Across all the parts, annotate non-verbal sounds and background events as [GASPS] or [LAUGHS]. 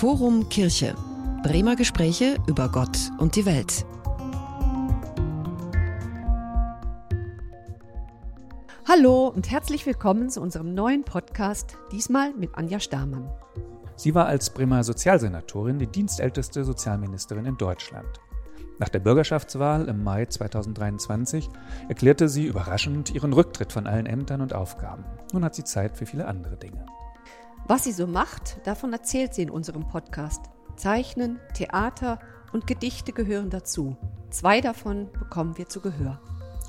Forum Kirche. Bremer Gespräche über Gott und die Welt. Hallo und herzlich willkommen zu unserem neuen Podcast, diesmal mit Anja Stamann. Sie war als Bremer Sozialsenatorin die dienstälteste Sozialministerin in Deutschland. Nach der Bürgerschaftswahl im Mai 2023 erklärte sie überraschend ihren Rücktritt von allen Ämtern und Aufgaben. Nun hat sie Zeit für viele andere Dinge. Was sie so macht, davon erzählt sie in unserem Podcast. Zeichnen, Theater und Gedichte gehören dazu. Zwei davon bekommen wir zu Gehör.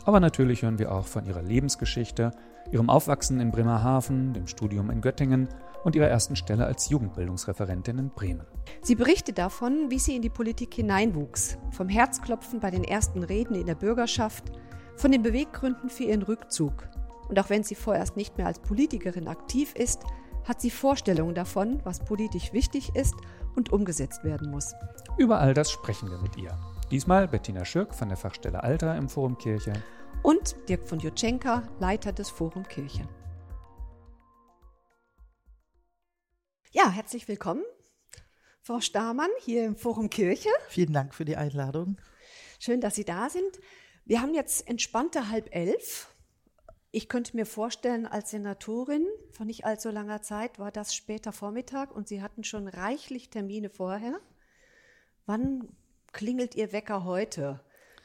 Aber natürlich hören wir auch von ihrer Lebensgeschichte, ihrem Aufwachsen in Bremerhaven, dem Studium in Göttingen und ihrer ersten Stelle als Jugendbildungsreferentin in Bremen. Sie berichtet davon, wie sie in die Politik hineinwuchs, vom Herzklopfen bei den ersten Reden in der Bürgerschaft, von den Beweggründen für ihren Rückzug. Und auch wenn sie vorerst nicht mehr als Politikerin aktiv ist, hat sie Vorstellungen davon, was politisch wichtig ist und umgesetzt werden muss. Über all das sprechen wir mit ihr. Diesmal Bettina Schürk von der Fachstelle Alter im Forum Kirche. Und Dirk von Jutschenka, Leiter des Forum Kirche. Ja, herzlich willkommen, Frau Stamann, hier im Forum Kirche. Vielen Dank für die Einladung. Schön, dass Sie da sind. Wir haben jetzt entspannte halb elf. Ich könnte mir vorstellen, als Senatorin vor nicht allzu langer Zeit war das später Vormittag und Sie hatten schon reichlich Termine vorher. Wann klingelt Ihr Wecker heute?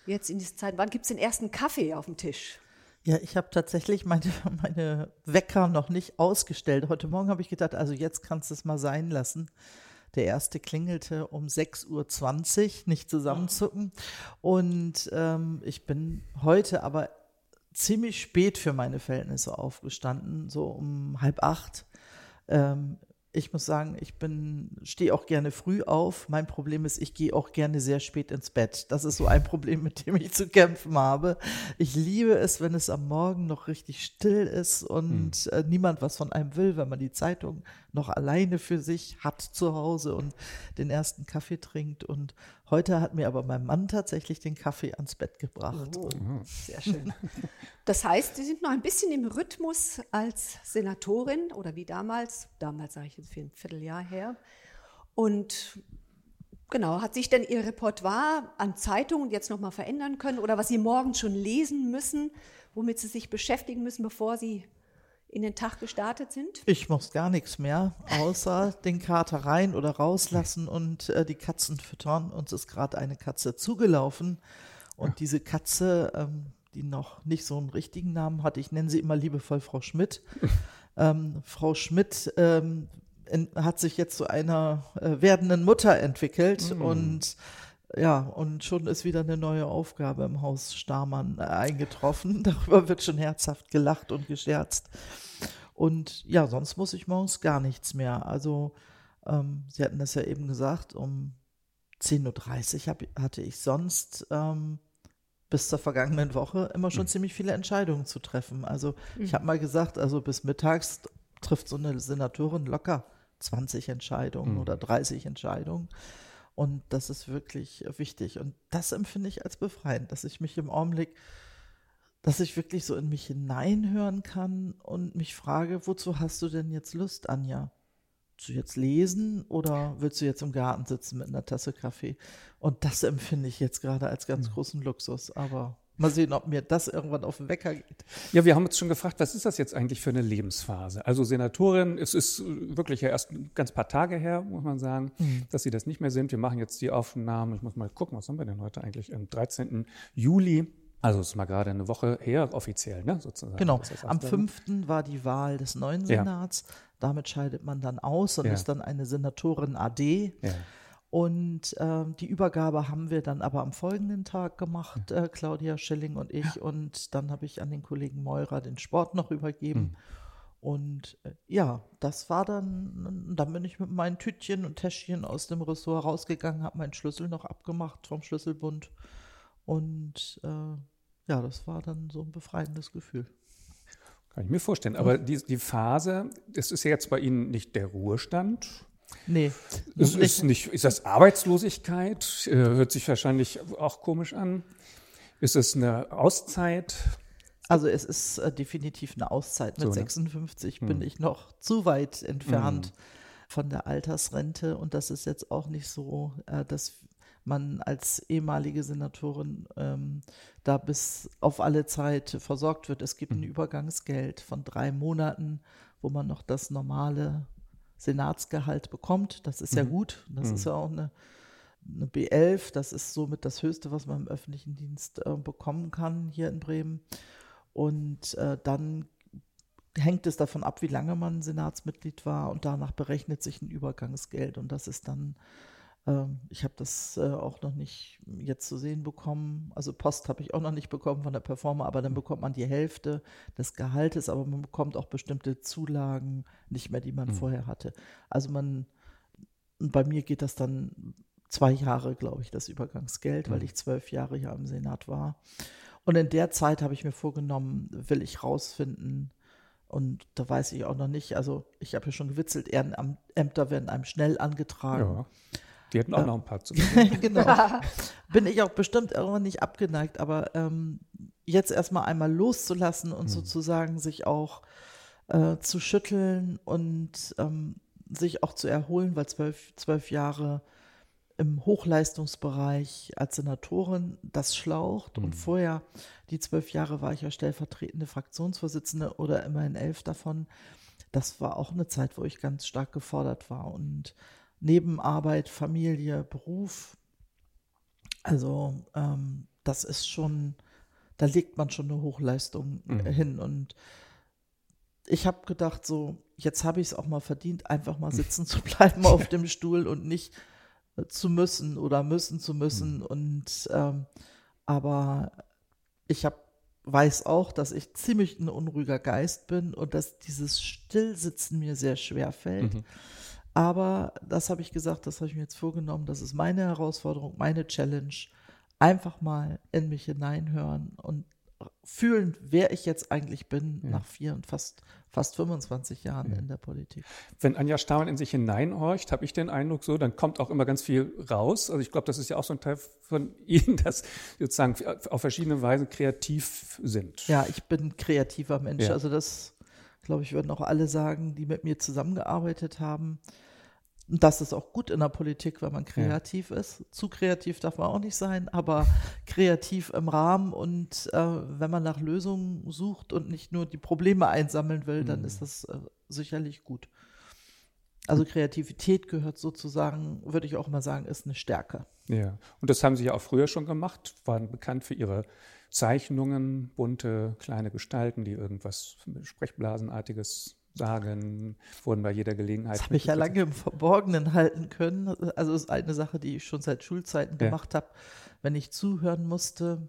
Jetzt in dieser Zeit, wann gibt es den ersten Kaffee auf dem Tisch? Ja, ich habe tatsächlich meine, [LAUGHS] meine Wecker noch nicht ausgestellt. Heute Morgen habe ich gedacht, also jetzt kannst du es mal sein lassen. Der erste klingelte um 6.20 Uhr, nicht zusammenzucken. Und ähm, ich bin heute aber ziemlich spät für meine Verhältnisse aufgestanden, so um halb acht. Ähm, ich muss sagen, ich bin, stehe auch gerne früh auf. Mein Problem ist, ich gehe auch gerne sehr spät ins Bett. Das ist so ein Problem, mit dem ich zu kämpfen habe. Ich liebe es, wenn es am Morgen noch richtig still ist und mhm. niemand was von einem will, wenn man die Zeitung noch alleine für sich hat zu Hause und den ersten Kaffee trinkt. Und heute hat mir aber mein Mann tatsächlich den Kaffee ans Bett gebracht. Oh, sehr schön. Das heißt, Sie sind noch ein bisschen im Rhythmus als Senatorin oder wie damals, damals sage ich jetzt für ein Vierteljahr her. Und genau, hat sich denn Ihr Repertoire an Zeitungen jetzt nochmal verändern können oder was Sie morgens schon lesen müssen, womit Sie sich beschäftigen müssen, bevor Sie in den Tag gestartet sind? Ich muss gar nichts mehr, außer [LAUGHS] den Kater rein oder rauslassen und äh, die Katzen füttern. Uns ist gerade eine Katze zugelaufen und diese Katze ähm, die noch nicht so einen richtigen Namen hat. Ich nenne sie immer liebevoll Frau Schmidt. [LAUGHS] ähm, Frau Schmidt ähm, in, hat sich jetzt zu einer äh, werdenden Mutter entwickelt mm. und ja, und schon ist wieder eine neue Aufgabe im Haus Starmann äh, eingetroffen. [LAUGHS] Darüber wird schon herzhaft gelacht und gescherzt. Und ja, sonst muss ich morgens gar nichts mehr. Also, ähm, Sie hatten das ja eben gesagt, um 10.30 Uhr hatte ich sonst ähm, bis zur vergangenen Woche immer schon mhm. ziemlich viele Entscheidungen zu treffen. Also mhm. ich habe mal gesagt, also bis mittags trifft so eine Senatorin locker 20 Entscheidungen mhm. oder 30 Entscheidungen. Und das ist wirklich wichtig. Und das empfinde ich als befreiend, dass ich mich im Augenblick, dass ich wirklich so in mich hineinhören kann und mich frage, wozu hast du denn jetzt Lust, Anja? du jetzt lesen oder willst du jetzt im Garten sitzen mit einer Tasse Kaffee? Und das empfinde ich jetzt gerade als ganz mhm. großen Luxus. Aber mal sehen, ob mir das irgendwann auf den Wecker geht. Ja, wir haben uns schon gefragt, was ist das jetzt eigentlich für eine Lebensphase? Also Senatorin, es ist wirklich ja erst ein ganz paar Tage her, muss man sagen, mhm. dass sie das nicht mehr sind. Wir machen jetzt die Aufnahmen. Ich muss mal gucken, was haben wir denn heute eigentlich? Am 13. Juli. Also es ist mal gerade eine Woche her, offiziell, ne, sozusagen. Genau. Am 5. war die Wahl des neuen Senats. Ja. Damit scheidet man dann aus und ja. ist dann eine Senatorin AD. Ja. Und äh, die Übergabe haben wir dann aber am folgenden Tag gemacht, äh, Claudia Schilling und ich. Und dann habe ich an den Kollegen Meurer den Sport noch übergeben. Mhm. Und äh, ja, das war dann, dann bin ich mit meinen Tütchen und Täschchen aus dem Ressort rausgegangen, habe meinen Schlüssel noch abgemacht vom Schlüsselbund. Und äh, ja, das war dann so ein befreiendes Gefühl. Kann ich mir vorstellen. Aber die, die Phase, das ist ja jetzt bei Ihnen nicht der Ruhestand. Nee. Es ist, nicht, ist das Arbeitslosigkeit? Äh, hört sich wahrscheinlich auch komisch an. Ist es eine Auszeit? Also es ist äh, definitiv eine Auszeit. Mit so, ne? 56 bin hm. ich noch zu weit entfernt. Hm von der Altersrente. Und das ist jetzt auch nicht so, äh, dass man als ehemalige Senatorin ähm, da bis auf alle Zeit versorgt wird. Es gibt ein mhm. Übergangsgeld von drei Monaten, wo man noch das normale Senatsgehalt bekommt. Das ist mhm. ja gut. Das mhm. ist ja auch eine, eine, B11. Das ist somit das Höchste, was man im öffentlichen Dienst äh, bekommen kann hier in Bremen. Und äh, dann hängt es davon ab, wie lange man Senatsmitglied war und danach berechnet sich ein Übergangsgeld und das ist dann ich habe das äh, auch noch nicht jetzt zu sehen bekommen. Also Post habe ich auch noch nicht bekommen von der Performer, aber dann bekommt man die Hälfte des Gehaltes, aber man bekommt auch bestimmte Zulagen nicht mehr, die man mhm. vorher hatte. Also man, bei mir geht das dann zwei Jahre, glaube ich, das Übergangsgeld, mhm. weil ich zwölf Jahre hier im Senat war. Und in der Zeit habe ich mir vorgenommen, will ich rausfinden, und da weiß ich auch noch nicht, also ich habe ja schon gewitzelt, Ehrenämter werden einem schnell angetragen. Ja. Die hätten auch ja. noch ein paar zu [LAUGHS] Genau. [LAUGHS] Bin ich auch bestimmt irgendwann nicht abgeneigt, aber ähm, jetzt erstmal einmal loszulassen und mhm. sozusagen sich auch äh, zu schütteln und ähm, sich auch zu erholen, weil zwölf, zwölf Jahre im Hochleistungsbereich als Senatorin das schlaucht. Mhm. Und vorher, die zwölf Jahre, war ich ja stellvertretende Fraktionsvorsitzende oder immerhin elf davon. Das war auch eine Zeit, wo ich ganz stark gefordert war. Und neben Arbeit, Familie, Beruf. Also ähm, das ist schon, da legt man schon eine Hochleistung äh, mhm. hin. Und ich habe gedacht, so, jetzt habe ich es auch mal verdient, einfach mal [LAUGHS] sitzen zu bleiben auf dem Stuhl und nicht äh, zu müssen oder müssen zu müssen. Mhm. Und ähm, aber ich habe weiß auch, dass ich ziemlich ein unruhiger Geist bin und dass dieses Stillsitzen mir sehr schwer fällt. Mhm. Aber das habe ich gesagt, das habe ich mir jetzt vorgenommen, das ist meine Herausforderung, meine Challenge. Einfach mal in mich hineinhören und fühlen, wer ich jetzt eigentlich bin ja. nach vier und fast, fast 25 Jahren ja. in der Politik. Wenn Anja Staumann in sich hineinhorcht, habe ich den Eindruck so, dann kommt auch immer ganz viel raus. Also ich glaube, das ist ja auch so ein Teil von [LAUGHS] Ihnen, dass sozusagen auf verschiedene Weise kreativ sind. Ja, ich bin kreativer Mensch. Ja. Also das, glaube ich, würden auch alle sagen, die mit mir zusammengearbeitet haben. Und das ist auch gut in der Politik, wenn man kreativ ja. ist. Zu kreativ darf man auch nicht sein, aber kreativ im Rahmen und äh, wenn man nach Lösungen sucht und nicht nur die Probleme einsammeln will, dann mhm. ist das äh, sicherlich gut. Also Kreativität gehört sozusagen, würde ich auch mal sagen, ist eine Stärke. Ja, und das haben Sie ja auch früher schon gemacht, waren bekannt für Ihre Zeichnungen, bunte kleine Gestalten, die irgendwas Sprechblasenartiges sagen, wurden bei jeder Gelegenheit. Das habe ich ja lange im Verborgenen halten können. Also ist eine Sache, die ich schon seit Schulzeiten ja. gemacht habe. Wenn ich zuhören musste,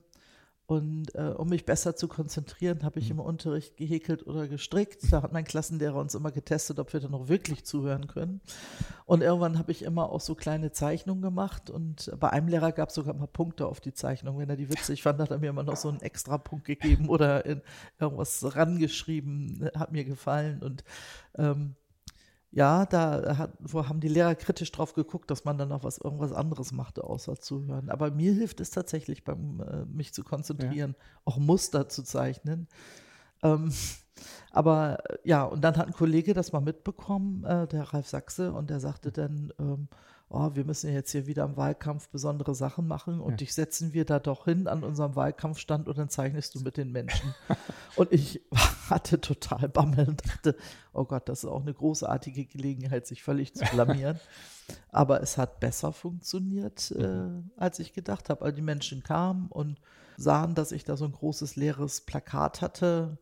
und äh, um mich besser zu konzentrieren, habe ich mhm. im Unterricht gehäkelt oder gestrickt. Da hat mein Klassenlehrer uns immer getestet, ob wir dann noch wirklich zuhören können. Und irgendwann habe ich immer auch so kleine Zeichnungen gemacht. Und bei einem Lehrer gab es sogar mal Punkte auf die Zeichnung. Wenn er die witzig [LAUGHS] fand, hat er mir immer noch so einen extra Punkt gegeben oder in irgendwas rangeschrieben. Hat mir gefallen. Und ähm, ja, da hat, haben die Lehrer kritisch drauf geguckt, dass man dann auch was irgendwas anderes machte, außer zuhören. Aber mir hilft es tatsächlich, beim, äh, mich zu konzentrieren, ja. auch Muster zu zeichnen. Ähm, [LAUGHS] aber äh, ja, und dann hat ein Kollege das mal mitbekommen, äh, der Ralf Sachse, und der sagte dann, ähm, oh, wir müssen jetzt hier wieder im Wahlkampf besondere Sachen machen und ja. dich setzen wir da doch hin an unserem Wahlkampfstand und dann zeichnest du mit den Menschen. [LAUGHS] und ich [LAUGHS] hatte total Bammel und dachte, oh Gott, das ist auch eine großartige Gelegenheit, sich völlig zu blamieren. [LAUGHS] Aber es hat besser funktioniert, äh, mhm. als ich gedacht habe. Also die Menschen kamen und sahen, dass ich da so ein großes leeres Plakat hatte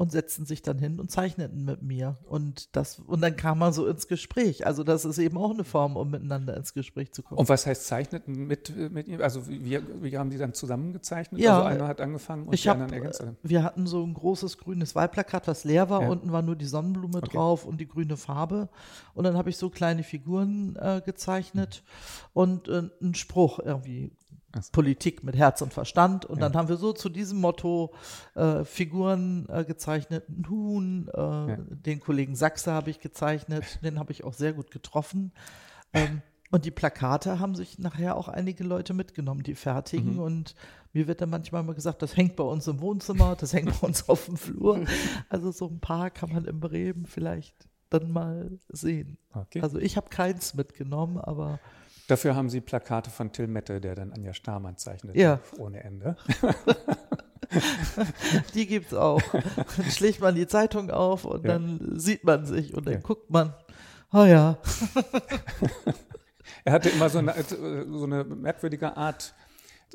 und setzten sich dann hin und zeichneten mit mir. Und das, und dann kam man so ins Gespräch. Also das ist eben auch eine Form, um miteinander ins Gespräch zu kommen. Und was heißt zeichneten mit, mit ihm? Also wie, wie haben die dann zusammengezeichnet? Ja, also einer hat angefangen und die hab, anderen ergänzt. Wir hatten so ein großes grünes Wahlplakat, was leer war. Ja. Unten war nur die Sonnenblume okay. drauf und die grüne Farbe. Und dann habe ich so kleine Figuren äh, gezeichnet mhm. und äh, einen Spruch irgendwie so. Politik mit Herz und Verstand. Und ja. dann haben wir so zu diesem Motto äh, Figuren äh, gezeichnet. Huhn, äh, ja. den Kollegen Sachse habe ich gezeichnet, [LAUGHS] den habe ich auch sehr gut getroffen. Ähm, und die Plakate haben sich nachher auch einige Leute mitgenommen, die fertigen. Mhm. Und mir wird dann manchmal mal gesagt, das hängt bei uns im Wohnzimmer, das hängt bei uns auf dem Flur. [LAUGHS] Also so ein paar kann man im Bremen vielleicht dann mal sehen. Okay. Also ich habe keins mitgenommen, aber Dafür haben Sie Plakate von Till Mette, der dann Anja Starmann zeichnet. Ja. [LAUGHS] Ohne Ende. [LAUGHS] die gibt's auch. Dann schlägt man die Zeitung auf und Ja. dann sieht man sich und dann Ja. guckt man, oh ja, [LAUGHS] Er hatte immer so eine, äh, so eine merkwürdige Art,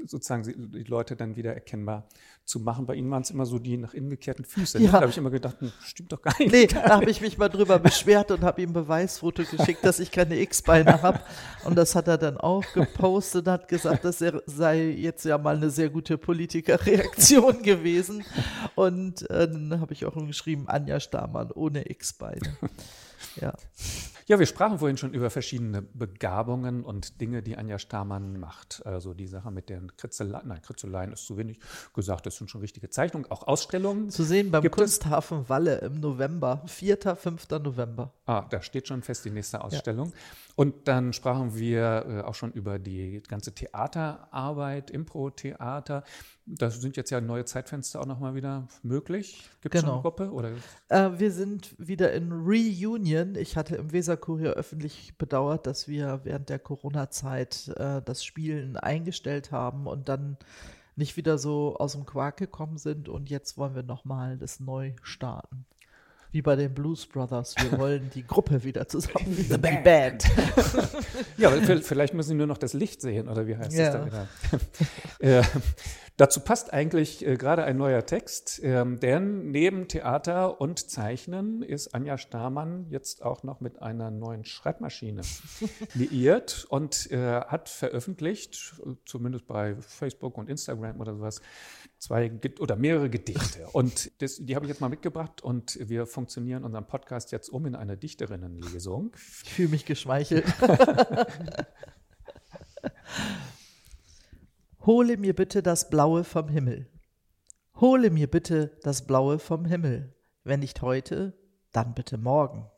sozusagen die Leute dann wieder erkennbar zu machen. Bei Ihnen waren es immer so die nach innen gekehrten Füße. Ja. Da habe ich immer gedacht, hm, stimmt doch gar nicht. Nee, da habe ich mich mal drüber beschwert und habe ihm ein Beweisfoto geschickt, dass ich keine X-Beine habe. Und das hat er dann auch gepostet und hat gesagt, das sei- jetzt ja mal eine sehr gute Politikerreaktion gewesen. Und äh, dann habe ich auch geschrieben, Anja Stamann ohne X-Beine. Ja. Ja, wir sprachen vorhin schon über verschiedene Begabungen und Dinge, die Anja Stamann macht. Also die Sache mit den Kritzeleien, nein, Kritzeleien ist zu wenig gesagt, das sind schon richtige Zeichnungen, auch Ausstellungen. Zu sehen beim Kunsthafen Walle im November, 4., 5. November. Ah, da steht schon fest die nächste Ausstellung. Und dann sprachen wir äh, auch schon über die ganze Theaterarbeit, Impro-Theater. Da sind jetzt ja neue Zeitfenster auch nochmal wieder möglich. Gibt es schon Genau. eine Gruppe? Oder? Äh, wir sind wieder in Reunion. Ich hatte im Weserkurier öffentlich bedauert, dass wir während der Corona-Zeit äh, das Spielen eingestellt haben und dann nicht wieder so aus dem Quark gekommen sind. Und jetzt wollen wir nochmal das neu starten. Wie bei den Blues Brothers. Wir [LAUGHS] wollen die Gruppe wieder zusammen. The Band. [LAUGHS] Ja, aber vi- vielleicht müssen Sie nur noch das Licht sehen, oder wie heißt Ja. das dann wieder? äh, dazu passt eigentlich äh, gerade ein neuer Text, ähm, denn neben Theater und Zeichnen ist Anja Stamann jetzt auch noch mit einer neuen Schreibmaschine [LAUGHS] liiert und äh, hat veröffentlicht, zumindest bei Facebook und Instagram oder sowas, zwei oder mehrere Gedichte. Und das, die habe ich jetzt mal mitgebracht und wir funktionieren unseren Podcast jetzt um in eine Dichterinnenlesung. Ich fühle mich geschmeichelt. [LAUGHS] Hole mir bitte das Blaue vom Himmel. Hole mir bitte das Blaue vom Himmel. Wenn nicht heute, dann bitte morgen.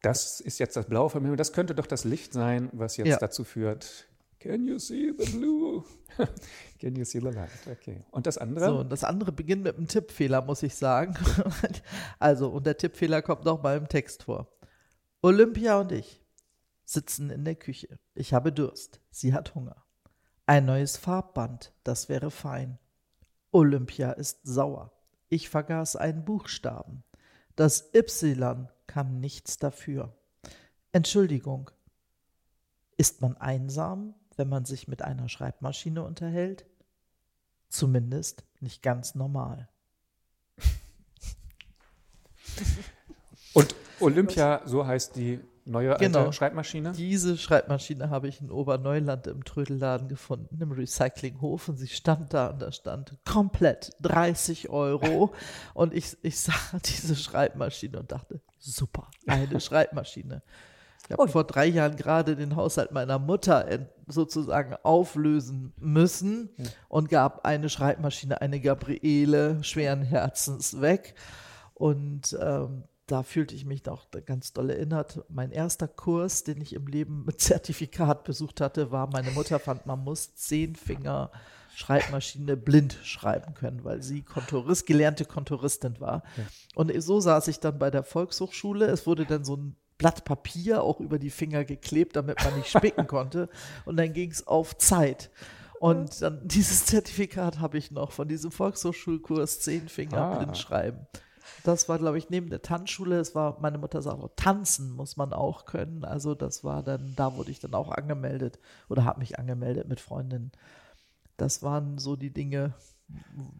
Das ist jetzt das Blaue vom Himmel. Das könnte doch das Licht sein, was jetzt Ja. dazu führt. Can you see the blue? [LAUGHS] Can you see the light? Okay. Und das andere? So, und das andere beginnt mit einem Tippfehler, muss ich sagen. [LAUGHS] also, und der Tippfehler kommt noch mal im Text vor. Olympia und ich sitzen in der Küche. Ich habe Durst. Sie hat Hunger. Ein neues Farbband, das wäre fein. Olympia ist sauer. Ich vergaß einen Buchstaben. Das Y kann nichts dafür. Entschuldigung. Ist man einsam, wenn man sich mit einer Schreibmaschine unterhält? Zumindest nicht ganz normal. [LAUGHS] Und Olympia, so heißt die neue Genau. Schreibmaschine. Diese Schreibmaschine habe ich in Oberneuland im Trödelladen gefunden, im Recyclinghof. Und sie stand da und da stand komplett 30 Euro. [LAUGHS] und ich, ich sah diese Schreibmaschine und dachte, super, eine [LAUGHS] Schreibmaschine. Ich habe vor drei Jahren gerade den Haushalt meiner Mutter ent- sozusagen auflösen müssen und gab eine Schreibmaschine, eine Gabriele, schweren Herzens weg. Und ähm, da fühlte ich mich doch ganz doll erinnert. Mein erster Kurs, den ich im Leben mit Zertifikat besucht hatte, war, meine Mutter fand, man muss zehn Finger Schreibmaschine blind schreiben können, weil sie Kontorist, gelernte Kontoristin war. Und so saß ich dann bei der Volkshochschule. Es wurde dann so ein Blatt Papier auch über die Finger geklebt, damit man nicht spicken konnte. [LAUGHS] Und dann ging es auf Zeit. Und dann [LAUGHS] dieses Zertifikat habe ich noch von diesem Volkshochschulkurs Zehn Finger Ah. blind schreiben. Das war, glaube ich, neben der Tanzschule. Es war, meine Mutter sagt auch, tanzen muss man auch können. Also das war dann, da wurde ich dann auch angemeldet oder habe mich angemeldet mit Freundinnen. Das waren so die Dinge,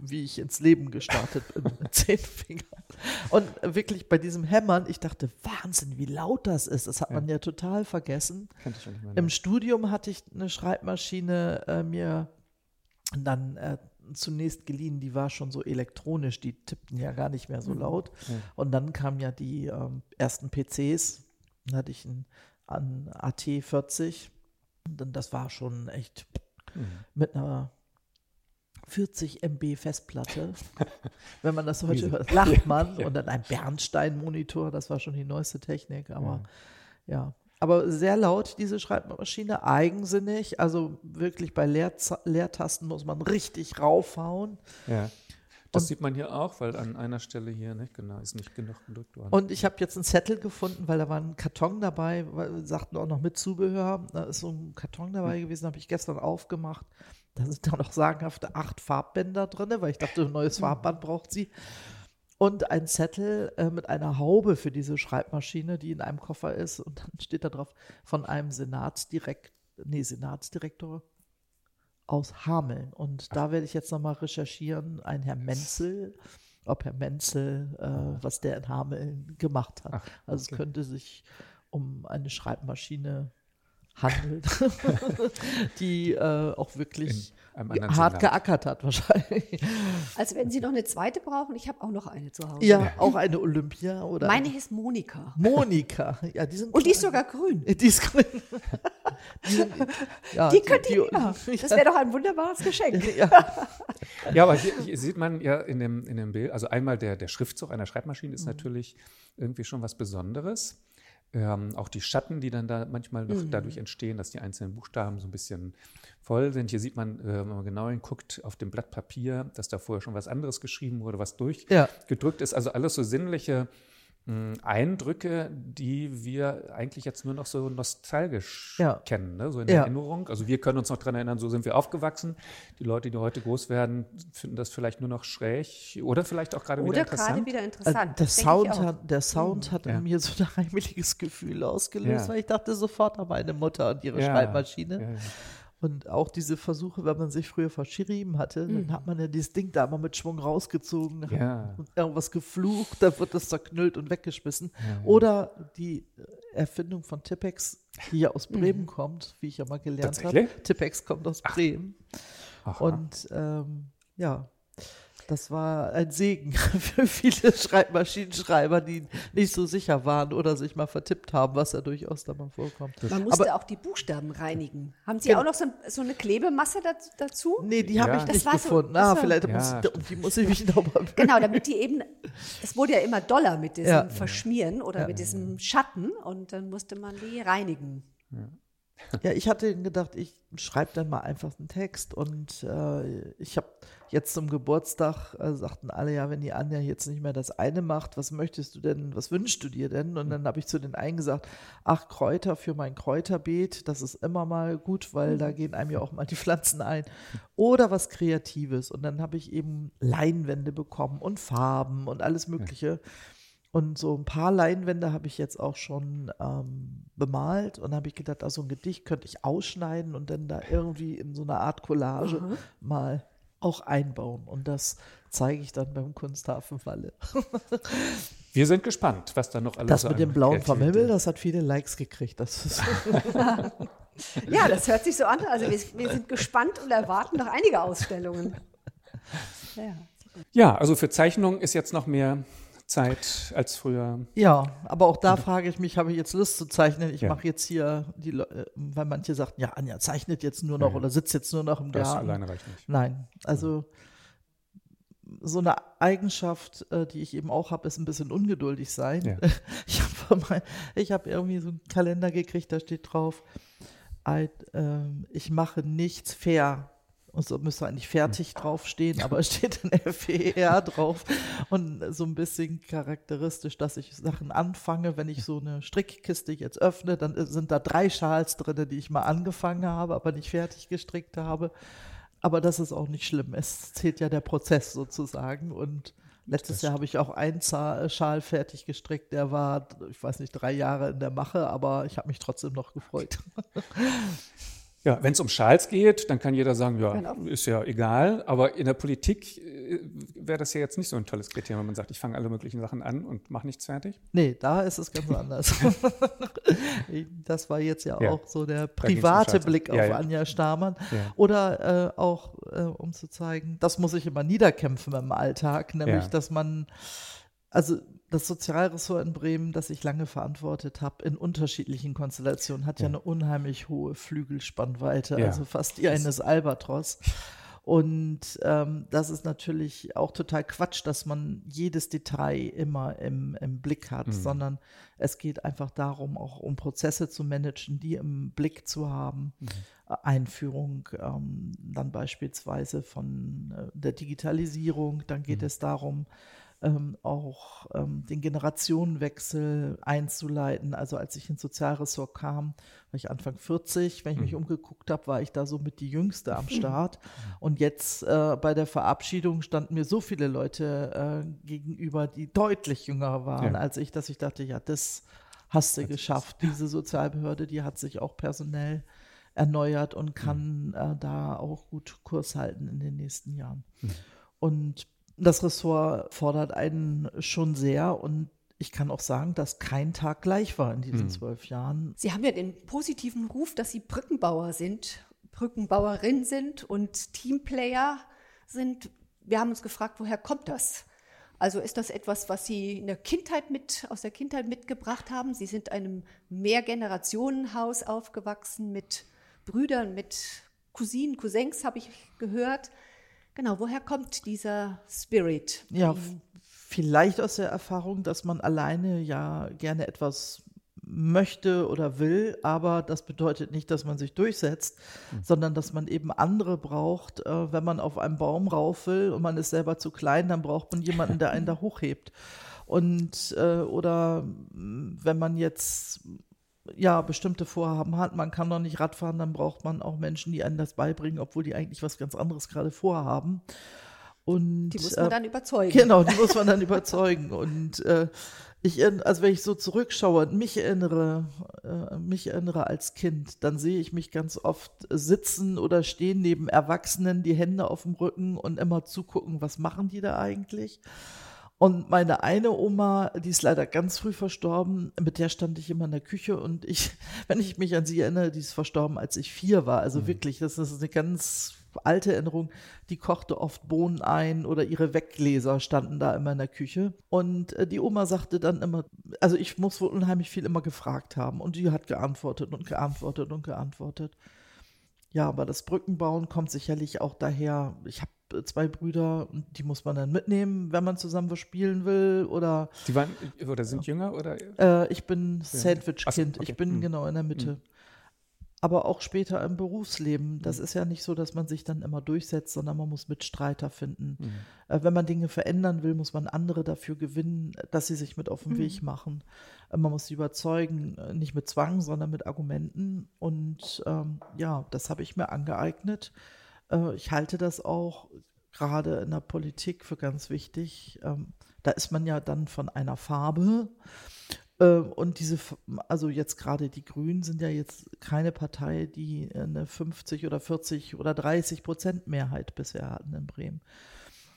wie ich ins Leben gestartet bin mit [LAUGHS] zehn Fingern. Und wirklich bei diesem Hämmern, ich dachte, Wahnsinn, wie laut das ist. Das hat man ja total vergessen. Im Studium hatte ich eine Schreibmaschine äh, mir dann äh, zunächst geliehen, die war schon so elektronisch, die tippten ja gar nicht mehr so laut. Und dann kamen ja die ähm, ersten PCs, dann hatte ich einen, einen AT40 und das war schon echt mit einer 40 MB Festplatte. [LAUGHS] Wenn man das heute hört, lacht man. Und dann ein Bernstein-Monitor, das war schon die neueste Technik, aber ja. Aber sehr laut, diese Schreibmaschine, eigensinnig. Also wirklich bei Leerza- Leertasten muss man richtig raufhauen. Ja. Das sieht man hier auch, weil an einer Stelle hier, nicht genau, ist nicht genug gedrückt worden. Und ich habe jetzt einen Zettel gefunden, weil da war ein Karton dabei, weil, sagten auch noch mit Zubehör. Da ist so ein Karton dabei gewesen, habe ich gestern aufgemacht. Da sind da noch sagenhafte acht Farbbänder drin, weil ich dachte, ein neues Farbband braucht sie. Und ein Zettel äh, mit einer Haube für diese Schreibmaschine, die in einem Koffer ist. Und dann steht da drauf von einem Senatsdirekt, nee, Senatsdirektor aus Hameln. Und da werde ich jetzt nochmal recherchieren, ein Herr Menzel, ob Herr Menzel, äh, was der in Hameln gemacht hat. Ach, Also es okay. könnte sich um eine Schreibmaschine handeln, [LAUGHS] die äh, auch wirklich hart Senat. geackert hat wahrscheinlich. Also wenn Sie noch eine zweite brauchen, ich habe auch noch eine zu Hause. Ja, auch eine Olympia oder Meine heißt Monika. Monika. Ja, die sind Und die ist sogar grün. die ist grün. die, [LAUGHS] ja, Die könnte ich. [LAUGHS] Das wäre doch ein wunderbares Geschenk. ja, Ja, aber hier, hier sieht man ja in dem, in dem Bild, also einmal der, der Schriftzug einer Schreibmaschine Mhm. ist natürlich irgendwie schon was Besonderes. Ähm, auch die Schatten, die dann da manchmal Mhm. noch dadurch entstehen, dass die einzelnen Buchstaben so ein bisschen voll sind. Hier sieht man, äh, wenn man genau hinguckt, auf dem Blatt Papier, dass da vorher schon was anderes geschrieben wurde, was Ja. durchgedrückt ist. Also alles so sinnliche Eindrücke, die wir eigentlich jetzt nur noch so nostalgisch Ja. kennen, ne? so in Ja. Erinnerung. Also wir können uns noch daran erinnern, so sind wir aufgewachsen. Die Leute, die heute groß werden, finden das vielleicht nur noch schräg oder vielleicht auch gerade wieder Oder interessant. gerade wieder Äh, interessant. Der denke ich Sound, hat, der Sound hat Ja. in mir so ein heimeliges Gefühl ausgelöst, Ja. weil ich dachte sofort an meine Mutter und ihre Ja. Schreibmaschine. Ja, ja. Und auch diese Versuche, wenn man sich früher verschrieben hatte, dann hat man ja dieses Ding da mal mit Schwung rausgezogen, Ja. und irgendwas geflucht, dann wird das zerknüllt und weggeschmissen. Oder die Erfindung von Tippex, die ja aus Bremen kommt, wie ich ja mal gelernt habe. Tippex kommt aus Bremen. Aha. Und ähm, ja, das war ein Segen [LAUGHS] für viele Schreibmaschinenschreiber, die nicht so sicher waren oder sich mal vertippt haben, was ja durchaus da mal vorkommt. Man musste Aber auch die Buchstaben reinigen. Haben Sie Genau. auch noch so, so eine Klebemasse daz- dazu? nee, die habe Ja. ich Das nicht so- gefunden. das ah, vielleicht Ja, muss, die muss ich mich nochmal [LAUGHS] Genau, damit die eben, es wurde ja immer doller mit diesem Ja. Verschmieren oder mit diesem Schatten und dann musste man die reinigen. Ja, ich hatte gedacht, ich schreibe dann mal einfach einen Text und äh, ich habe jetzt zum Geburtstag, äh, sagten alle, ja, wenn die Anja jetzt nicht mehr das eine macht, was möchtest du denn, was wünschst du dir denn? Und dann habe ich zu den einen gesagt, ach, Kräuter für mein Kräuterbeet, das ist immer mal gut, weil da gehen einem ja auch mal die Pflanzen ein. Oder was Kreatives. Und dann habe ich eben Leinwände bekommen und Farben und alles Mögliche. Und so ein paar Leinwände habe ich jetzt auch schon ähm, bemalt und habe ich gedacht, also ein Gedicht könnte ich ausschneiden und dann da irgendwie in so einer Art Collage mal auch einbauen. Und das zeige ich dann beim Kunsthafen Walle. [LAUGHS] Wir sind gespannt, was da noch alles Das so mit dem blauen vom Himmel, das hat viele Likes gekriegt. Das ist [LAUGHS] Ja, das hört sich so an. Also wir, wir sind gespannt und erwarten noch einige Ausstellungen. Ja. Ja, also für Zeichnung ist jetzt noch mehr Zeit als früher. ja, aber auch da frage ich mich, habe ich jetzt Lust zu zeichnen? Ich Ja. mache jetzt hier, die, äh, weil manche sagten, ja, Anja zeichnet jetzt nur noch oder sitzt jetzt nur noch im Das Garten. alleine reicht nicht. Nein, also so eine Eigenschaft, äh, die ich eben auch habe, ist ein bisschen ungeduldig sein. Ja. [LAUGHS] Ich habe ich hab irgendwie so einen Kalender gekriegt, da steht drauf, ähm, ich mache nichts fair. Und so müsste eigentlich fertig draufstehen, aber es steht dann FER drauf. Und so ein bisschen charakteristisch, dass ich Sachen anfange, wenn ich so eine Strickkiste jetzt öffne, dann sind da drei Schals drin, die ich mal angefangen habe, aber nicht fertig gestrickt habe. Aber das ist auch nicht schlimm. Es zählt ja der Prozess sozusagen. Und letztes Jahr habe ich auch einen Za- Schal fertig gestrickt. Der war, ich weiß nicht, drei Jahre in der Mache, aber ich habe mich trotzdem noch gefreut. [LAUGHS] Ja, wenn es um Schals geht, dann kann jeder sagen, ja, Genau. ist ja egal. Aber in der Politik äh, wäre das ja jetzt nicht so ein tolles Kriterium, wenn man sagt, ich fange alle möglichen Sachen an und mache nichts fertig. Nee, da ist es ganz anders. [LAUGHS] das war jetzt ja, Ja, auch so der um private Scheiße. Blick auf Ja, ja. Anja Stamann. Oder äh, auch, äh, um zu zeigen, das muss ich immer niederkämpfen im Alltag, nämlich, dass man, also das Sozialressort in Bremen, das ich lange verantwortet habe, in unterschiedlichen Konstellationen, hat ja, eine unheimlich hohe Flügelspannweite, Ja. also fast die eines Albatros. Und ähm, das ist natürlich auch total Quatsch, dass man jedes Detail immer im, im Blick hat, mhm. sondern es geht einfach darum, auch um Prozesse zu managen, die im Blick zu haben. Mhm. Einführung ähm, dann beispielsweise von äh, der Digitalisierung, dann geht mhm. es darum, ähm, auch ähm, den Generationenwechsel einzuleiten. Also als ich ins Sozialressort kam, war ich Anfang 40. Wenn ich mich mhm. umgeguckt habe, war ich da so mit die Jüngste am [LAUGHS] Start. Und jetzt äh, bei der Verabschiedung standen mir so viele Leute äh, gegenüber, die deutlich jünger waren ja. als ich, dass ich dachte, ja, das hast du geschafft. Diese Sozialbehörde, die hat sich auch personell erneuert und kann mhm. äh, da auch gut Kurs halten in den nächsten Jahren. Mhm. Und das Ressort fordert einen schon sehr und ich kann auch sagen, dass kein Tag gleich war in diesen hm. zwölf Jahren. Sie haben ja den positiven Ruf, dass Sie Brückenbauer sind, Brückenbauerin sind und Teamplayer sind. Wir haben uns gefragt, woher kommt das? Also ist das etwas, was Sie in der Kindheit mit, aus der Kindheit mitgebracht haben? Sie sind einem Mehrgenerationenhaus aufgewachsen mit Brüdern, mit Cousinen, Cousins, habe ich gehört. Genau, woher kommt dieser Spirit? Ja, vielleicht aus der Erfahrung, dass man alleine ja gerne etwas möchte oder will, aber das bedeutet nicht, dass man sich durchsetzt, mhm. sondern dass man eben andere braucht. Äh, wenn man auf einem Baum rauf will und man ist selber zu klein, dann braucht man jemanden, der einen da [LAUGHS] hochhebt. Und äh, oder wenn man jetzt ja, bestimmte Vorhaben hat. Man kann noch nicht Radfahren, dann braucht man auch Menschen, die einem das beibringen, obwohl die eigentlich was ganz anderes gerade vorhaben. Und, die muss man äh, dann überzeugen. Genau, die muss man dann überzeugen. Und äh, ich, also wenn ich so zurückschaue und mich erinnere, äh, mich erinnere als Kind, dann sehe ich mich ganz oft sitzen oder stehen neben Erwachsenen, die Hände auf dem Rücken und immer zugucken, was machen die da eigentlich? Und meine eine Oma, die ist leider ganz früh verstorben, mit der stand ich immer in der Küche und ich, [LAUGHS] wenn ich mich an sie erinnere, die ist verstorben, als ich vier war. Also mhm. wirklich, das ist eine ganz alte Erinnerung. Die kochte oft Bohnen ein oder ihre Weggläser standen da immer in der Küche. Und äh, die Oma sagte dann immer, also ich muss wohl unheimlich viel immer gefragt haben. Und die hat geantwortet und geantwortet und geantwortet. Ja, aber das Brückenbauen kommt sicherlich auch daher. Ich habe zwei Brüder, die muss man dann mitnehmen, wenn man zusammen was spielen will. Oder, die waren oder sind jünger oder? Äh, ich bin Sandwich-Kind. Okay. Ich bin hm. genau in der Mitte. Hm. Aber auch später im Berufsleben. Das hm. ist ja nicht so, dass man sich dann immer durchsetzt, sondern man muss Mitstreiter finden. Hm. Äh, wenn man Dinge verändern will, muss man andere dafür gewinnen, dass sie sich mit auf den hm. Weg machen. Äh, man muss sie überzeugen, äh, nicht mit Zwang, sondern mit Argumenten. Und ähm, ja, das habe ich mir angeeignet. Äh, ich halte das auch gerade in der Politik für ganz wichtig. Ähm, da ist man ja dann von einer Farbe. Ähm, und diese, also jetzt gerade die Grünen sind ja jetzt keine Partei, die eine 50 oder 40 oder 30 Prozent Mehrheit bisher hatten in Bremen,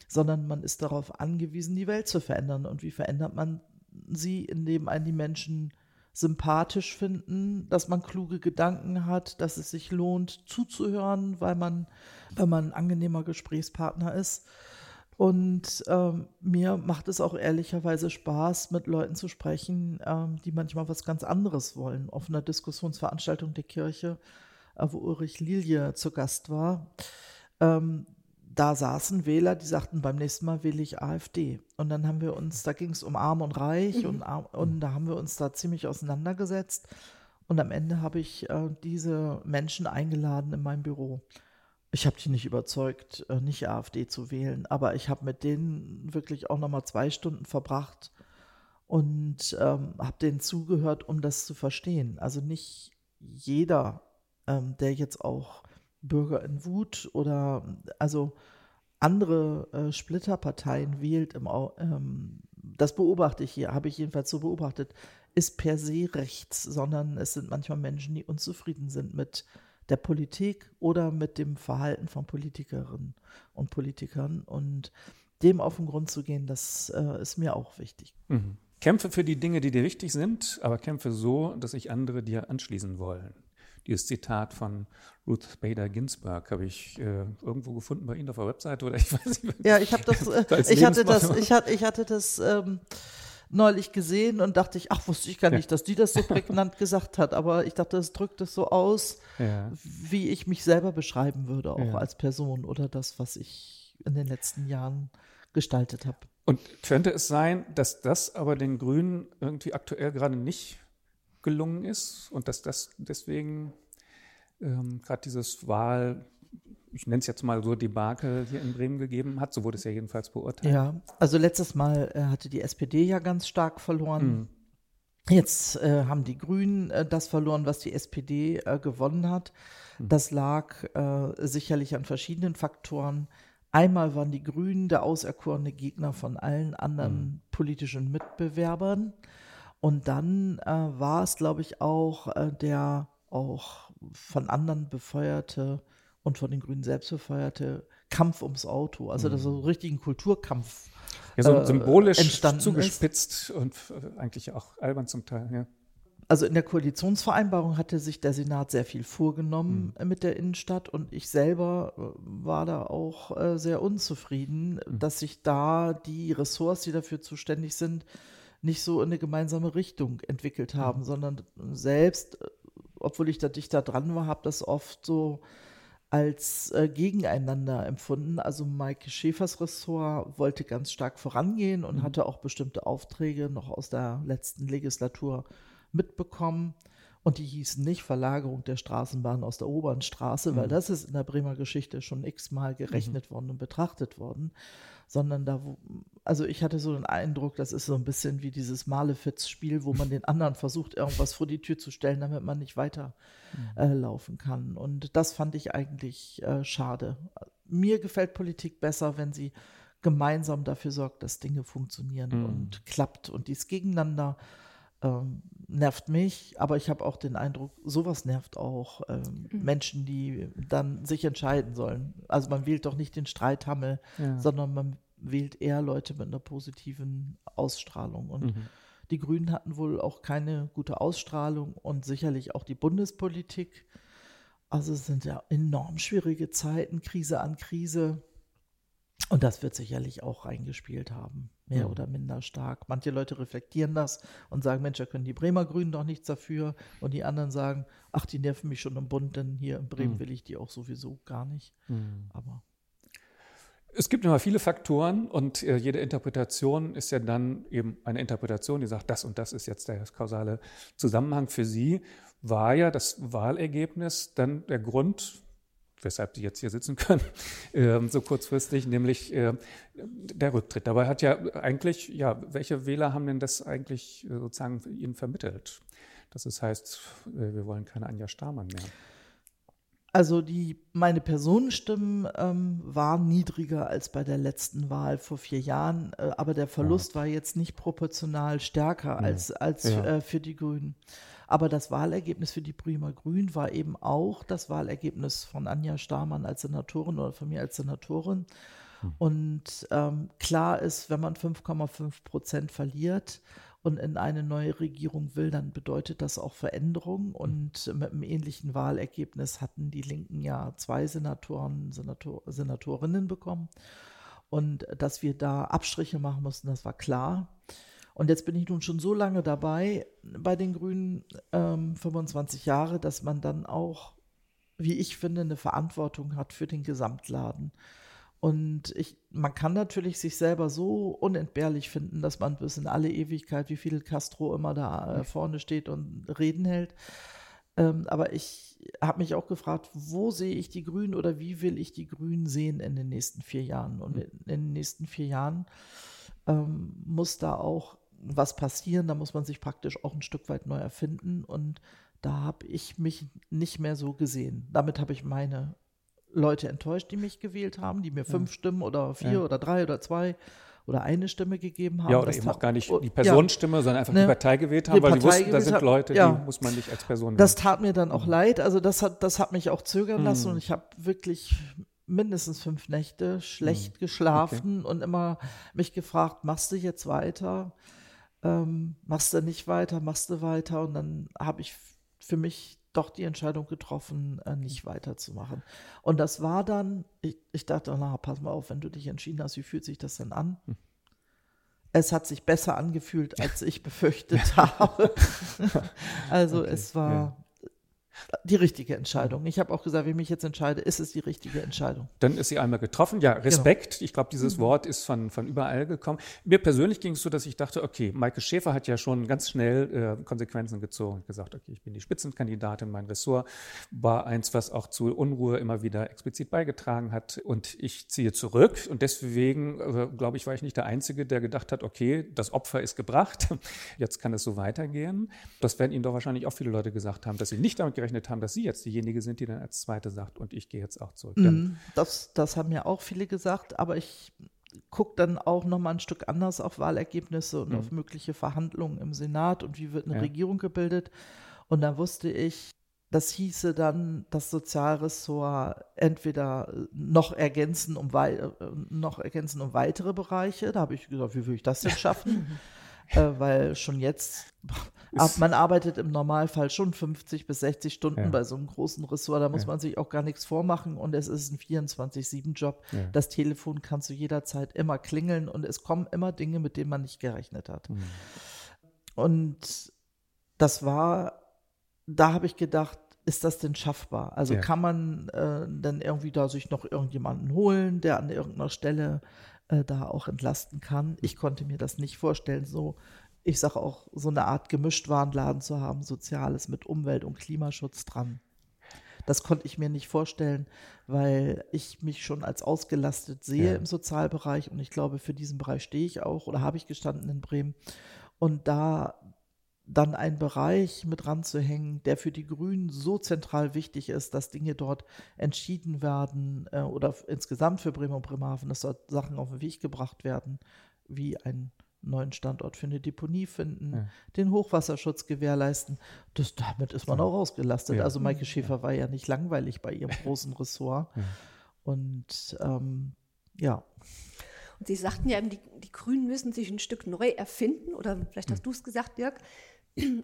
sondern man ist darauf angewiesen, die Welt zu verändern. Und wie verändert man sie, indem einen die Menschen sympathisch finden, dass man kluge Gedanken hat, dass es sich lohnt zuzuhören, weil man, weil man ein angenehmer Gesprächspartner ist. Und ähm, mir macht es auch ehrlicherweise Spaß, mit Leuten zu sprechen, ähm, die manchmal was ganz anderes wollen. Auf einer Diskussionsveranstaltung der Kirche, äh, wo Ulrich Lilie zu Gast war, ähm, da saßen Wähler, die sagten, beim nächsten Mal wähle ich AfD. Und dann haben wir uns, da ging es um Arm und Reich mhm. und, und da haben wir uns da ziemlich auseinandergesetzt. Und am Ende habe ich äh, diese Menschen eingeladen in mein Büro. Ich habe die nicht überzeugt, äh, nicht AfD zu wählen, aber ich habe mit denen wirklich auch nochmal zwei Stunden verbracht und ähm, habe denen zugehört, um das zu verstehen. Also nicht jeder, ähm, der jetzt auch Bürger in Wut oder also andere äh, Splitterparteien wählt, im, ähm, das beobachte ich hier, habe ich jedenfalls so beobachtet, ist per se rechts, sondern es sind manchmal Menschen, die unzufrieden sind mit der Politik oder mit dem Verhalten von Politikerinnen und Politikern. Und dem auf den Grund zu gehen, das äh, ist mir auch wichtig. Mhm. Kämpfe für die Dinge, die dir wichtig sind, aber kämpfe so, dass sich andere dir anschließen wollen. Dieses Zitat von Ruth Bader Ginsburg habe ich äh, irgendwo gefunden bei Ihnen auf der Webseite oder ich [LAUGHS] weiß nicht. Ja, ich habe das, äh, ich hatte das, ich hatte, ich hatte das ähm, neulich gesehen und dachte ich, ach, wusste ich gar nicht, dass die das so prägnant [LAUGHS] gesagt hat. Aber ich dachte, es drückt es so aus, Ja. wie ich mich selber beschreiben würde, auch Ja. als Person oder das, was ich in den letzten Jahren gestaltet habe. Und könnte es sein, dass das aber den Grünen irgendwie aktuell gerade nicht gelungen ist und dass das deswegen ähm, gerade dieses Wahl, ich nenne es jetzt mal so Debakel hier in Bremen gegeben hat, so wurde es ja jedenfalls beurteilt. Ja, also letztes Mal äh, hatte die SPD ja ganz stark verloren. Mhm. Jetzt äh, haben die Grünen äh, das verloren, was die SPD äh, gewonnen hat. Das lag äh, sicherlich an verschiedenen Faktoren. Einmal waren die Grünen der auserkorene Gegner von allen anderen politischen Mitbewerbern. Und dann äh, war es, glaube ich, auch äh, der auch von anderen befeuerte und von den Grünen selbst befeuerte Kampf ums Auto. Also das so richtig ein Kulturkampf. Ja, so äh, symbolisch entstanden ist. zugespitzt und äh, eigentlich auch albern zum Teil. Ja. Also in der Koalitionsvereinbarung hatte sich der Senat sehr viel vorgenommen äh, mit der Innenstadt und ich selber äh, war da auch äh, sehr unzufrieden, dass sich da die Ressorts, die dafür zuständig sind, nicht so in eine gemeinsame Richtung entwickelt haben, sondern selbst, äh, obwohl ich da dichter dran war, habe das oft so als äh, gegeneinander empfunden. Also Maike Schäfers Ressort wollte ganz stark vorangehen und hatte auch bestimmte Aufträge noch aus der letzten Legislatur mitbekommen. Und die hießen nicht Verlagerung der Straßenbahn aus der Obernstraße, weil das ist in der Bremer Geschichte schon x-mal gerechnet worden und betrachtet worden, sondern da, wo, also ich hatte so den Eindruck, das ist so ein bisschen wie dieses Malefiz-Spiel, wo man den anderen [LAUGHS] versucht, irgendwas vor die Tür zu stellen, damit man nicht weiter äh, laufen kann. Und das fand ich eigentlich äh, schade. Mir gefällt Politik besser, wenn sie gemeinsam dafür sorgt, dass Dinge funktionieren und klappt. Und dies gegeneinander ähm, nervt mich, aber ich habe auch den Eindruck, sowas nervt auch ähm, Menschen, die dann sich entscheiden sollen. Also man wählt doch nicht den Streithammel, Ja. sondern man wählt eher Leute mit einer positiven Ausstrahlung. Und die Grünen hatten wohl auch keine gute Ausstrahlung und sicherlich auch die Bundespolitik. Also es sind ja enorm schwierige Zeiten, Krise an Krise. Und das wird sicherlich auch reingespielt haben, mehr Mhm. oder minder stark. Manche Leute reflektieren das und sagen, Mensch, da können die Bremer Grünen doch nichts dafür. Und die anderen sagen, ach, die nerven mich schon im Bund, denn hier in Bremen Mhm. will ich die auch sowieso gar nicht. Aber Es gibt immer viele Faktoren und äh, jede Interpretation ist ja dann eben eine Interpretation, die sagt, das und das ist jetzt der kausale Zusammenhang. Für Sie war ja das Wahlergebnis dann der Grund, weshalb Sie jetzt hier sitzen können, [LAUGHS] ähm, so kurzfristig, nämlich äh, der Rücktritt. Dabei hat ja eigentlich, ja, welche Wähler haben denn das eigentlich äh, sozusagen Ihnen vermittelt? Dass es heißt, äh, wir wollen keine Anja Starmann mehr. Also die, meine Personenstimmen ähm, waren niedriger als bei der letzten Wahl vor vier Jahren, äh, aber der Verlust war jetzt nicht proportional stärker als, als Ja. äh, für die Grünen. Aber das Wahlergebnis für die Bremer Grünen war eben auch das Wahlergebnis von Anja Starmann als Senatorin oder von mir als Senatorin. Und ähm, klar ist, wenn man 5,5 Prozent verliert und in eine neue Regierung will, dann bedeutet das auch Veränderung. Und mit einem ähnlichen Wahlergebnis hatten die Linken ja zwei Senatoren, Senator, Senatorinnen bekommen. Und dass wir da Abstriche machen mussten, das war klar. Und jetzt bin ich nun schon so lange dabei bei den Grünen, ähm, 25 Jahre, dass man dann auch, wie ich finde, eine Verantwortung hat für den Gesamtladen. Und ich, man kann natürlich sich selber so unentbehrlich finden, dass man bis in alle Ewigkeit, wie Fidel Castro immer da äh, vorne steht und Reden hält. Ähm, aber ich habe mich auch gefragt, wo sehe ich die Grünen oder wie will ich die Grünen sehen in den nächsten vier Jahren? Und in, in den nächsten vier Jahren ähm, muss da auch was passieren. Da muss man sich praktisch auch ein Stück weit neu erfinden. Und da habe ich mich nicht mehr so gesehen. Damit habe ich meine Leute enttäuscht, die mich gewählt haben, die mir fünf Stimmen oder vier Ja. oder drei oder zwei oder eine Stimme gegeben haben. Ja, oder Das eben auch gar nicht Oh, die ja. Personenstimme, sondern einfach Ne, die Partei gewählt haben, weil die Partei wussten, da sind. Leute, Ja. die muss man nicht als Person Das wählen. tat mir dann auch leid. Also das hat, das hat mich auch zögern lassen Hm. und ich habe wirklich mindestens fünf Nächte schlecht Hm. geschlafen und immer mich gefragt, machst du jetzt weiter? Ähm, machst du nicht weiter? Machst du weiter? Und dann habe ich für mich doch die Entscheidung getroffen, äh, nicht weiterzumachen. Und das war dann, ich, ich dachte, na, pass mal auf, wenn du dich entschieden hast, wie fühlt sich das denn an? es hat sich besser angefühlt, als [LAUGHS] ich befürchtet habe. [LAUGHS] also okay, es war die richtige Entscheidung. Ich habe auch gesagt, wenn ich mich jetzt entscheide, ist es die richtige Entscheidung. Dann ist sie einmal getroffen. Ja, Respekt. Genau. Ich glaube, dieses mhm. Wort ist von, von überall gekommen. Mir persönlich ging es so, dass ich dachte, okay, Maike Schäfer hat ja schon ganz schnell äh, Konsequenzen gezogen und gesagt, okay, ich bin die Spitzenkandidatin, mein Ressort war eins, was auch zu Unruhe immer wieder explizit beigetragen hat und ich ziehe zurück und deswegen, äh, glaube ich, war ich nicht der Einzige, der gedacht hat, okay, das Opfer ist gebracht, [LAUGHS] jetzt kann es so weitergehen. Das werden Ihnen doch wahrscheinlich auch viele Leute gesagt haben, dass sie nicht damit gerechnet gerechnet haben, dass Sie jetzt diejenige sind, die dann als Zweite sagt, und ich gehe jetzt auch zurück. Mhm, das, das haben ja auch viele gesagt, aber ich gucke dann auch nochmal ein Stück anders auf Wahlergebnisse und mhm. auf mögliche Verhandlungen im Senat und wie wird eine ja. Regierung gebildet. Und da wusste ich, das hieße dann das Sozialressort entweder noch ergänzen um, äh, noch ergänzen um weitere Bereiche. Da habe ich gesagt, wie will ich das denn [LAUGHS] schaffen? Äh, weil schon jetzt, man arbeitet im Normalfall schon 50 bis 60 Stunden ja. bei so einem großen Ressort, da muss ja. man sich auch gar nichts vormachen und es ist ein 24-7-Job. Ja. Das Telefon kann zu jeder Zeit immer klingeln und es kommen immer Dinge, mit denen man nicht gerechnet hat. Mhm. Und das war, da habe ich gedacht, ist das denn schaffbar? Also kann man äh, dann irgendwie da sich noch irgendjemanden holen, der an irgendeiner Stelle äh, da auch entlasten kann. Ich konnte mir das nicht vorstellen, so, ich sage auch, so eine Art Gemischtwarenladen zu haben, Soziales mit Umwelt- und Klimaschutz dran. Das konnte ich mir nicht vorstellen, weil ich mich schon als ausgelastet sehe ja. im Sozialbereich und ich glaube, für diesen Bereich stehe ich auch oder habe ich gestanden in Bremen. Und da dann einen Bereich mit ranzuhängen, der für die Grünen so zentral wichtig ist, dass Dinge dort entschieden werden äh, oder insgesamt für Bremen und Bremerhaven, dass dort Sachen auf den Weg gebracht werden, wie einen neuen Standort für eine Deponie finden, ja. den Hochwasserschutz gewährleisten. Das, damit ist man ja. auch ausgelastet. Ja. Also Maike Schäfer war ja nicht langweilig bei ihrem großen Ressort. Und ähm, ja. Und Sie sagten ja, die, die Grünen müssen sich ein Stück neu erfinden, oder vielleicht hast du es gesagt, Dirk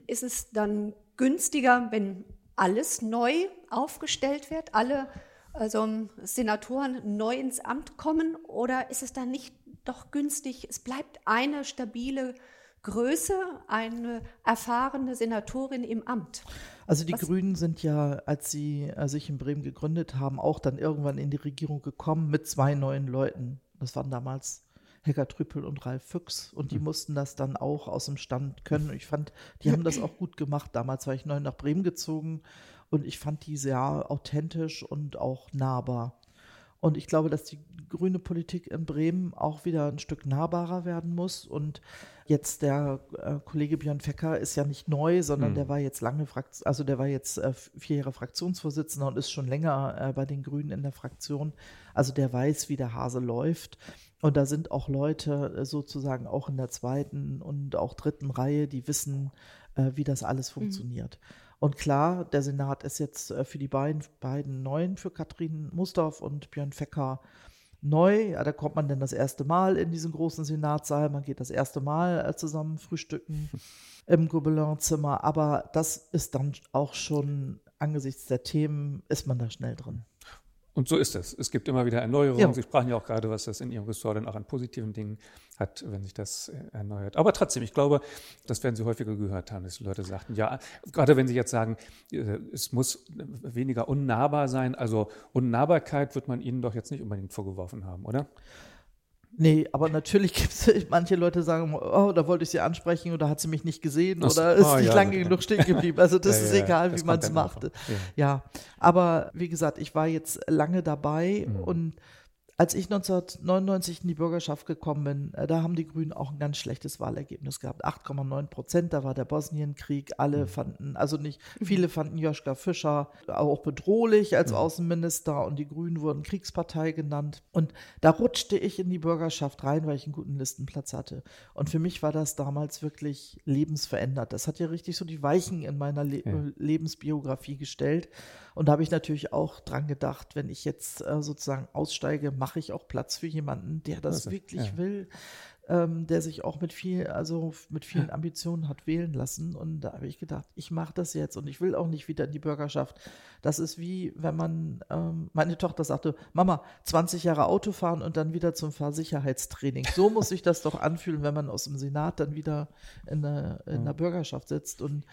ist es dann günstiger, wenn alles neu aufgestellt wird, alle also Senatoren neu ins Amt kommen, oder ist es dann nicht doch günstig, es bleibt eine stabile Größe, eine erfahrene Senatorin im Amt? Also die Was? Grünen sind ja, als sie äh, sich in Bremen gegründet haben, auch dann irgendwann in die Regierung gekommen mit zwei neuen Leuten. Das waren damals Helga Trüppel und Ralf Füchs. Und die mhm. mussten das dann auch aus dem Stand können. Und ich fand, die haben das auch gut gemacht. Damals war ich neu nach Bremen gezogen und ich fand die sehr authentisch und auch nahbar. Und ich glaube, dass die grüne Politik in Bremen auch wieder ein Stück nahbarer werden muss. Und jetzt der äh, Kollege Björn Fecker ist ja nicht neu, sondern mhm. der war jetzt lange Frakt also der war jetzt äh, vier Jahre Fraktionsvorsitzender und ist schon länger äh, bei den Grünen in der Fraktion. Also der weiß, wie der Hase läuft. Und da sind auch Leute sozusagen auch in der zweiten und auch dritten Reihe, die wissen, wie das alles mhm. funktioniert. Mhm. Und klar, der Senat ist jetzt äh, für die beiden, beiden Neuen, für Katrin Mustorf und Björn Fecker, neu. Ja, da kommt man dann das erste Mal in diesen großen Senatssaal. Man geht das erste Mal zusammen frühstücken [LAUGHS] im Gobelin-Zimmer. Aber das ist dann auch schon angesichts der Themen, ist man da schnell drin. Und so ist es. Es gibt immer wieder Erneuerungen. Ja. Sie sprachen ja auch gerade, was das in Ihrem Ressort dann auch an positiven Dingen hat, wenn sich das äh, erneuert. Aber trotzdem, ich glaube, das werden Sie häufiger gehört haben, dass die Leute sagten, ja, gerade wenn Sie jetzt sagen, äh, es muss weniger unnahbar sein. Also Unnahbarkeit wird man Ihnen doch jetzt nicht unbedingt vorgeworfen haben, oder? Nee, aber natürlich [LAUGHS] gibt es manche Leute sagen, oh, da wollte ich sie ansprechen oder hat sie mich nicht gesehen das, oder ist oh, nicht ja, lange genug stehen geblieben. Also das [LAUGHS] ja, ist ja, egal, wie man es macht. Ja. aber wie gesagt, ich war jetzt lange dabei mhm. und als ich 1999 in die Bürgerschaft gekommen bin, äh, da haben die Grünen auch ein ganz schlechtes Wahlergebnis gehabt. 8,9 Prozent, da war der Bosnienkrieg. Alle mhm. fanden, also nicht, mhm. viele fanden Joschka Fischer auch bedrohlich als mhm. Außenminister und die Grünen wurden Kriegspartei genannt. Und da rutschte ich in die Bürgerschaft rein, weil ich einen guten Listenplatz hatte. Und für mich war das damals wirklich lebensverändert. Das hat ja richtig so die Weichen in meiner Le ja. Lebensbiografie gestellt. Und da habe ich natürlich auch dran gedacht, wenn ich jetzt äh, sozusagen aussteige, mache ich auch Platz für jemanden, der das also, wirklich ja. will. ähm, der sich auch mit viel, also mit vielen Ambitionen hat wählen lassen. Und da habe ich gedacht, ich mache das jetzt und ich will auch nicht wieder in die Bürgerschaft. Das ist wie, wenn man, ähm, meine Tochter sagte, Mama, 20 Jahre Auto fahren und dann wieder zum Fahrsicherheitstraining. So muss sich das doch anfühlen, wenn man aus dem Senat dann wieder in der, in der Bürgerschaft sitzt. Und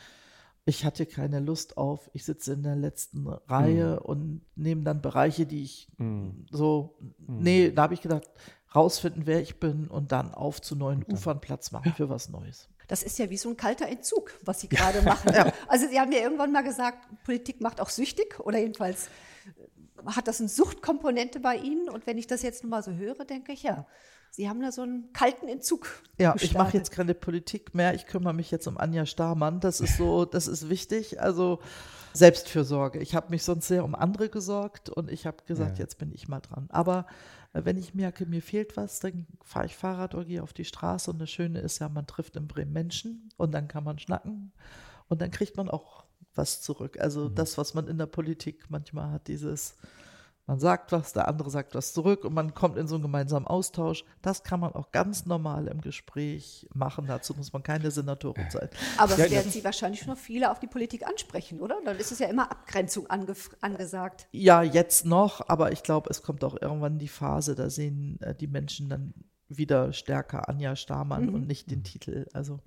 ich hatte keine Lust auf, ich sitze in der letzten Reihe mhm. und nehme dann Bereiche, die ich mhm. so, nee, da habe ich gedacht, rausfinden, wer ich bin und dann auf zu neuen Ufern Platz machen für was Neues. Das ist ja wie so ein kalter Entzug, was Sie gerade [LAUGHS] machen. ja. Also Sie haben ja irgendwann mal gesagt, Politik macht auch süchtig oder jedenfalls äh, hat das eine Suchtkomponente bei Ihnen. Und wenn ich das jetzt nochmal so höre, denke ich, ja, Sie haben da so einen kalten Entzug. Ja, gestartet. ich mache jetzt keine Politik mehr. Ich kümmere mich jetzt um Anja Starmann. Das ist so, das ist wichtig. Also Selbstfürsorge. Ich habe mich sonst sehr um andere gesorgt und ich habe gesagt, ja. jetzt bin ich mal dran. Aber äh, wenn ich merke, mir fehlt was, dann fahre ich Fahrrad oder gehe auf die Straße. Und das Schöne ist ja, man trifft in Bremen Menschen und dann kann man schnacken und dann kriegt man auch was zurück. Also mhm. das, was man in der Politik manchmal hat, dieses man sagt was, der andere sagt was zurück und man kommt in so einen gemeinsamen Austausch. Das kann man auch ganz normal im Gespräch machen. Dazu muss man keine Senatorin sein. Aber es werden Sie wahrscheinlich noch viele auf die Politik ansprechen, oder? Dann ist es ja immer Abgrenzung ange angesagt. Ja, jetzt noch, aber ich glaube, es kommt auch irgendwann die Phase, da sehen äh, die Menschen dann wieder stärker Anja Stamann mhm. und nicht den Titel. Also,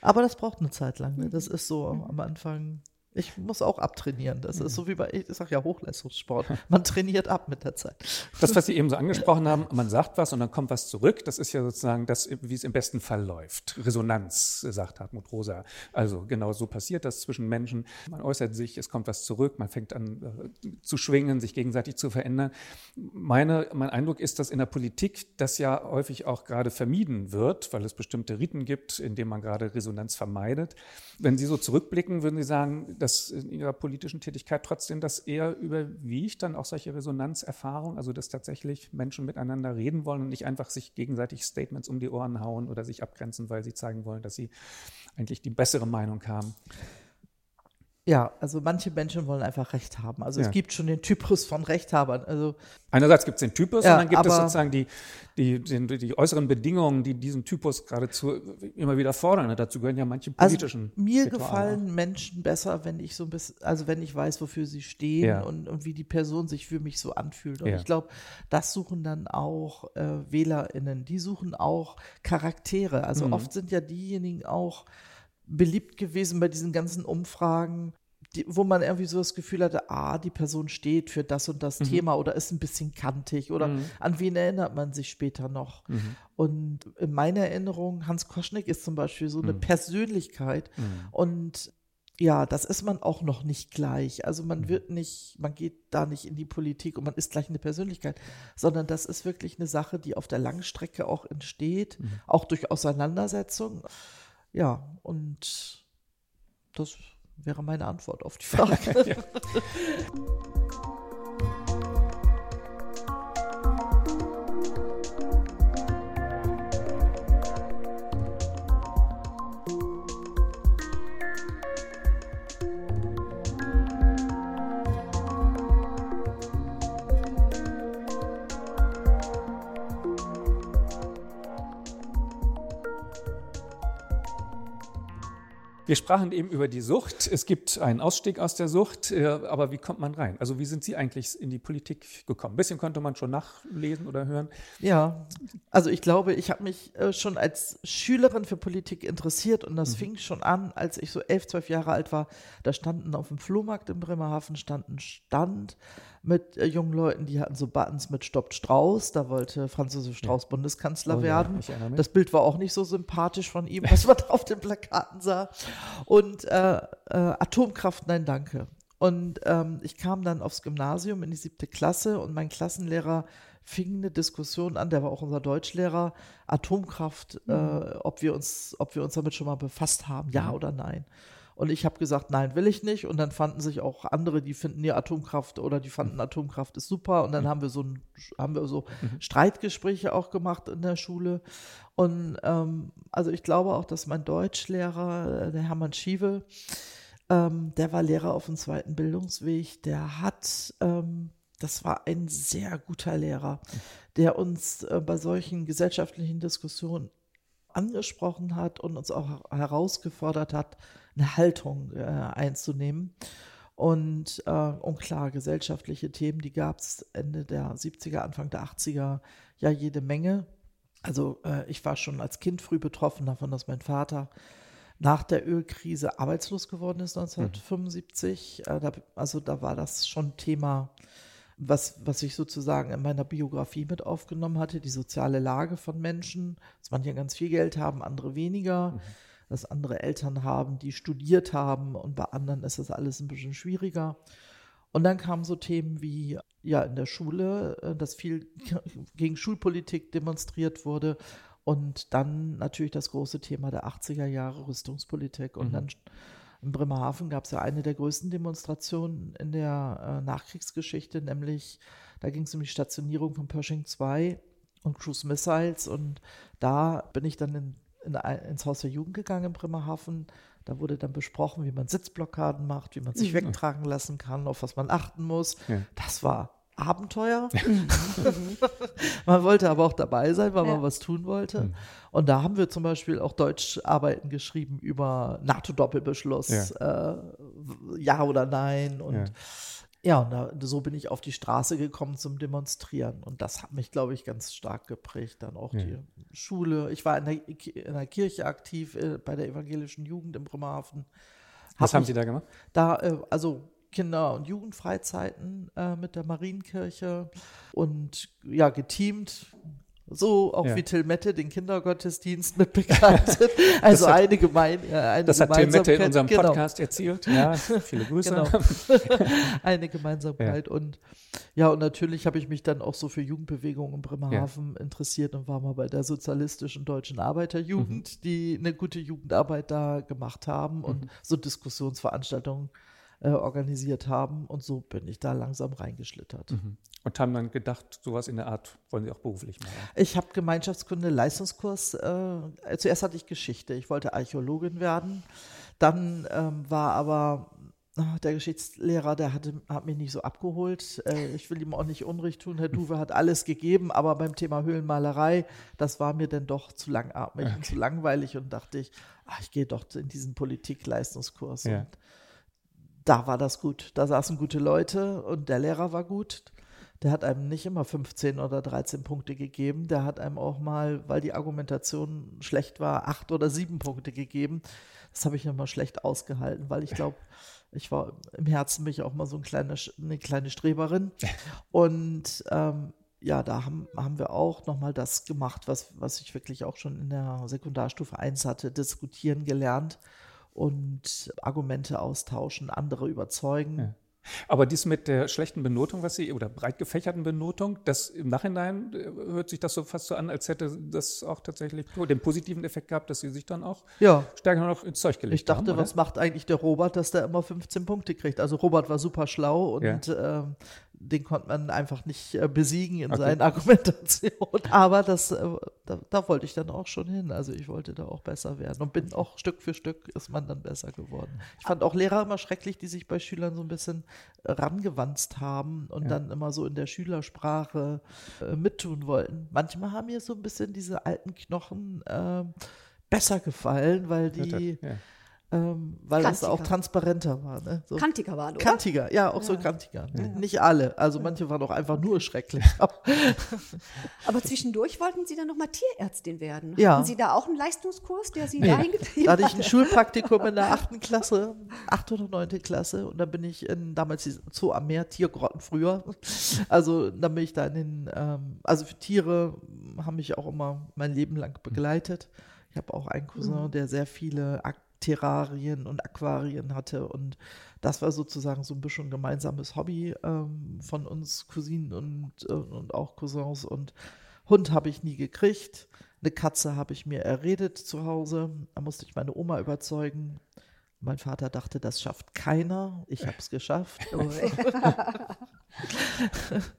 aber das braucht eine Zeit lang. Ne? Das ist so mhm. am Anfang ich muss auch abtrainieren. Das ist so wie bei, ich sage ja Hochleistungssport. [LAUGHS] Man trainiert ab mit der Zeit. Das, was Sie eben so angesprochen haben, man sagt was und dann kommt was zurück, das ist ja sozusagen das, wie es im besten Fall läuft. Resonanz, sagt Hartmut Rosa. Also genau so passiert das zwischen Menschen. Man äußert sich, es kommt was zurück, man fängt an äh, zu schwingen, sich gegenseitig zu verändern. Meine, mein Eindruck ist, dass in der Politik das ja häufig auch gerade vermieden wird, weil es bestimmte Riten gibt, in denen man gerade Resonanz vermeidet. Wenn Sie so zurückblicken, würden Sie sagen, dass in Ihrer politischen Tätigkeit trotzdem das eher überwiegt, dann auch solche Resonanzerfahrungen, also dass tatsächlich Menschen miteinander reden wollen und nicht einfach sich gegenseitig Statements um die Ohren hauen oder sich abgrenzen, weil sie zeigen wollen, dass sie eigentlich die bessere Meinung haben. Ja, also manche Menschen wollen einfach Recht haben. Also ja. es gibt schon den Typus von Rechthabern. Also Einerseits gibt es den Typus ja, und dann gibt es sozusagen die, die, die, die, äußeren Bedingungen, die diesen Typus geradezu immer wieder fordern. Dazu gehören ja manche also politischen. Also mir Rituale. gefallen Menschen besser, wenn ich so ein bisschen, also wenn ich weiß, wofür sie stehen ja. und, und, wie die Person sich für mich so anfühlt. Und ich glaube, das suchen dann auch äh, WählerInnen. Die suchen auch Charaktere. Also mhm. oft sind ja diejenigen auch beliebt gewesen bei diesen ganzen Umfragen, die, wo man irgendwie so das Gefühl hatte, ah, die Person steht für das und das mhm. Thema oder ist ein bisschen kantig oder mhm. an wen erinnert man sich später noch. Mhm. Und in meiner Erinnerung, Hans Koschnick ist zum Beispiel so eine mhm. Persönlichkeit mhm. und ja, das ist man auch noch nicht gleich. Also man mhm. wird nicht, man geht da nicht in die Politik und man ist gleich eine Persönlichkeit, sondern das ist wirklich eine Sache, die auf der Langstrecke auch entsteht, auch durch Auseinandersetzung. Ja, und das wäre meine Antwort auf die Frage. [LAUGHS] ja. [LAUGHS] Wir sprachen eben über die Sucht. Es gibt einen Ausstieg aus der Sucht, äh, aber wie kommt man rein? Also wie sind Sie eigentlich in die Politik gekommen? Ein bisschen konnte man schon nachlesen oder hören. Ja, also ich glaube, ich habe mich äh, schon als Schülerin für Politik interessiert und das mhm. fing schon an, als ich so elf, zwölf Jahre alt war. Da standen auf dem Flohmarkt in Bremerhaven standen Stand mit äh, jungen Leuten, die hatten so Buttons mit Stoppt Strauß. Da wollte Franz Josef Strauß ja. Bundeskanzler oh, werden. Ja, das Bild war auch nicht so sympathisch von ihm, was man [LAUGHS] auf den Plakaten sah. Und äh, äh, Atomkraft, nein, danke. Und ähm, ich kam dann aufs Gymnasium in die siebte Klasse und mein Klassenlehrer fing eine Diskussion an, der war auch unser Deutschlehrer, Atomkraft, mhm. äh, ob, wir uns, ob wir uns damit schon mal befasst haben, ja mhm. oder nein. Und ich habe gesagt, nein, will ich nicht. Und dann fanden sich auch andere, die finden, nee, Atomkraft oder die fanden Atomkraft ist super. Und dann haben wir so ein, haben wir so mhm. Streitgespräche auch gemacht in der Schule. Und ähm, also ich glaube auch, dass mein Deutschlehrer, äh, der Hermann Schiewe, ähm, der war Lehrer auf dem zweiten Bildungsweg, der hat ähm, das war ein sehr guter Lehrer, der uns äh, bei solchen gesellschaftlichen Diskussionen angesprochen hat und uns auch herausgefordert hat, eine Haltung äh, einzunehmen. Und, äh, und klar, gesellschaftliche Themen, die gab es Ende der 70er, Anfang der 80er ja jede Menge. Also äh, ich war schon als Kind früh betroffen davon, dass mein Vater nach der Ölkrise arbeitslos geworden ist 1975. Mhm. Äh, da, also da war das schon Thema, was, was ich sozusagen in meiner Biografie mit aufgenommen hatte, die soziale Lage von Menschen, dass manche ganz viel Geld haben, andere weniger. Mhm dass andere Eltern haben, die studiert haben und bei anderen ist das alles ein bisschen schwieriger. Und dann kamen so Themen wie, ja, in der Schule, äh, dass viel [LAUGHS] gegen Schulpolitik demonstriert wurde und dann natürlich das große Thema der 80er Jahre Rüstungspolitik. Und mhm. dann in Bremerhaven gab es ja eine der größten Demonstrationen in der äh, Nachkriegsgeschichte, nämlich da ging es um die Stationierung von Pershing 2 und Cruise Missiles. Und da bin ich dann in in, ins Haus der Jugend gegangen in Bremerhaven. Da wurde dann besprochen, wie man Sitzblockaden macht, wie man sich mhm. wegtragen lassen kann, auf was man achten muss. Ja. Das war Abenteuer. [LAUGHS] man wollte aber auch dabei sein, weil ja. man was tun wollte. Mhm. Und da haben wir zum Beispiel auch Deutscharbeiten geschrieben über NATO-Doppelbeschluss, ja. Äh, ja. oder nein. Und ja, und da, so bin ich auf die Straße gekommen zum Demonstrieren. Und das hat mich, glaube ich, ganz stark geprägt. Dann auch ja. die Schule. Ich war in der, in der Kirche aktiv, äh, bei der evangelischen Jugend in Bremerhaven. Was hab haben Sie da gemacht? Da, äh, also Kinder- und Jugendfreizeiten äh, mit der Marienkirche und ja, geteamt so auch ja. wie Till Mette den Kindergottesdienst mit begleitet. [LAUGHS] Also hat, eine gemein, äh, eine Das hat Till Mette in unserem genau. Podcast erzählt. Ja, [LAUGHS] viele Grüße. Genau. [LAUGHS] eine Gemeinsamkeit. Ja. Und ja, und natürlich habe ich mich dann auch so für Jugendbewegungen in Bremerhaven ja. interessiert und war mal bei der sozialistischen deutschen Arbeiterjugend, mhm. die eine gute Jugendarbeit da gemacht haben und mhm. so Diskussionsveranstaltungen äh, organisiert haben. Und so bin ich da langsam reingeschlittert. Mhm. Und haben dann gedacht, sowas in der Art wollen Sie auch beruflich machen? Ich habe Gemeinschaftskunde, Leistungskurs. Äh, zuerst hatte ich Geschichte. Ich wollte Archäologin werden. Dann ähm, war aber ah, der Geschichtslehrer, der hatte, hat mich nicht so abgeholt. Äh, ich will ihm auch nicht Unrecht tun. Herr Duwe hat alles gegeben, aber beim Thema Höhlenmalerei, das war mir dann doch zu langatmig okay. und zu langweilig und dachte ich, ach, ich gehe doch in diesen Politik-Leistungskurs. Ja. Und da war das gut. Da saßen gute Leute und der Lehrer war gut. Der hat einem nicht immer 15 oder 13 Punkte gegeben. Der hat einem auch mal, weil die Argumentation schlecht war, acht oder sieben Punkte gegeben. Das habe ich immer schlecht ausgehalten, weil ich glaube, ich war im Herzen mich auch mal so ein kleiner, eine kleine Streberin. Und ähm, ja, da haben, haben wir auch nochmal das gemacht, was, was ich wirklich auch schon in der Sekundarstufe 1 hatte, diskutieren gelernt und Argumente austauschen, andere überzeugen. Ja. Aber dies mit der schlechten Benotung, was Sie, oder breit gefächerten Benotung, das im Nachhinein äh, hört sich das so fast so an, als hätte das auch tatsächlich den positiven Effekt gehabt, dass Sie sich dann auch ja. stärker noch ins Zeug gelegt haben. Ich dachte, haben, was macht eigentlich der Robert, dass der immer 15 Punkte kriegt? Also Robert war super schlau und ja. ähm, den konnte man einfach nicht äh, besiegen in okay. seinen [LAUGHS] Argumentationen. Aber das, äh, da, da, wollte ich dann auch schon hin. Also ich wollte da auch besser werden und bin auch Stück für Stück ist man dann besser geworden. Ich fand auch Lehrer immer schrecklich, die sich bei Schülern so ein bisschen rangewanzt haben und ja. dann immer so in der Schülersprache äh, mittun wollten. Manchmal haben mir so ein bisschen diese alten Knochen äh, besser gefallen, weil die ja ähm, weil kantiger. das auch transparenter war. Ne? So. Kantiger waren, oder? Kantiger, ja, auch ja. so kantiger. Ja. Nicht alle, also manche waren auch einfach nur schrecklich. [LAUGHS] [LAUGHS] Aber zwischendurch wollten Sie dann nochmal Tierärztin werden. Ja. Hatten Sie da auch einen Leistungskurs, der Sie nee. dahin getrieben Da hatte ich ein Schulpraktikum in der [LAUGHS] achten Klasse, achte oder neunte Klasse und dann bin ich in, damals Zoo am Meer, Tiergrotten früher, also dann bin ich da in den, ähm, also für Tiere haben mich auch immer mein Leben lang begleitet. Ich habe auch einen Cousin, mhm. der sehr viele Ak Terrarien und Aquarien hatte. Und das war sozusagen so ein bisschen gemeinsames Hobby ähm, von uns Cousinen und, äh, und auch Cousins. Und Hund habe ich nie gekriegt. Eine Katze habe ich mir erredet zu Hause. Da musste ich meine Oma überzeugen. Mein Vater dachte, das schafft keiner. Ich [LAUGHS] habe es geschafft. Das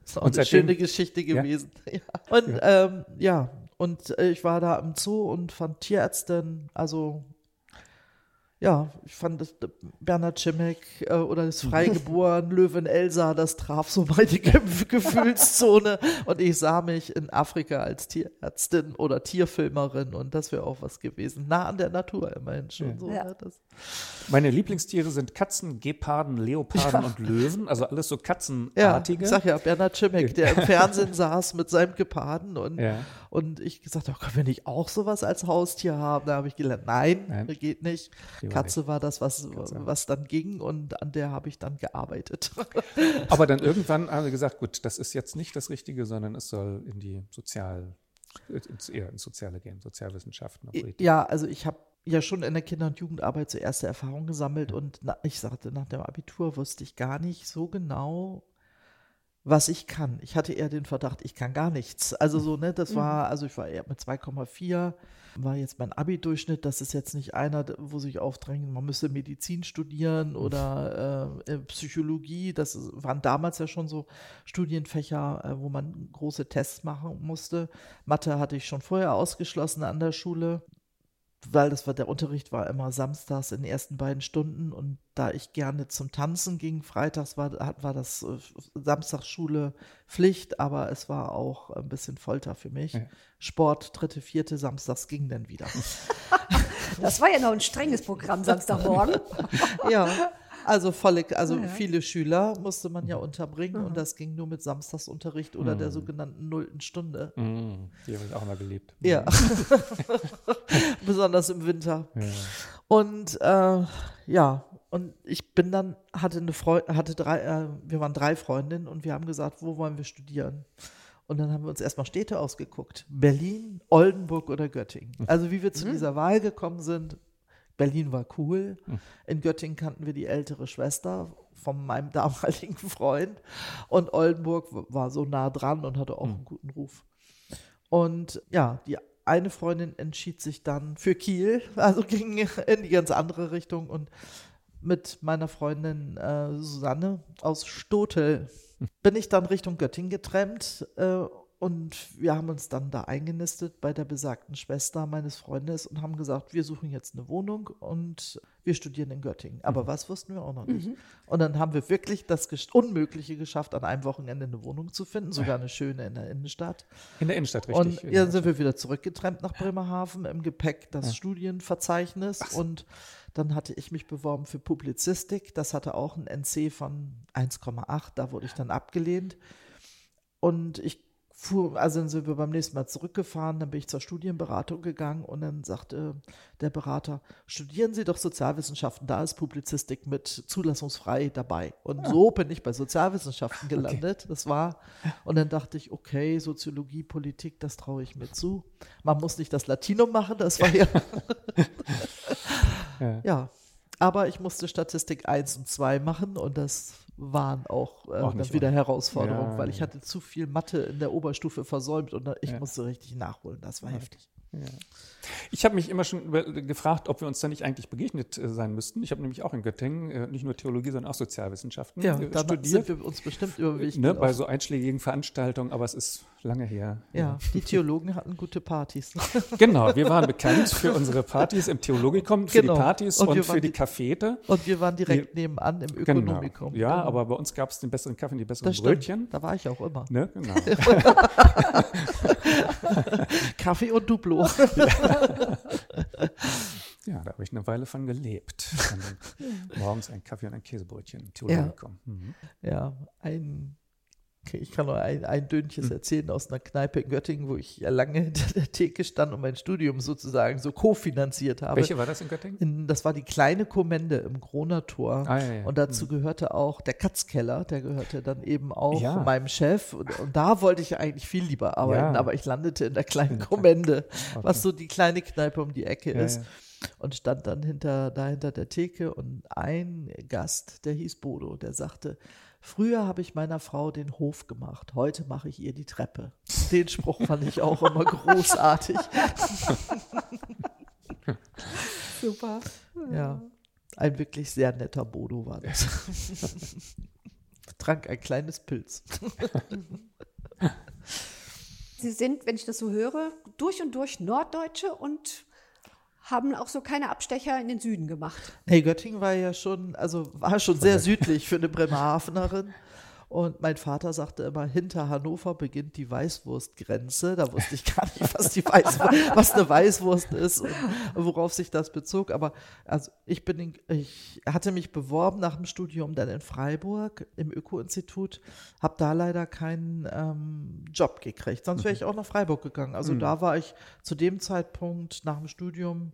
ist auch und eine schöne Geschichte gewesen. [LAUGHS] Ja. Ja. Und ja, ähm, ja. und äh, ich war da im Zoo und fand Tierärztin, also ja, ich fand das, Bernhard Schimek äh, oder das Freigeboren, [LAUGHS] Löwen Elsa, das traf so meine Ge Gefühlszone. Und ich sah mich in Afrika als Tierärztin oder Tierfilmerin und das wäre auch was gewesen. Nah an der Natur immerhin schon. Ja. So, ja. Ne, meine Lieblingstiere sind Katzen, Geparden, Leoparden ja. und Löwen, also alles so Katzenartige. Ja, ich sag ja, Bernhard Schimek, der im [LAUGHS] Fernsehen saß mit seinem Geparden und, und ich gesagt habe, oh, können wir nicht auch sowas als Haustier haben? Da habe ich gelernt, nein, nein, geht nicht. Katze war das, was, was dann ging und an der habe ich dann gearbeitet. [LAUGHS] Aber dann irgendwann haben sie gesagt, gut, das ist jetzt nicht das Richtige, sondern es soll in die Sozial, eher ins Soziale gehen, Sozialwissenschaften. Ja, also ich habe ja schon in der Kinder- und Jugendarbeit so erste Erfahrungen gesammelt und na, ich sagte, nach dem Abitur wusste ich gar nicht so genau, was ich kann. Ich hatte eher den Verdacht, ich kann gar nichts. Also so, ne, das war, mhm. also ich war eher mit 2,4 war jetzt mein Abi-Durchschnitt, das ist jetzt nicht einer, wo sich aufdrängen, man müsse Medizin studieren oder äh, äh, Psychologie. Das waren damals ja schon so Studienfächer, äh, wo man große Tests machen musste. Mathe hatte ich schon vorher ausgeschlossen an der Schule weil das war, der Unterricht war immer samstags in den ersten beiden Stunden und da ich gerne zum Tanzen ging, freitags war, war das äh, Samstagsschule Pflicht, aber es war auch ein bisschen Folter für mich. Ja. Sport, dritte, vierte, samstags ging dann wieder. [LAUGHS] Das war ja noch ein strenges Programm Samstagmorgen. [LAUGHS] ja. Also volle, also ja. viele Schüler musste man ja unterbringen mhm. und das ging nur mit Samstagsunterricht oder mhm. der sogenannten nullten Stunde. Mhm. Die habe ich auch mal gelebt. Ja. [LAUGHS] Besonders im Winter. Ja. Und äh, ja, und ich bin dann, hatte eine Freundin, hatte drei, äh, wir waren drei Freundinnen und wir haben gesagt, wo wollen wir studieren? Und dann haben wir uns erstmal Städte ausgeguckt. Berlin, Oldenburg oder Göttingen. Also wie wir zu mhm. dieser Wahl gekommen sind, Berlin war cool. Hm. In Göttingen kannten wir die ältere Schwester von meinem [LAUGHS] damaligen Freund. Und Oldenburg war so nah dran und hatte auch hm. einen guten Ruf. Und ja, die eine Freundin entschied sich dann für Kiel, [LAUGHS] also ging in die ganz andere Richtung. Und mit meiner Freundin äh, Susanne aus Stotel hm. bin ich dann Richtung Göttingen getrennt. Äh, und wir haben uns dann da eingenistet bei der besagten Schwester meines Freundes und haben gesagt, wir suchen jetzt eine Wohnung und wir studieren in Göttingen. Aber mhm. was wussten wir auch noch nicht. Mhm. Und dann haben wir wirklich das Unmögliche geschafft, an einem Wochenende eine Wohnung zu finden, sogar eine schöne in der Innenstadt. In der Innenstadt, richtig. Und dann sind wir wieder zurückgetrennt nach Bremerhaven, im Gepäck das ja. Studienverzeichnis Ach. und dann hatte ich mich beworben für Publizistik. Das hatte auch ein NC von 1,8. Da wurde ich dann abgelehnt. Und ich fuhr, also dann sind wir beim nächsten Mal zurückgefahren, dann bin ich zur Studienberatung gegangen und dann sagte der Berater, studieren Sie doch Sozialwissenschaften, da ist Publizistik mit zulassungsfrei dabei. Und ja. so bin ich bei Sozialwissenschaften [LAUGHS] gelandet. Okay. Das war, und dann dachte ich, okay, Soziologie, Politik, das traue ich mir zu. Man muss nicht das Latinum machen, das war [LAUGHS] ja. ja. [LAUGHS] ja. Aber ich musste Statistik 1 und 2 machen und das waren auch, äh, auch dann wieder Herausforderungen, ja, weil ich hatte zu viel Mathe in der Oberstufe versäumt und ich ja. musste richtig nachholen. Das war heftig. Ja. Ich habe mich immer schon gefragt, ob wir uns da nicht eigentlich begegnet äh, sein müssten. Ich habe nämlich auch in Göttingen äh, nicht nur Theologie, sondern auch Sozialwissenschaften ja, äh, studiert. sind wir uns bestimmt überwiegend. Ne, bei so einschlägigen Veranstaltungen, aber es ist lange her. Ja, ja. die Theologen hatten gute Partys. [LAUGHS] Genau, wir waren bekannt für unsere Partys im Theologikum, für genau. die Partys und, und für die, Cafete. Und wir waren direkt die, nehmen im genau. Ökonomikum. Genau. Ja, genau. aber bei uns gab es den besseren Kaffee und die besseren das Brötchen. Da war ich auch immer. Ne? Genau. [LAUGHS] [LAUGHS] Kaffee und Duplo. [LAUGHS] ja, da habe ich eine Weile von gelebt. [LAUGHS] morgens ein Kaffee und ein Käsebrötchen Theologikum. Ja, mhm. ja ein ich kann nur ein, ein Dönches hm. erzählen aus einer Kneipe in Göttingen, wo ich ja lange [LAUGHS] hinter der Theke stand und mein Studium sozusagen so kofinanziert habe. Welche war das in Göttingen? In, das war die kleine Kommende im Kroner Tor. Ah, ja, ja. Und dazu hm. gehörte auch der Katzkeller, der gehörte dann eben auch ja. meinem Chef. Und, und, da wollte ich eigentlich viel lieber arbeiten, aber ich landete in der kleinen Kommende, okay. was so die kleine Kneipe um die Ecke ist und stand dann hinter, da hinter der Theke und ein Gast, der hieß Bodo, der sagte, Früher habe ich meiner Frau den Hof gemacht, heute mache ich ihr die Treppe. Den Spruch fand ich auch immer [LAUGHS] großartig. Super. Ja, ein wirklich sehr netter Bodo war das. Trank ein kleines Pilz. Sie sind, wenn ich das so höre, durch und durch Norddeutsche und haben auch so keine Abstecher in den Süden gemacht. Nee, Göttingen war ja schon, also war schon sehr südlich für eine Bremerhavenerin. Und mein Vater sagte immer, hinter Hannover beginnt die Weißwurstgrenze. Da wusste ich gar nicht, was, die Weiß, [LAUGHS] was eine Weißwurst ist und worauf sich das bezog. Aber also ich bin, in, ich hatte mich beworben nach dem Studium dann in Freiburg im Öko-Institut, habe da leider keinen ähm, Job gekriegt. Sonst wäre ich auch nach Freiburg gegangen. Also mhm. da war ich zu dem Zeitpunkt nach dem Studium,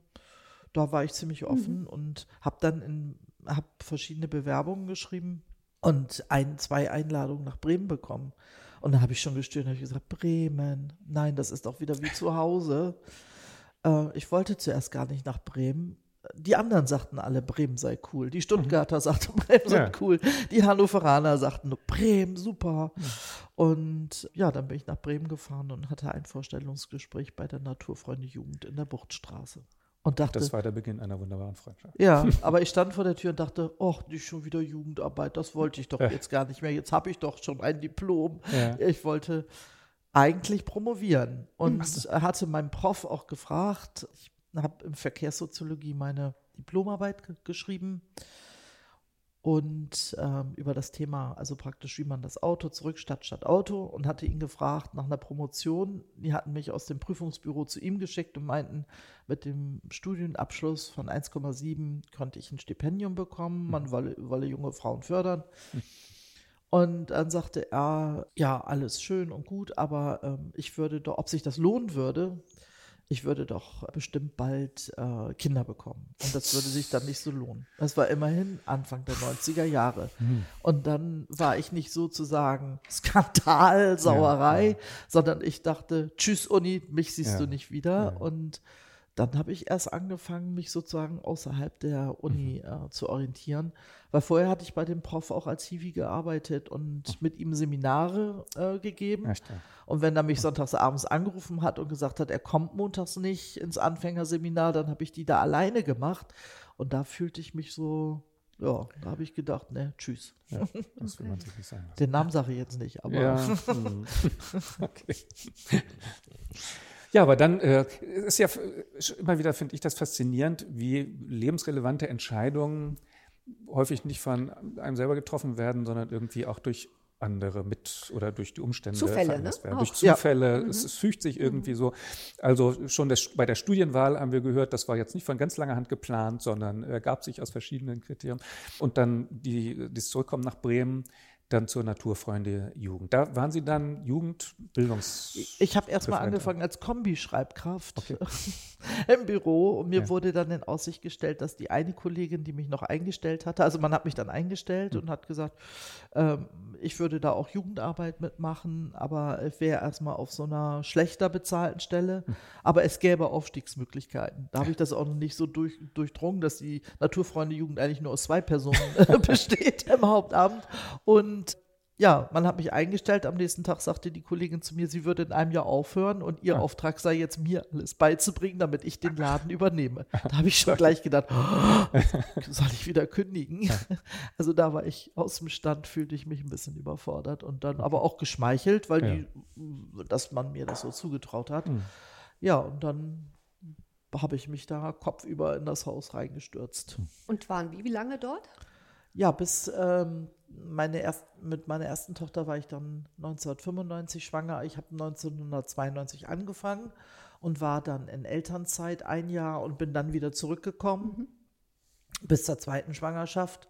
da war ich ziemlich offen mhm. und habe dann in, habe verschiedene Bewerbungen geschrieben und ein, zwei Einladungen nach Bremen bekommen. Und da habe ich schon gestöhnt, habe ich gesagt, Bremen, nein, das ist doch wieder wie zu Hause. Äh, ich wollte zuerst gar nicht nach Bremen. Die anderen sagten alle, Bremen sei cool. Die Stuttgarter mhm. sagten, Bremen sei ja. cool. Die Hannoveraner sagten, Bremen, super. Mhm. Und ja, dann bin ich nach Bremen gefahren und hatte ein Vorstellungsgespräch bei der Naturfreunde Jugend in der Buchtstraße. Und dachte, das war der Beginn einer wunderbaren Freundschaft. Ja, [LAUGHS] aber ich stand vor der Tür und dachte, oh, nicht schon wieder Jugendarbeit, das wollte ich doch ja. jetzt gar nicht mehr. Jetzt habe ich doch schon ein Diplom. Ja. Ich wollte eigentlich promovieren und hatte meinen Prof auch gefragt. Ich habe im Verkehrssoziologie meine Diplomarbeit geschrieben und ähm, über das Thema, also praktisch, wie man das Auto zurück statt statt Auto und hatte ihn gefragt nach einer Promotion. Die hatten mich aus dem Prüfungsbüro zu ihm geschickt und meinten, mit dem Studienabschluss von 1,7 konnte ich ein Stipendium bekommen, man mhm. wolle, wolle junge Frauen fördern. Und dann sagte er, ja, alles schön und gut, aber ähm, ich würde doch, ob sich das lohnen würde, ich würde doch bestimmt bald äh, Kinder bekommen. Und das würde sich dann nicht so lohnen. Das war immerhin Anfang der 90er Jahre. Mhm. Und dann war ich nicht sozusagen Skandal, Sauerei, ja, ja. sondern ich dachte, tschüss Uni, mich siehst ja. du nicht wieder. Und dann habe ich erst angefangen, mich sozusagen außerhalb der Uni mhm. äh, zu orientieren. Weil vorher hatte ich bei dem Prof auch als Hiwi gearbeitet und mhm. mit ihm Seminare äh, gegeben. Ja, und wenn er mich sonntags abends angerufen hat und gesagt hat, er kommt montags nicht ins Anfängerseminar, dann habe ich die da alleine gemacht. Und da fühlte ich mich so, ja, da habe ich gedacht, ne, tschüss. Ja, das [LAUGHS] will man sich nicht sagen. Den Namen sage ich jetzt nicht, aber. Ja, [LAUGHS] hm. [LAUGHS] okay. Ja, aber dann äh, ist ja immer wieder, finde ich das faszinierend, wie lebensrelevante Entscheidungen häufig nicht von einem selber getroffen werden, sondern irgendwie auch durch andere mit oder durch die Umstände Zufälle, ne? werden. Durch Zufälle, ja. es, es, fügt sich irgendwie so. Also schon das, bei der Studienwahl haben wir gehört, das war jetzt nicht von ganz langer Hand geplant, sondern ergab sich aus verschiedenen Kriterien. Und dann die, das Zurückkommen nach Bremen, dann zur Naturfreunde Jugend. Da waren Sie dann Jugendbildungs. Ich habe erst mal angefangen als Kombischreibkraft okay. [LAUGHS] im Büro und mir ja. wurde dann in Aussicht gestellt, dass die eine Kollegin, die mich noch eingestellt hatte, also man hat mich dann eingestellt mhm. und hat gesagt, ich würde da auch Jugendarbeit mitmachen, aber ich wäre erstmal auf so einer schlechter bezahlten Stelle. Mhm. Aber es gäbe Aufstiegsmöglichkeiten. Da habe ich das auch noch nicht so durch, durchdrungen, dass die Naturfreunde Jugend eigentlich nur aus zwei Personen [LAUGHS] besteht im Hauptamt. Und ja, man hat mich eingestellt. Am nächsten Tag sagte die Kollegin zu mir, sie würde in einem Jahr aufhören und ihr ja. Auftrag sei jetzt, mir alles beizubringen, damit ich den Laden übernehme. Da habe ich schon [LAUGHS] gleich gedacht, oh, [GASPS] soll ich wieder kündigen? [LAUGHS] Also da war ich aus dem Stand, fühlte ich mich ein bisschen überfordert und dann aber auch geschmeichelt, weil ja. die, dass man mir das so zugetraut hat. Mhm. Ja, und dann habe ich mich da kopfüber in das Haus reingestürzt. Und waren wie, wie lange dort? Ja, bis ähm, meine erst, mit meiner ersten Tochter war ich dann 1995 schwanger. Ich habe 1992 angefangen und war dann in Elternzeit ein Jahr und bin dann wieder zurückgekommen mhm. bis zur zweiten Schwangerschaft.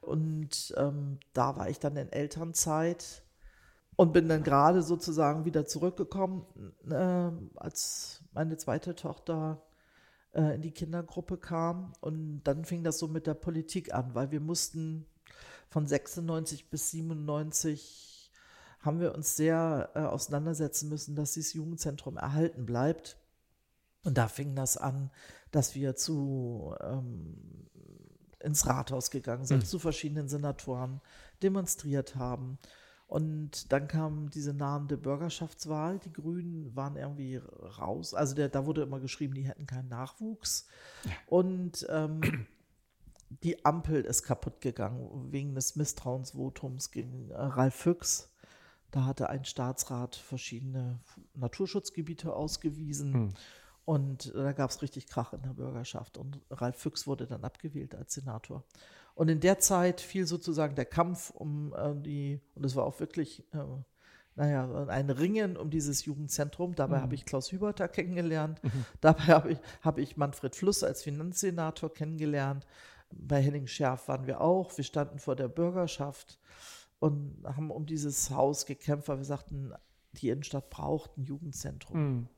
Und ähm, da war ich dann in Elternzeit und bin dann gerade sozusagen wieder zurückgekommen, äh, als meine zweite Tochter äh, in die Kindergruppe kam. Und dann fing das so mit der Politik an, weil wir mussten von 96 bis 97 haben wir uns sehr äh, auseinandersetzen müssen, dass dieses Jugendzentrum erhalten bleibt. Und da fing das an, dass wir zu ähm, ins Rathaus gegangen sind, mhm. zu verschiedenen Senatoren, demonstriert haben und dann kam diese nahende Bürgerschaftswahl. Die Grünen waren irgendwie raus. Also der, da wurde immer geschrieben, die hätten keinen Nachwuchs. Und ähm, die Ampel ist kaputt gegangen wegen des Misstrauensvotums gegen äh, Ralf Füchs. Da hatte ein Staatsrat verschiedene Naturschutzgebiete ausgewiesen. Hm. Und da gab es richtig Krach in der Bürgerschaft. Und Ralf Füchs wurde dann abgewählt als Senator. Und in der Zeit fiel sozusagen der Kampf um äh, die, und es war auch wirklich, äh, naja, ein Ringen um dieses Jugendzentrum. Dabei mhm. habe ich Klaus Hüberter kennengelernt. Mhm. Dabei habe ich, hab ich Manfred Fluss als Finanzsenator kennengelernt. Bei Henning Scherf waren wir auch. Wir standen vor der Bürgerschaft und haben um dieses Haus gekämpft, weil wir sagten, die Innenstadt braucht ein Jugendzentrum. Mhm.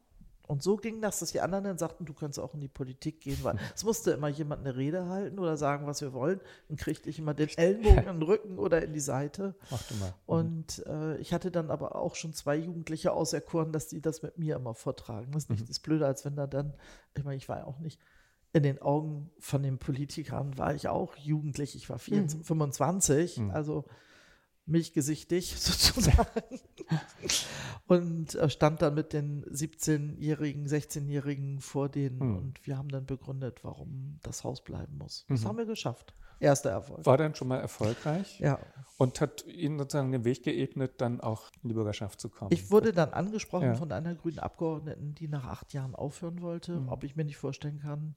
Und so ging das, dass die anderen dann sagten, du kannst auch in die Politik gehen, weil [LAUGHS] es musste immer jemand eine Rede halten oder sagen, was wir wollen. Dann kriegte ich immer den Ellenbogen [LAUGHS] in den Rücken oder in die Seite. Mach du mal. Mhm. Und äh, ich hatte dann aber auch schon zwei Jugendliche auserkoren, dass die das mit mir immer vortragen. Das ist nicht mhm. das Blöde, als wenn da dann, ich meine, ich war ja auch nicht in den Augen von den Politikern war ich auch jugendlich. Ich war 24, mhm. 25, mhm. also milchgesichtig [LAUGHS] sozusagen. und äh, stand dann mit den 17-Jährigen, 16-Jährigen vor denen mhm. und wir haben dann begründet, warum das Haus bleiben muss. Das mhm. haben wir geschafft. Erster Erfolg. War dann schon mal erfolgreich? Ja. Und hat Ihnen sozusagen den Weg geebnet, dann auch in die Bürgerschaft zu kommen? Ich wurde dann angesprochen ja. von einer grünen Abgeordneten, die nach acht Jahren aufhören wollte, mhm. ob ich mir nicht vorstellen kann,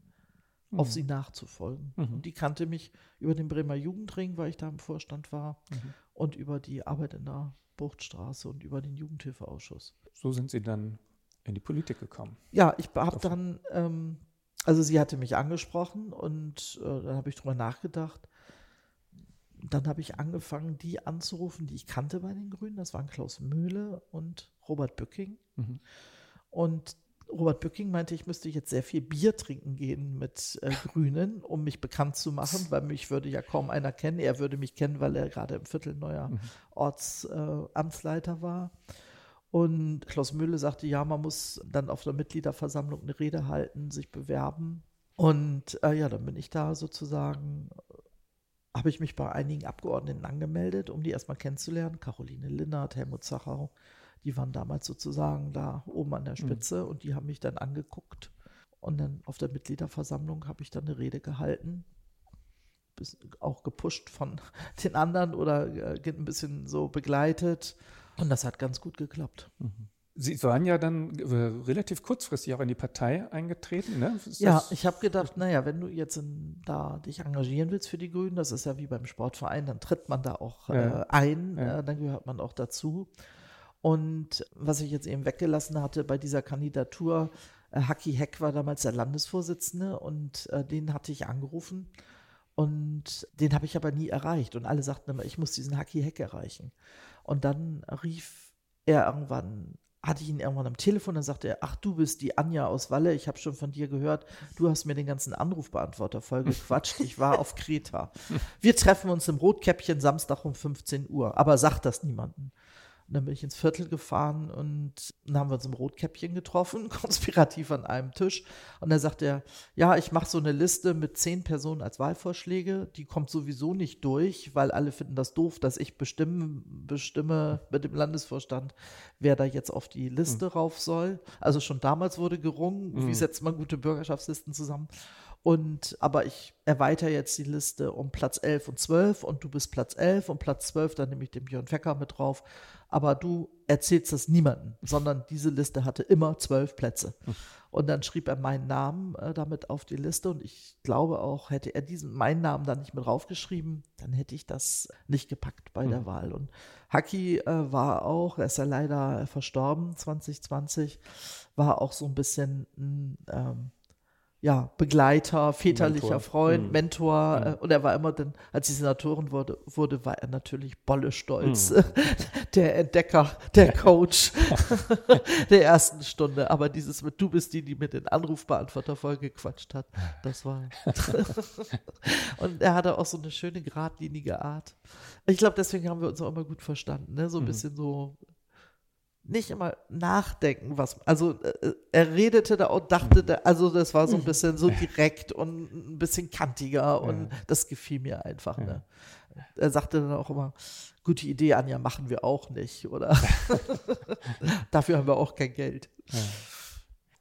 auf mhm. sie nachzufolgen. Mhm. Und die kannte mich über den Bremer Jugendring, weil ich da im Vorstand war, mhm. Und über die Arbeit in der Buchtstraße und über den Jugendhilfeausschuss. So sind Sie dann in die Politik gekommen? Ja, ich habe dann, ähm, also sie hatte mich angesprochen und äh, dann habe ich drüber nachgedacht. Dann habe ich angefangen, die anzurufen, die ich kannte bei den Grünen. Das waren Klaus Möhle und Robert Bücking. Mhm. Und Robert Bücking meinte, ich müsste jetzt sehr viel Bier trinken gehen mit äh, [LAUGHS] Grünen, um mich bekannt zu machen, weil mich würde ja kaum einer kennen. Er würde mich kennen, weil er gerade im Viertel neuer mhm. Ortsamtsleiter äh, war. Und Klaus Mühle sagte, ja, man muss dann auf der Mitgliederversammlung eine Rede halten, sich bewerben. Und äh, ja, dann bin ich da sozusagen, habe ich mich bei einigen Abgeordneten angemeldet, um die erstmal kennenzulernen. Caroline Linnert, Helmut Zachau die waren damals sozusagen da oben an der hm. Spitze mhm. und die haben mich dann angeguckt. Und dann auf der Mitgliederversammlung habe ich dann eine Rede gehalten, auch gepusht von [LAUGHS] den anderen oder äh, ein bisschen so begleitet. Und das hat ganz gut geklappt. Mhm. Sie waren ja dann äh, relativ kurzfristig auch in die Partei eingetreten, ne? ja, ich habe gedacht, naja, wenn du jetzt in, da dich engagieren willst für die Grünen, das ist ja wie beim Sportverein, dann tritt man da auch ja. äh, ein, ja. äh, dann gehört man auch dazu. Und was ich jetzt eben weggelassen hatte bei dieser Kandidatur, äh, Haki Heck war damals der Landesvorsitzende und äh, den hatte ich angerufen und den habe ich aber nie erreicht. Und alle sagten immer, ich muss diesen Haki Heck erreichen. Und dann rief er irgendwann, hatte ich ihn irgendwann am Telefon, dann sagte er, ach, du bist die Anja aus Walle, ich habe schon von dir gehört, du hast mir den ganzen Anrufbeantworter voll [LAUGHS] gequatscht, ich war auf Kreta. Wir treffen uns im Rotkäppchen Samstag um 15 Uhr, aber sag das niemandem. Und dann bin ich ins Viertel gefahren und dann haben wir uns im Rotkäppchen getroffen, [LAUGHS] konspirativ an einem Tisch. Und da sagt er, ja, ich mache so eine Liste mit zehn Personen als Wahlvorschläge. Die kommt sowieso nicht durch, weil alle finden das doof, dass ich bestimme, bestimme mit dem Landesvorstand, wer da jetzt auf die Liste mhm. rauf soll. Also schon damals wurde gerungen, mhm. wie setzt man gute Bürgerschaftslisten zusammen. Und, aber ich erweitere jetzt die Liste um Platz 11 und 12 und du bist Platz 11 und Platz 12, dann nehme ich den Björn Fecker mit drauf. Aber du erzählst das niemandem, sondern diese Liste hatte immer zwölf Plätze. Und dann schrieb er meinen Namen äh, damit auf die Liste und ich glaube auch, hätte er diesen, meinen Namen dann nicht mit draufgeschrieben, dann hätte ich das nicht gepackt bei mhm. der Wahl. Und Haki äh, war auch, er ist ja leider verstorben 2020, war auch so ein bisschen ein ähm, ja, Begleiter, väterlicher Mentor. Freund, mhm. Mentor. Mhm. und er war immer dann, als ich Senatorin wurde, wurde, war er natürlich bolle stolz. Mhm. [LAUGHS] der Entdecker, der Coach [LAUGHS] der ersten Stunde. Aber dieses mit, du bist die, die mit den Anrufbeantworter voll gequatscht hat, das war. [LAUGHS] und er hatte auch so eine schöne, geradlinige Art. Ich glaube, deswegen haben wir uns auch immer gut verstanden. Ne? So ein mhm. bisschen so nicht immer nachdenken, was, also äh, er redete da und dachte, da, also das war so ein bisschen so direkt und ein bisschen kantiger und ja. das gefiel mir einfach. Ne? Er sagte dann auch immer, gute Idee, Anja, machen wir auch nicht, oder? [LAUGHS] Dafür haben wir auch kein Geld. Ja.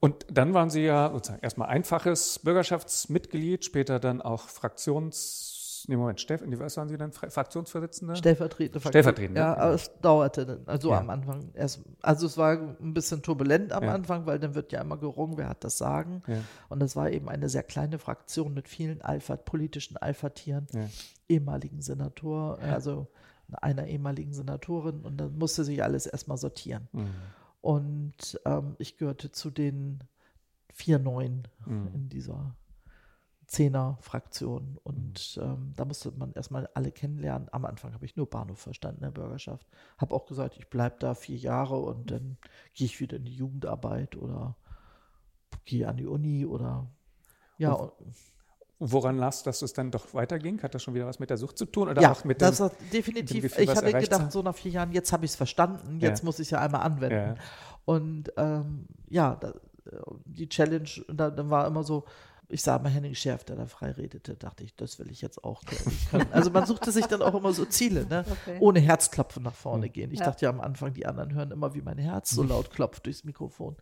Und dann waren Sie ja sozusagen erstmal einfaches Bürgerschaftsmitglied, später dann auch Fraktions nee, Moment, Steff, was waren Sie dann? Fraktionsvorsitzende? Stellvertretende. Stellvertretende. Ja, aber es dauerte dann, also ja. am Anfang erst, also es war ein bisschen turbulent am ja. Anfang, weil dann wird ja immer gerungen, wer hat das Sagen. Ja. Und das war eben eine sehr kleine Fraktion mit vielen Alpha, politischen Alpha-Tieren, ehemaligen Senator, also einer ehemaligen Senatorin und dann musste sich alles erstmal sortieren. Mhm. Und ähm, ich gehörte zu den vier Neuen mhm. in dieser Zehner-Fraktion. Und ähm, da musste man erstmal alle kennenlernen. Am Anfang habe ich nur Bahnhof verstanden in der Bürgerschaft. Habe auch gesagt, ich bleibe da vier Jahre und dann gehe ich wieder in die Jugendarbeit oder gehe an die Uni oder ja. Und, Woran lag dass es dann doch weiterging? Hat das schon wieder was mit der Sucht zu tun? Oder ja, auch mit das dem, definitiv. Gefühl, ich hatte gedacht, so nach vier Jahren, jetzt habe ich es verstanden, jetzt ja. muss ich es ja einmal anwenden. Ja. Und ähm, ja, da, die Challenge, da, dann war immer so, ich sah mal Henning Schärf, der da frei redete, dachte ich, das will ich jetzt auch können. Also man suchte sich dann auch immer so Ziele, ne? Okay. ohne Herzklopfen nach vorne gehen. Ich ja. dachte ja am Anfang, die anderen hören immer, wie mein Herz so laut klopft durchs Mikrofon.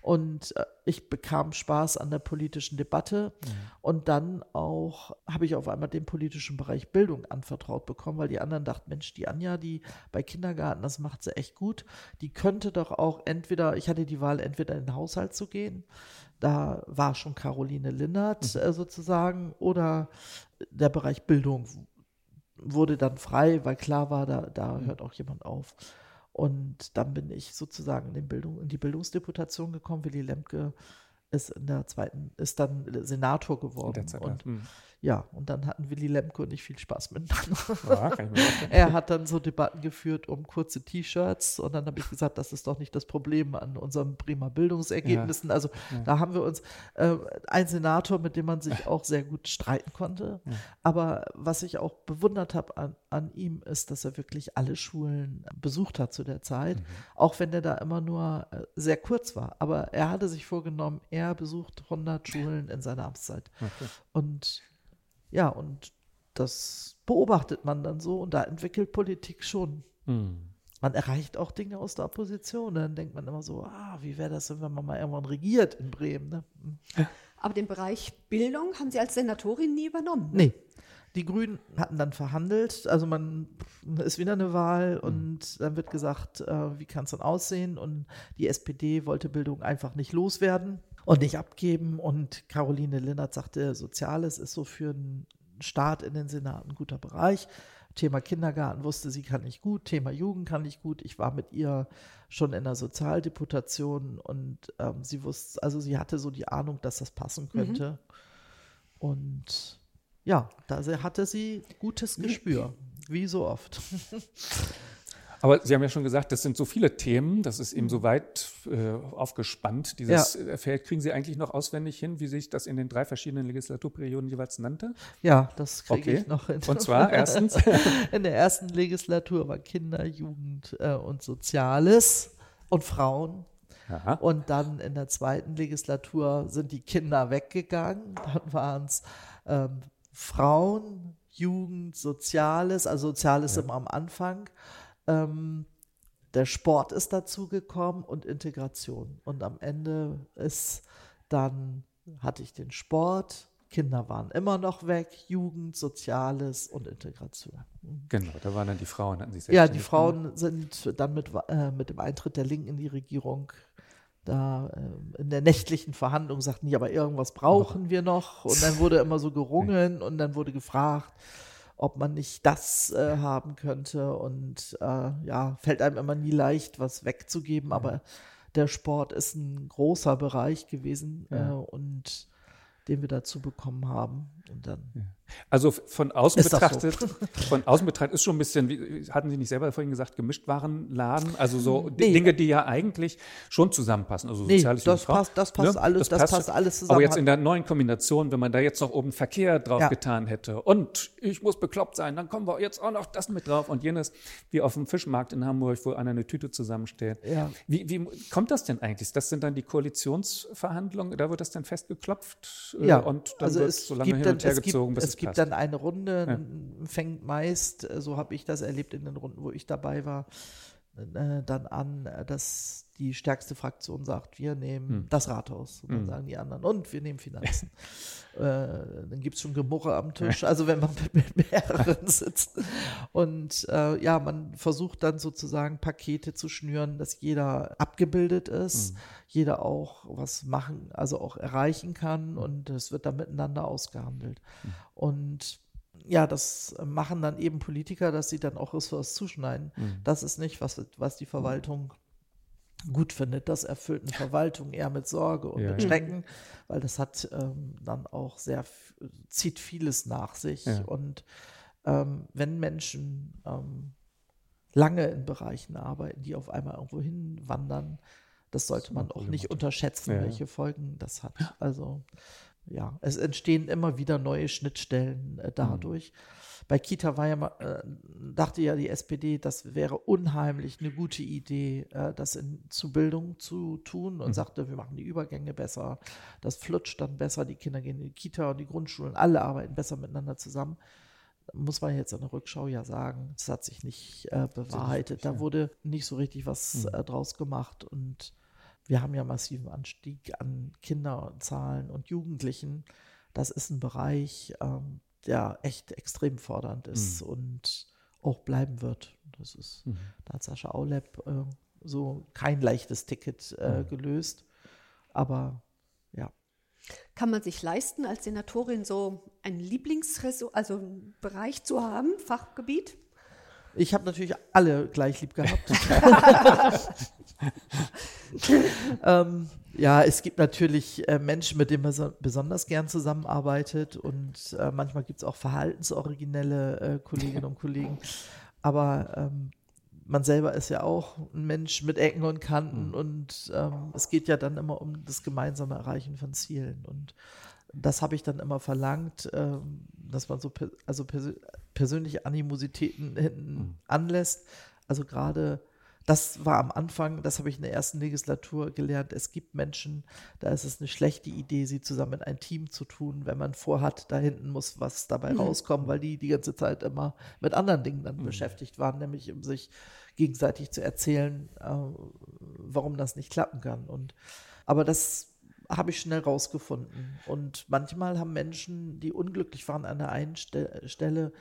Und äh, ich bekam Spaß an der politischen Debatte mhm. und dann auch habe ich auf einmal den politischen Bereich Bildung anvertraut bekommen, weil die anderen dachten, Mensch, die Anja, die bei Kindergarten, das macht sie echt gut, die könnte doch auch entweder, ich hatte die Wahl, entweder in den Haushalt zu gehen, da war schon Caroline Linnert mhm. äh, sozusagen oder der Bereich Bildung wurde dann frei, weil klar war, da, da mhm. hört auch jemand auf. Und dann bin ich sozusagen in, den Bildung, in die Bildungsdeputation gekommen. Willy Lemke ist in der zweiten, ist dann Senator geworden. Und hm. Ja, und dann hatten Willy Lemke und ich viel Spaß miteinander. Ja, [LAUGHS] er hat dann so Debatten geführt um kurze T-Shirts und dann habe ich gesagt, das ist doch nicht das Problem an unseren prima Bildungsergebnissen. Ja. Also ja. da haben wir uns äh, ein Senator, mit dem man sich auch sehr gut streiten konnte. Aber was ich auch bewundert habe an, an ihm, ist, dass er wirklich alle Schulen besucht hat zu der Zeit, mhm. auch wenn er da immer nur äh, sehr kurz war. Aber er hatte sich vorgenommen, er besucht 100 Schulen in seiner Amtszeit. Okay. Und ja, und das beobachtet man dann so und da entwickelt Politik schon. Mhm. Man erreicht auch Dinge aus der Opposition. Dann denkt man immer so, ah, wie wäre das, wenn man mal irgendwann regiert in Bremen. Ne? Hm. Aber den Bereich Bildung haben Sie als Senatorin nie übernommen? Ne? Nee. Die Grünen hatten dann verhandelt, also man ist wieder eine Wahl hm. und dann wird gesagt, äh, wie kann es dann aussehen? Und die SPD wollte Bildung einfach nicht loswerden und nicht abgeben. Und Caroline Linnert sagte, Soziales ist so für einen Staat in den Senat ein guter Bereich. Thema Kindergarten wusste sie kann ich gut, Thema Jugend kann ich gut. Ich war mit ihr schon in der Sozialdeputation und ähm, sie wusste, also sie hatte so die Ahnung, dass das passen mhm. könnte. Mhm. Und ja, da hatte sie gutes Gespür, wie so oft. [LAUGHS] Aber Sie haben ja schon gesagt, das sind so viele Themen, das ist eben so weit äh, aufgespannt, dieses ja. Feld. Kriegen Sie eigentlich noch auswendig hin, wie sich das in den drei verschiedenen Legislaturperioden jeweils nannte? Ja, das kriege okay. ich noch hin. Und zwar [LAUGHS] erstens? in der ersten Legislatur war Kinder, Jugend äh, und Soziales und Frauen. Aha. Und dann in der zweiten Legislatur sind die Kinder weggegangen. Dann waren es ähm, Frauen, Jugend, Soziales, also Soziales ja. immer am Anfang. Ähm, der Sport ist dazugekommen und Integration. Und am Ende ist dann, hatte ich den Sport, Kinder waren immer noch weg, Jugend, Soziales und Integration. Genau, da waren dann die Frauen. Hatten sich ja, die Frauen sind dann mit, äh, mit dem Eintritt der Linken in die Regierung da äh, in der nächtlichen Verhandlung sagten die, aber irgendwas brauchen wir noch. Und dann wurde immer so gerungen und dann wurde gefragt, ob man nicht das äh, haben könnte. Und äh, ja, fällt einem immer nie leicht, was wegzugeben, aber der Sport ist ein großer Bereich gewesen ja. äh, und den wir dazu bekommen haben. Und dann ja. Also von außen betrachtet, so? von außen betrachtet ist schon ein bisschen, wie, hatten Sie nicht selber vorhin gesagt, Gemischtwarenladen? Also so nee. Dinge, die ja eigentlich schon zusammenpassen. Also nee, das passt, das passt ja, alles, das, das passt, alles zusammen. Aber jetzt in der neuen Kombination, wenn man da jetzt noch oben Verkehr drauf ja. getan hätte und ich muss bekloppt sein, dann kommen wir jetzt auch noch das mit drauf und jenes, wie auf dem Fischmarkt in Hamburg, wo einer eine Tüte zusammenstellt. Ja. Wie, wie kommt das denn eigentlich? Das sind dann die Koalitionsverhandlungen, da wird das dann festgeklopft ja. Äh, und dann also wird so lange hin und her gezogen, bis es gibt passt. dann eine Runde, ja. fängt meist, äh, so habe ich das erlebt in den Runden, wo ich dabei war, äh, dann an, dass die stärkste Fraktion sagt, wir nehmen Hm. das Rathaus. Und dann Hm. sagen die anderen, und wir nehmen Finanzen. [LAUGHS] äh, dann gibt es schon Gemurre am [LAUGHS] Tisch, also wenn man mit, mehreren sitzt. Und äh, ja, man versucht dann sozusagen Pakete zu schnüren, dass jeder abgebildet ist, Hm. jeder auch was machen, also auch erreichen kann und es wird dann miteinander ausgehandelt. Hm. Und ja, das machen dann eben Politiker, dass sie dann auch Ressorts zuschneiden. Mhm. Das ist nicht, was, was die Verwaltung gut findet. Das erfüllt eine Verwaltung eher mit Sorge und Ja, mit ja. Schrecken, weil das hat ähm, dann auch sehr, zieht vieles nach sich. Ja. Und ähm, wenn Menschen ähm, lange in Bereichen arbeiten, die auf einmal irgendwo hinwandern, das sollte man auch nicht unterschätzen, Ja, ja. welche Folgen das hat. Also ja, es entstehen immer wieder neue Schnittstellen äh, dadurch. Bei Kita war ja mal, äh, dachte ja die SPD, das wäre unheimlich eine gute Idee, äh, das in, zu Bildung zu tun und sagte, wir machen die Übergänge besser, das flutscht dann besser, die Kinder gehen in die Kita und die Grundschulen, alle arbeiten besser miteinander zusammen. Muss man jetzt in der Rückschau ja sagen, es hat sich nicht äh, bewahrheitet. Da wurde nicht so richtig was Mhm. äh, draus gemacht und wir haben ja massiven Anstieg an Kinderzahlen und Jugendlichen. Das ist ein Bereich, ähm, der echt extrem fordernd ist und auch bleiben wird. Das ist, Mhm. da hat Sascha Aulep äh, so kein leichtes Ticket äh, Mhm. gelöst. Aber ja, Kann man sich leisten, als Senatorin so einen Lieblingsresort, also einen Bereich zu haben, Fachgebiet? Ich habe natürlich alle gleich lieb gehabt. [LAUGHS] [LAUGHS] ähm, ja, es gibt natürlich äh, Menschen, mit denen man so besonders gern zusammenarbeitet und äh, manchmal gibt es auch verhaltensoriginelle äh, Kolleginnen und Kollegen. Aber ähm, man selber ist ja auch ein Mensch mit Ecken und Kanten und ähm, es geht ja dann immer um das gemeinsame Erreichen von Zielen. Und das habe ich dann immer verlangt, ähm, dass man so also persönliche Animositäten hinten anlässt. Also gerade das war am Anfang, das habe ich in der ersten Legislatur gelernt. Es gibt Menschen, da ist es eine schlechte Idee, sie zusammen in ein Team zu tun, wenn man vorhat, da hinten muss was dabei rauskommen, weil die die ganze Zeit immer mit anderen Dingen dann beschäftigt waren, nämlich um sich gegenseitig zu erzählen, äh, warum das nicht klappen kann. Und aber das habe ich schnell rausgefunden. Und manchmal haben Menschen, die unglücklich waren an der einen Ste Stelle,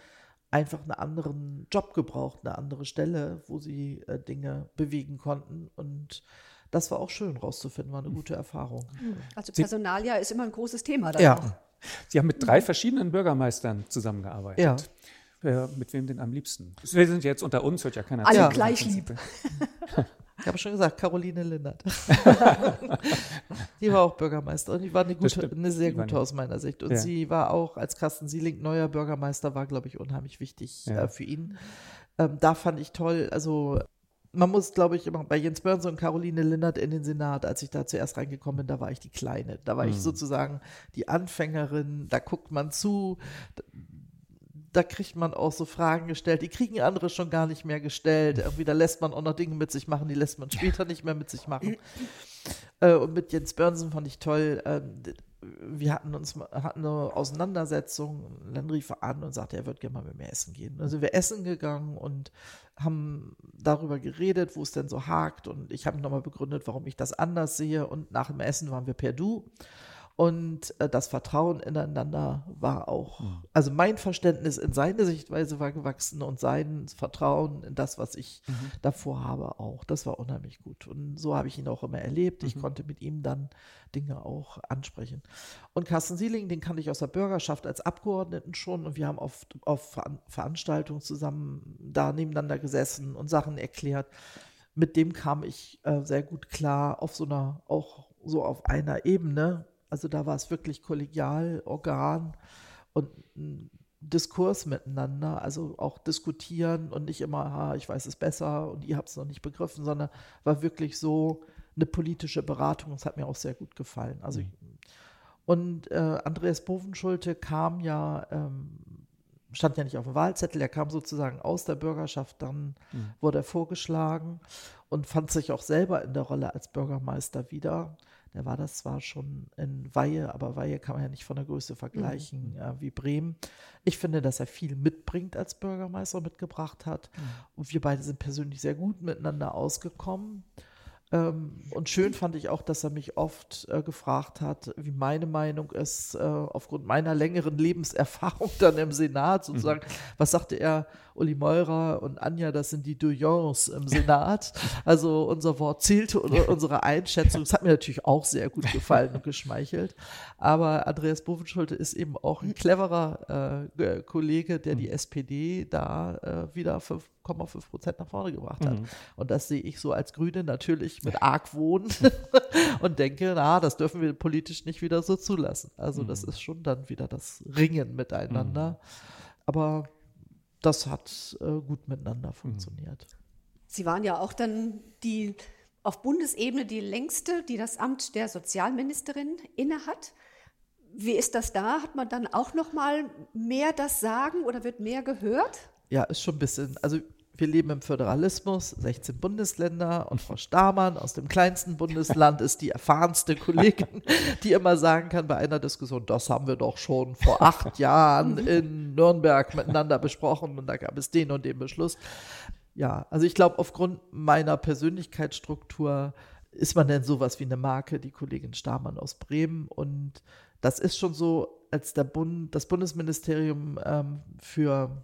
einfach einen anderen Job gebraucht, eine andere Stelle, wo sie äh, Dinge bewegen konnten. Und das war auch schön rauszufinden, war eine gute Erfahrung. Also Personalia ist immer ein großes Thema da Ja. Sie haben mit drei verschiedenen Bürgermeistern zusammengearbeitet. Ja. Wer, mit wem denn am liebsten? Wir sind jetzt unter uns, hört ja keiner Alle zu. gleich lieb. [LAUGHS] ich habe schon gesagt, Caroline Lindert. [LAUGHS] die war auch Bürgermeisterin. Die war eine, gute, eine sehr gute aus meiner Sicht. Und Ja. sie war auch, als Carsten Sieling neuer Bürgermeister war, glaube ich, unheimlich wichtig Ja. äh, für ihn. Ähm, da fand ich toll, also man muss, glaube ich, immer bei Jens Börnse und Caroline Lindert in den Senat, als ich da zuerst reingekommen bin, da war ich die Kleine. Da war Mhm. ich sozusagen die Anfängerin, da guckt man zu, da, kriegt man auch so Fragen gestellt, die kriegen andere schon gar nicht mehr gestellt. Irgendwie, da lässt man auch noch Dinge mit sich machen, die lässt man später nicht mehr mit sich machen. Äh, und mit Jens Börnsen fand ich toll. ähm, wir hatten uns hatten eine Auseinandersetzung. Dann rief er an und sagte, er würde gerne mal mit mir essen gehen. Also wir essen gegangen und haben darüber geredet, wo es denn so hakt. Und ich habe nochmal begründet, warum ich das anders sehe. Und nach dem Essen waren wir per Du. Und äh, das Vertrauen ineinander war auch, also mein Verständnis in seine Sichtweise war gewachsen und sein Vertrauen in das, was ich davor habe, auch. Das war unheimlich gut. Und so habe ich ihn auch immer erlebt. Ich konnte mit ihm dann Dinge auch ansprechen. Und Carsten Sieling, den kannte ich aus der Bürgerschaft als Abgeordneten schon und wir haben oft auf Veran- Veranstaltungen zusammen da nebeneinander gesessen und Sachen erklärt. Mit dem kam ich äh, sehr gut klar auf so einer, auch so auf einer Ebene. Also da war es wirklich kollegial, Organ und Diskurs miteinander, also auch diskutieren und nicht immer, ha, ich weiß es besser und ihr habt es noch nicht begriffen, sondern war wirklich so eine politische Beratung. Das hat mir auch sehr gut gefallen. Also und äh, Andreas Bovenschulte kam ja, ähm, stand ja nicht auf dem Wahlzettel, er kam sozusagen aus der Bürgerschaft, dann wurde er vorgeschlagen und fand sich auch selber in der Rolle als Bürgermeister wieder. Der war das zwar schon in Weihe, aber Weihe kann man ja nicht von der Größe vergleichen äh, wie Bremen. Ich finde, dass er viel mitbringt als Bürgermeister mitgebracht hat. Und wir beide sind persönlich sehr gut miteinander ausgekommen. Ähm, und schön fand ich auch, dass er mich oft äh, gefragt hat, wie meine Meinung ist, äh, aufgrund meiner längeren Lebenserfahrung [LAUGHS] dann im Senat sozusagen. Mhm. Was sagte er? Uli Meurer und Anja, das sind die Duyons im Senat. Also unser Wort zählte oder unsere Einschätzung. Das hat mir natürlich auch sehr gut gefallen und geschmeichelt. Aber Andreas Bovenschulte ist eben auch ein cleverer äh, Kollege, der die mhm. SPD da äh, wieder 5,5 Prozent nach vorne gebracht hat. Mhm. Und das sehe ich so als Grüne natürlich mit Argwohn [LAUGHS] und denke, na, das dürfen wir politisch nicht wieder so zulassen. Also das mhm. ist schon dann wieder das Ringen miteinander. Mhm. Aber das hat äh, gut miteinander funktioniert. Sie waren ja auch dann die auf Bundesebene die längste, die das Amt der Sozialministerin innehat. Wie ist das da? Hat man dann auch noch mal mehr das Sagen oder wird mehr gehört? Ja, ist schon ein bisschen. Also wir leben im Föderalismus, 16 Bundesländer und Frau Stamann aus dem kleinsten Bundesland ist die erfahrenste Kollegin, [LAUGHS] die immer sagen kann bei einer Diskussion, das haben wir doch schon vor acht Jahren in Nürnberg miteinander besprochen und da gab es den und den Beschluss. Ja, also ich glaube, aufgrund meiner Persönlichkeitsstruktur ist man denn sowas wie eine Marke, die Kollegin Stamann aus Bremen und das ist schon so, als der Bund, das Bundesministerium ähm, für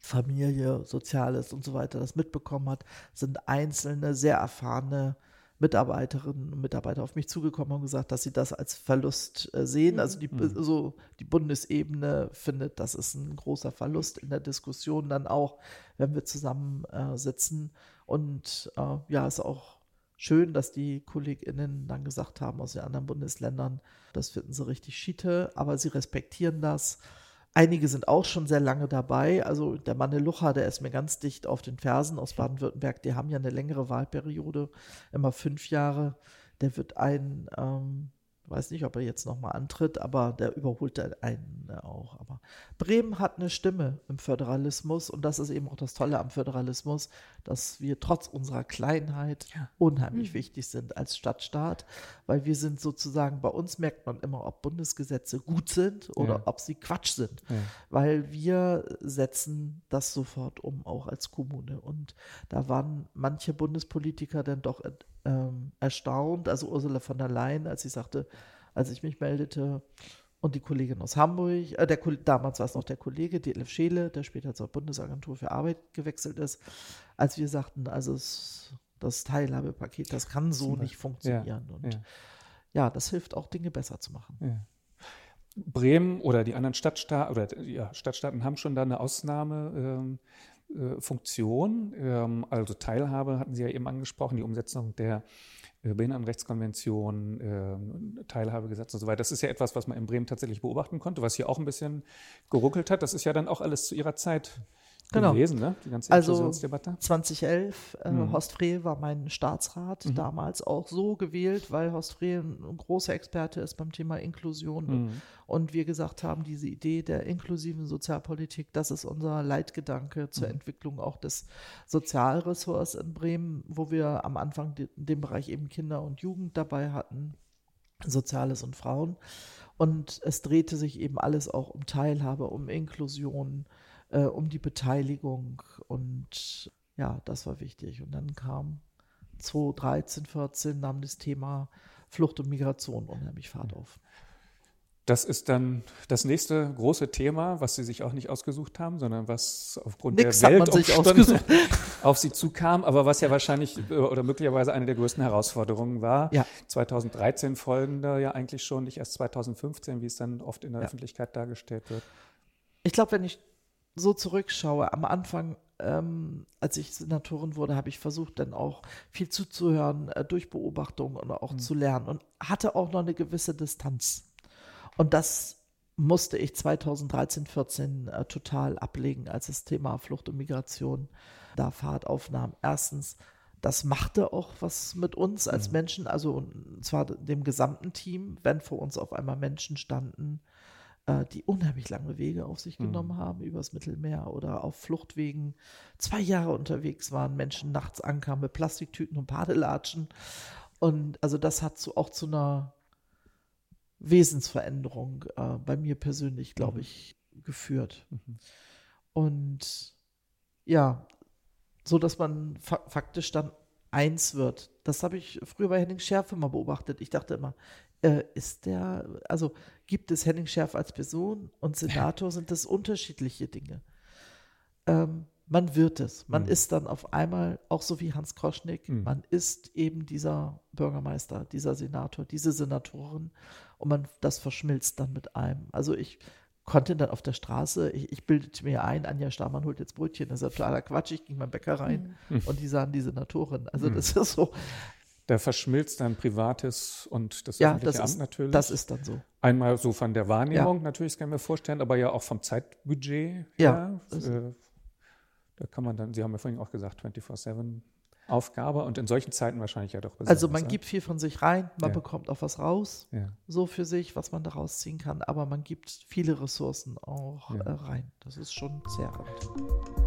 Familie, Soziales und so weiter das mitbekommen hat, sind einzelne sehr erfahrene Mitarbeiterinnen und Mitarbeiter auf mich zugekommen und gesagt, dass sie das als Verlust äh, sehen. Also die, mhm. so die Bundesebene findet, das ist ein großer Verlust in der Diskussion dann auch, wenn wir zusammen äh, sitzen. Und äh, ja, ist auch schön, dass die KollegInnen dann gesagt haben aus den anderen Bundesländern, das finden sie richtig schiete, aber sie respektieren das Einige sind auch schon sehr lange dabei. Also der Manne Lucha, der ist mir ganz dicht auf den Fersen aus Baden-Württemberg. Die haben ja eine längere Wahlperiode, immer fünf Jahre. Der wird ein ähm, weiß nicht, ob er jetzt nochmal antritt, aber der überholt einen äh, auch. Aber Bremen hat eine Stimme im Föderalismus und das ist eben auch das Tolle am Föderalismus, dass wir trotz unserer Kleinheit ja. unheimlich mhm. wichtig sind als Stadtstaat, weil wir sind sozusagen, bei uns merkt man immer, ob Bundesgesetze gut sind oder ja. ob sie Quatsch sind, ja. weil wir setzen das sofort um, auch als Kommune. Und da waren manche Bundespolitiker dann doch ähm, erstaunt, also Ursula von der Leyen, als sie sagte, als ich mich meldete, und die Kollegin aus Hamburg, äh, der, damals war es noch der Kollege, Detlef Scheele, der später zur Bundesagentur für Arbeit gewechselt ist, als wir sagten, also es, das Teilhabepaket, das kann so nicht funktionieren. Ja, und ja. ja. das hilft auch, Dinge besser zu machen. Ja. Bremen oder die anderen Stadtstaaten oder ja, Stadtstaaten haben schon da eine Ausnahme. Ähm, äh, Funktion. Ähm, also Teilhabe hatten Sie ja eben angesprochen, die Umsetzung der äh, Behindertenrechtskonvention, äh, Teilhabegesetz und so weiter. Das ist ja etwas, was man in Bremen tatsächlich beobachten konnte, was hier auch ein bisschen geruckelt hat. Das ist ja dann auch alles zu Ihrer Zeit genau. gewesen, ne? die ganze also 2011, äh, mhm. Horst Frey war mein Staatsrat, mhm. damals auch so gewählt, weil Horst Frey ein großer Experte ist beim Thema Inklusion mhm. und wir gesagt haben, diese Idee der inklusiven Sozialpolitik, das ist unser Leitgedanke zur mhm. Entwicklung auch des Sozialressorts in Bremen, wo wir am Anfang den Bereich eben Kinder und Jugend dabei hatten, Soziales und Frauen. Und es drehte sich eben alles auch um Teilhabe, um Inklusion, äh, um die Beteiligung und ja, das war wichtig. Und dann kam 2013, 14 nahm das Thema Flucht und Migration unheimlich Fahrt auf. Das ist dann das nächste große Thema, was Sie sich auch nicht ausgesucht haben, sondern was aufgrund Nix der Weltumstände [LAUGHS] auf Sie zukam, aber was ja wahrscheinlich äh, oder möglicherweise eine der größten Herausforderungen war. Ja. 2013 folgende ja eigentlich schon, nicht erst 2015, wie es dann oft in der ja. Öffentlichkeit dargestellt wird. Ich glaube, wenn ich so zurückschaue, am Anfang, ähm, als ich Senatorin wurde, habe ich versucht, dann auch viel zuzuhören, äh, durch Beobachtung und auch mhm. zu lernen und hatte auch noch eine gewisse Distanz. Und das musste ich 2013, 14 äh, total ablegen, als das Thema Flucht und Migration da Fahrt aufnahm. Erstens, das machte auch was mit uns als mhm. Menschen, also und zwar dem gesamten Team, wenn vor uns auf einmal Menschen standen, die unheimlich lange Wege auf sich genommen mhm. haben, übers Mittelmeer oder auf Fluchtwegen zwei Jahre unterwegs waren, Menschen nachts ankamen mit Plastiktüten und Badelatschen. Und also das hat zu, auch zu einer Wesensveränderung äh, bei mir persönlich, glaube mhm. ich, geführt. Mhm. Und ja, so dass man fa faktisch dann eins wird. Das habe ich früher bei Henning Schärf immer beobachtet. Ich dachte immer, äh, ist der, also gibt es Henning Schärf als Person und Senator, sind das unterschiedliche Dinge. Ähm, man wird es. Man mhm. ist dann auf einmal, auch so wie Hans Kroschnick, mhm. man ist eben dieser Bürgermeister, dieser Senator, diese Senatorin und man, das verschmilzt dann mit einem. Also ich konnte dann auf der Straße, ich, ich bildete mir ein, Anja Stamann holt jetzt Brötchen, das ist totaler Quatsch, ich ging beim Bäcker rein mhm. und die sahen die Senatorin. Also mhm. das ist so. Da verschmilzt dann Privates und das ja, öffentliche das Amt ist, natürlich. Das ist dann so. Einmal so von der Wahrnehmung ja. natürlich, das kann ich mir vorstellen, aber ja auch vom Zeitbudget her. Ja, äh, da kann man dann, Sie haben ja vorhin auch gesagt, 24-7 Aufgabe und in solchen Zeiten wahrscheinlich ja doch. Also man gibt viel von sich rein, man ja. bekommt auch was raus, ja. so für sich, was man daraus ziehen kann, aber man gibt viele Ressourcen auch ja. äh, rein. Das ist schon sehr zehrend.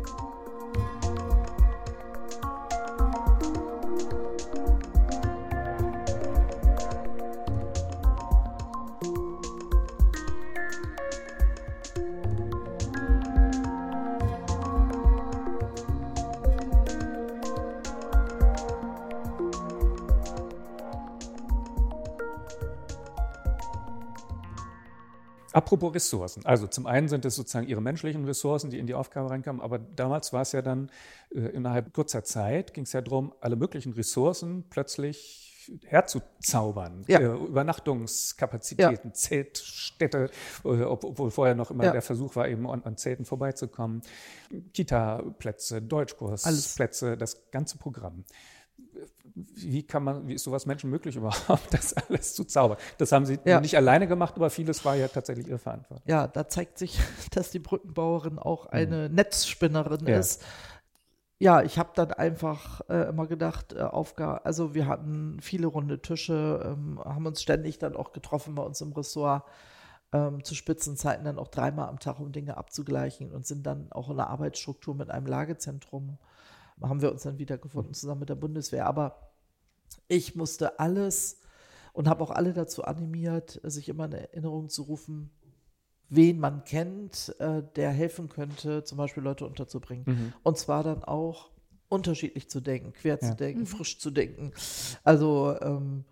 Apropos Ressourcen. Also zum einen sind es sozusagen ihre menschlichen Ressourcen, die in die Aufgabe reinkamen, aber damals war es ja dann äh, innerhalb kurzer Zeit, ging es ja darum, alle möglichen Ressourcen plötzlich herzuzaubern. Ja. Äh, Übernachtungskapazitäten, ja. Zeltstädte, äh, obwohl vorher noch immer ja. der Versuch war, eben an, an Zelten vorbeizukommen, Kita-Plätze, Deutschkursplätze, das ganze Programm wie kann man, wie ist sowas Menschen möglich [LAUGHS] überhaupt, das alles zu zaubern? Das haben sie ja. nicht alleine gemacht, aber vieles war ja tatsächlich ihre Verantwortung. Ja, da zeigt sich, [LAUGHS] dass die Brückenbauerin auch eine mhm. Netzspinnerin ja. ist. Ja, ich habe dann einfach äh, immer gedacht, äh, Aufgabe, also wir hatten viele runde Tische, ähm, haben uns ständig dann auch getroffen bei uns im Ressort. Ähm, zu Spitzenzeiten dann auch dreimal am Tag, um Dinge abzugleichen und sind dann auch in der Arbeitsstruktur mit einem Lagezentrum haben wir uns dann wieder gefunden zusammen mit der Bundeswehr. Aber ich musste alles und habe auch alle dazu animiert, sich immer in Erinnerung zu rufen, wen man kennt, äh, der helfen könnte, zum Beispiel Leute unterzubringen. Mhm. Und zwar dann auch unterschiedlich zu denken, quer ja. zu denken, mhm. frisch zu denken. Also ähm,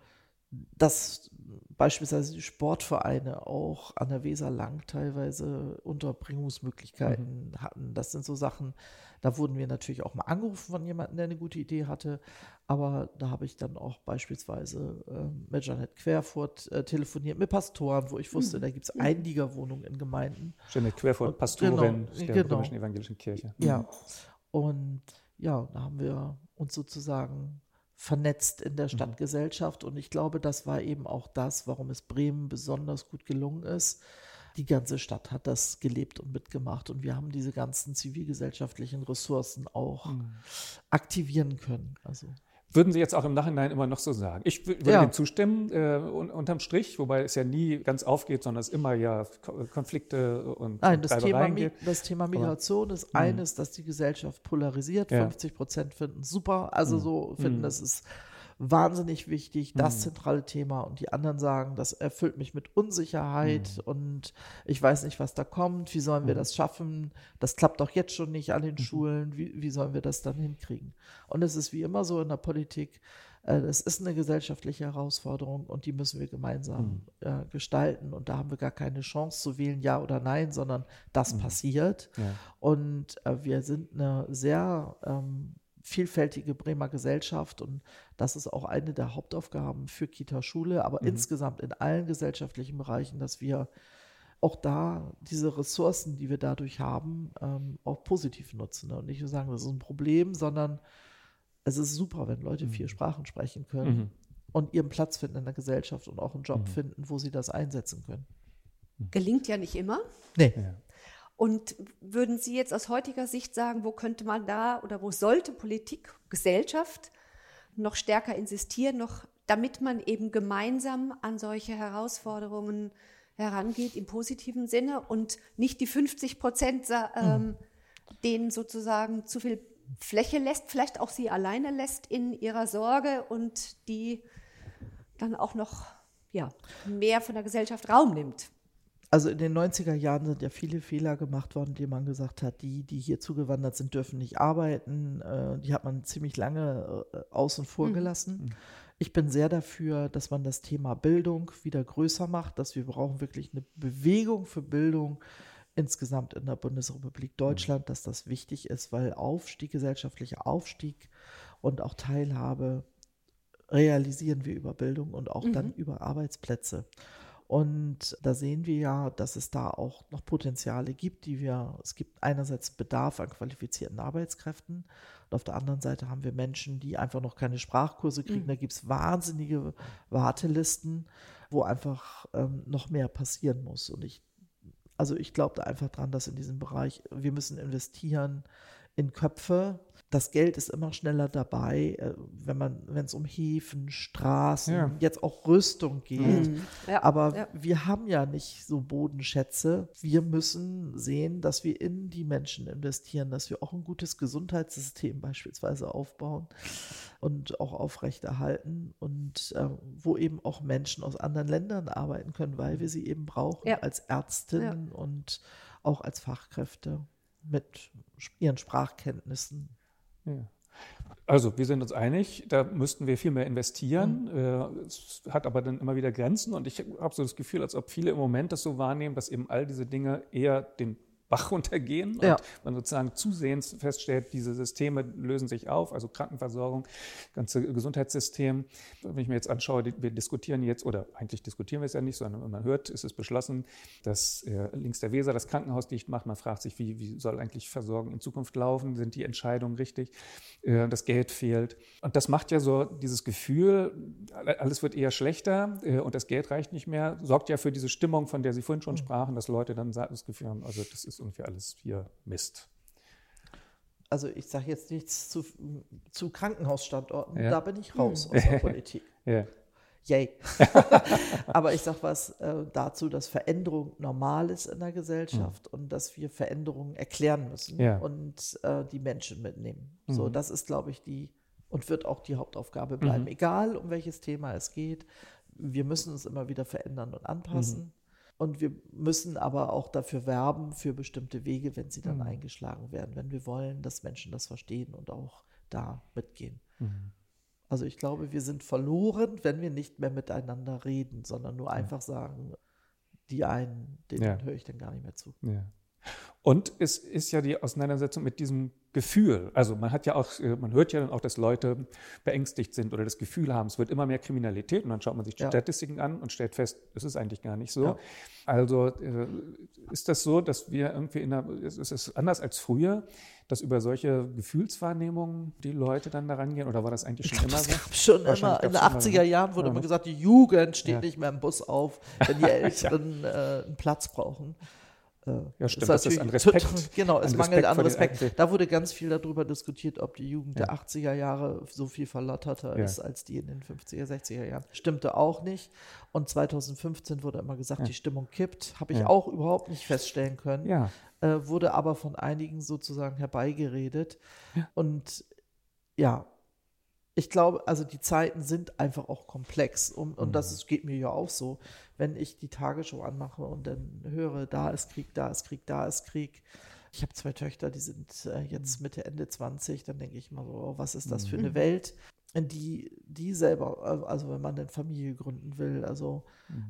dass beispielsweise die Sportvereine auch an der Weser lang teilweise Unterbringungsmöglichkeiten mhm. hatten. Das sind so Sachen, da wurden wir natürlich auch mal angerufen von jemandem, der eine gute Idee hatte. Aber da habe ich dann auch beispielsweise äh, mit Janet Querfurt äh, telefoniert, mit Pastoren, wo ich wusste, mhm. da gibt es mhm. Einliegerwohnungen in Gemeinden. Janet Querfurt, Pastorin genau, der genau. Römischen Evangelischen Kirche. Mhm. Ja. Und ja, da haben wir uns sozusagen vernetzt in der mhm. Stadtgesellschaft. Und ich glaube, das war eben auch das, warum es Bremen besonders gut gelungen ist, die ganze Stadt hat das gelebt und mitgemacht und wir haben diese ganzen zivilgesellschaftlichen Ressourcen auch mhm. aktivieren können. Also. Würden Sie jetzt auch im Nachhinein immer noch so sagen? Ich würde ja. dem zustimmen, äh, unterm Strich, wobei es ja nie ganz aufgeht, sondern es immer ja Konflikte und Nein, das Thema, geht. das Thema Migration Aber, ist eines, dass die Gesellschaft polarisiert. Ja. 50 Prozent finden super, also mhm. so finden, mhm. das ist wahnsinnig wichtig, das mhm. zentrale Thema. Und die anderen sagen, das erfüllt mich mit Unsicherheit mhm. und ich weiß nicht, was da kommt. Wie sollen wir mhm. das schaffen? Das klappt doch jetzt schon nicht an den mhm. Schulen. Wie, wie sollen wir das dann hinkriegen? Und es ist wie immer so in der Politik, äh, es ist eine gesellschaftliche Herausforderung und die müssen wir gemeinsam mhm. äh, gestalten. Und da haben wir gar keine Chance zu wählen, ja oder nein, sondern das mhm. passiert. Ja. Und äh, wir sind eine sehr ähm, vielfältige Bremer Gesellschaft und das ist auch eine der Hauptaufgaben für Kita-Schule, aber mhm. insgesamt in allen gesellschaftlichen Bereichen, dass wir auch da diese Ressourcen, die wir dadurch haben, ähm, auch positiv nutzen. Ne? Und nicht nur sagen, das ist ein Problem, sondern es ist super, wenn Leute mhm. vier Sprachen sprechen können mhm. und ihren Platz finden in der Gesellschaft und auch einen Job mhm. finden, wo sie das einsetzen können. Gelingt ja nicht immer. Nee. Ja. Und würden Sie jetzt aus heutiger Sicht sagen, wo könnte man da oder wo sollte Politik, Gesellschaft noch stärker insistieren, noch damit man eben gemeinsam an solche Herausforderungen herangeht im positiven Sinne und nicht die 50 Prozent ähm, mhm. denen sozusagen zu viel Fläche lässt, vielleicht auch sie alleine lässt in ihrer Sorge und die dann auch noch ja, mehr von der Gesellschaft Raum nimmt. Also in den 90er Jahren sind ja viele Fehler gemacht worden, die man gesagt hat, die, die hier zugewandert sind, dürfen nicht arbeiten. Äh, die hat man ziemlich lange äh, außen vor Mhm. gelassen. Ich bin sehr dafür, dass man das Thema Bildung wieder größer macht, dass wir brauchen wirklich eine Bewegung für Bildung insgesamt in der Bundesrepublik Deutschland, dass das wichtig ist, weil Aufstieg, gesellschaftlicher Aufstieg und auch Teilhabe realisieren wir über Bildung und auch dann über Arbeitsplätze. Und da sehen wir ja, dass es da auch noch Potenziale gibt, die wir, es gibt einerseits Bedarf an qualifizierten Arbeitskräften und auf der anderen Seite haben wir Menschen, die einfach noch keine Sprachkurse kriegen. Da gibt es wahnsinnige Wartelisten, wo einfach ähm, noch mehr passieren muss. Und ich, also ich glaube da einfach dran, dass in diesem Bereich, wir müssen investieren in Köpfe. Das Geld ist immer schneller dabei, äh, wenn man, wenn es um Häfen, Straßen, Ja. jetzt auch Rüstung geht. Ja, Aber ja. wir haben ja nicht so Bodenschätze. Wir müssen sehen, dass wir in die Menschen investieren, dass wir auch ein gutes Gesundheitssystem beispielsweise aufbauen und auch aufrechterhalten und äh, wo eben auch Menschen aus anderen Ländern arbeiten können, weil wir sie eben brauchen Ja. als Ärztinnen und auch als Fachkräfte mit ihren Sprachkenntnissen. Ja. Also, wir sind uns einig, da müssten wir viel mehr investieren. Äh, Es hat aber dann immer wieder Grenzen und ich habe so das Gefühl, als ob viele im Moment das so wahrnehmen, dass eben all diese Dinge eher den Bach runtergehen Ja. und man sozusagen zusehends feststellt, diese Systeme lösen sich auf, also Krankenversorgung, ganze Gesundheitssystem. Wenn ich mir jetzt anschaue, wir diskutieren jetzt, oder eigentlich diskutieren wir es ja nicht, sondern man hört, es ist beschlossen, dass äh, links der Weser das Krankenhaus dicht macht. Man fragt sich, wie, wie soll eigentlich Versorgung in Zukunft laufen? Sind die Entscheidungen richtig? Äh, das Geld fehlt. Und das macht ja so dieses Gefühl, alles wird eher schlechter äh, und das Geld reicht nicht mehr, sorgt ja für diese Stimmung, von der Sie vorhin schon sprachen, dass Leute dann das Gefühl haben, also das ist irgendwie alles hier Mist. Also ich sage jetzt nichts zu, zu Krankenhausstandorten, Ja. da bin ich raus aus der [LAUGHS] Politik. Ja. Yay. [LAUGHS] Aber ich sage was äh, dazu, dass Veränderung normal ist in der Gesellschaft und dass wir Veränderungen erklären müssen Ja. und äh, die Menschen mitnehmen. So, das ist, glaube ich, die und wird auch die Hauptaufgabe bleiben, egal um welches Thema es geht. Wir müssen uns immer wieder verändern und anpassen. Und wir müssen aber auch dafür werben, für bestimmte Wege, wenn sie dann eingeschlagen werden, wenn wir wollen, dass Menschen das verstehen und auch da mitgehen. Also ich glaube, wir sind verloren, wenn wir nicht mehr miteinander reden, sondern nur einfach sagen, die einen, denen Ja. höre ich dann gar nicht mehr zu. Ja. Und es ist ja die Auseinandersetzung mit diesem Gefühl. Also man hat ja auch, äh, man hört ja dann auch, dass Leute beängstigt sind oder das Gefühl haben, es wird immer mehr Kriminalität und dann schaut man sich die Ja. Statistiken an und stellt fest, es ist eigentlich gar nicht so. Ja. Also äh, ist das so, dass wir irgendwie in der, ist ist es anders als früher, dass über solche Gefühlswahrnehmungen die Leute dann da rangehen oder war das eigentlich schon immer Das so? gab schon immer, in den gab's schon 80er Jahren wurde Ja, immer gesagt, die Jugend steht nicht mehr im Bus auf, wenn die [LAUGHS] Älteren äh, einen Platz brauchen. Äh, Ja, stimmt, das ist [LAUGHS] an Respekt- Genau, an es Respekt mangelt an Respekt. Da wurde ganz viel darüber diskutiert, ob die Jugend Ja. der 80er Jahre so viel verlotterter Ja. ist als die in den 50er, 60er Jahren. Stimmte auch nicht. Und 2015 wurde immer gesagt, die Stimmung kippt. Habe ich Ja. auch überhaupt nicht feststellen können. Ja. Äh, wurde aber von einigen sozusagen herbeigeredet. Und ja, ich glaube, also die Zeiten sind einfach auch komplex. Und, und das ist, geht mir ja auch so. Wenn ich die Tagesschau anmache und dann höre, da ist Krieg, da ist Krieg, da ist Krieg. Ich habe zwei Töchter, die sind äh, jetzt Mitte, Ende 20. Dann denke ich mal so, oh, was ist das für eine Welt, in die die selber, äh, also wenn man eine Familie gründen will, also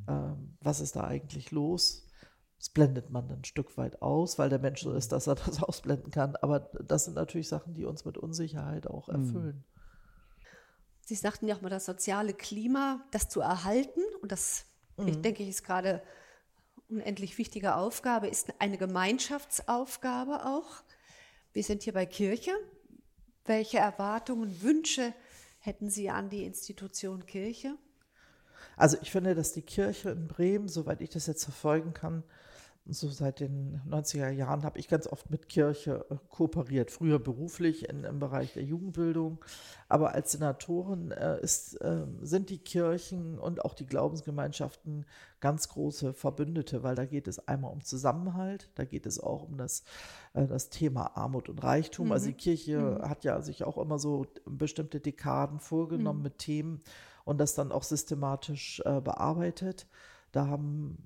ähm, was ist da eigentlich los? Das blendet man dann ein Stück weit aus, weil der Mensch so ist, dass er [LAUGHS] das ausblenden kann. Aber das sind natürlich Sachen, die uns mit Unsicherheit auch erfüllen. Sie sagten ja auch mal, das soziale Klima, das zu erhalten, und das, ich denke ich, ist gerade unendlich wichtige Aufgabe, ist eine Gemeinschaftsaufgabe auch. Wir sind hier bei Kirche. Welche Erwartungen, Wünsche hätten Sie an die Institution Kirche? Also ich finde, dass die Kirche in Bremen, soweit ich das jetzt verfolgen kann, so seit den 90er Jahren habe ich ganz oft mit Kirche äh, kooperiert. Früher beruflich in, im Bereich der Jugendbildung, aber als Senatorin äh, ist, äh, sind die Kirchen und auch die Glaubensgemeinschaften ganz große Verbündete, weil da geht es einmal um Zusammenhalt, da geht es auch um das, äh, das Thema Armut und Reichtum. Also die Kirche hat ja sich auch immer so bestimmte Dekaden vorgenommen mit Themen und das dann auch systematisch äh, bearbeitet. Da haben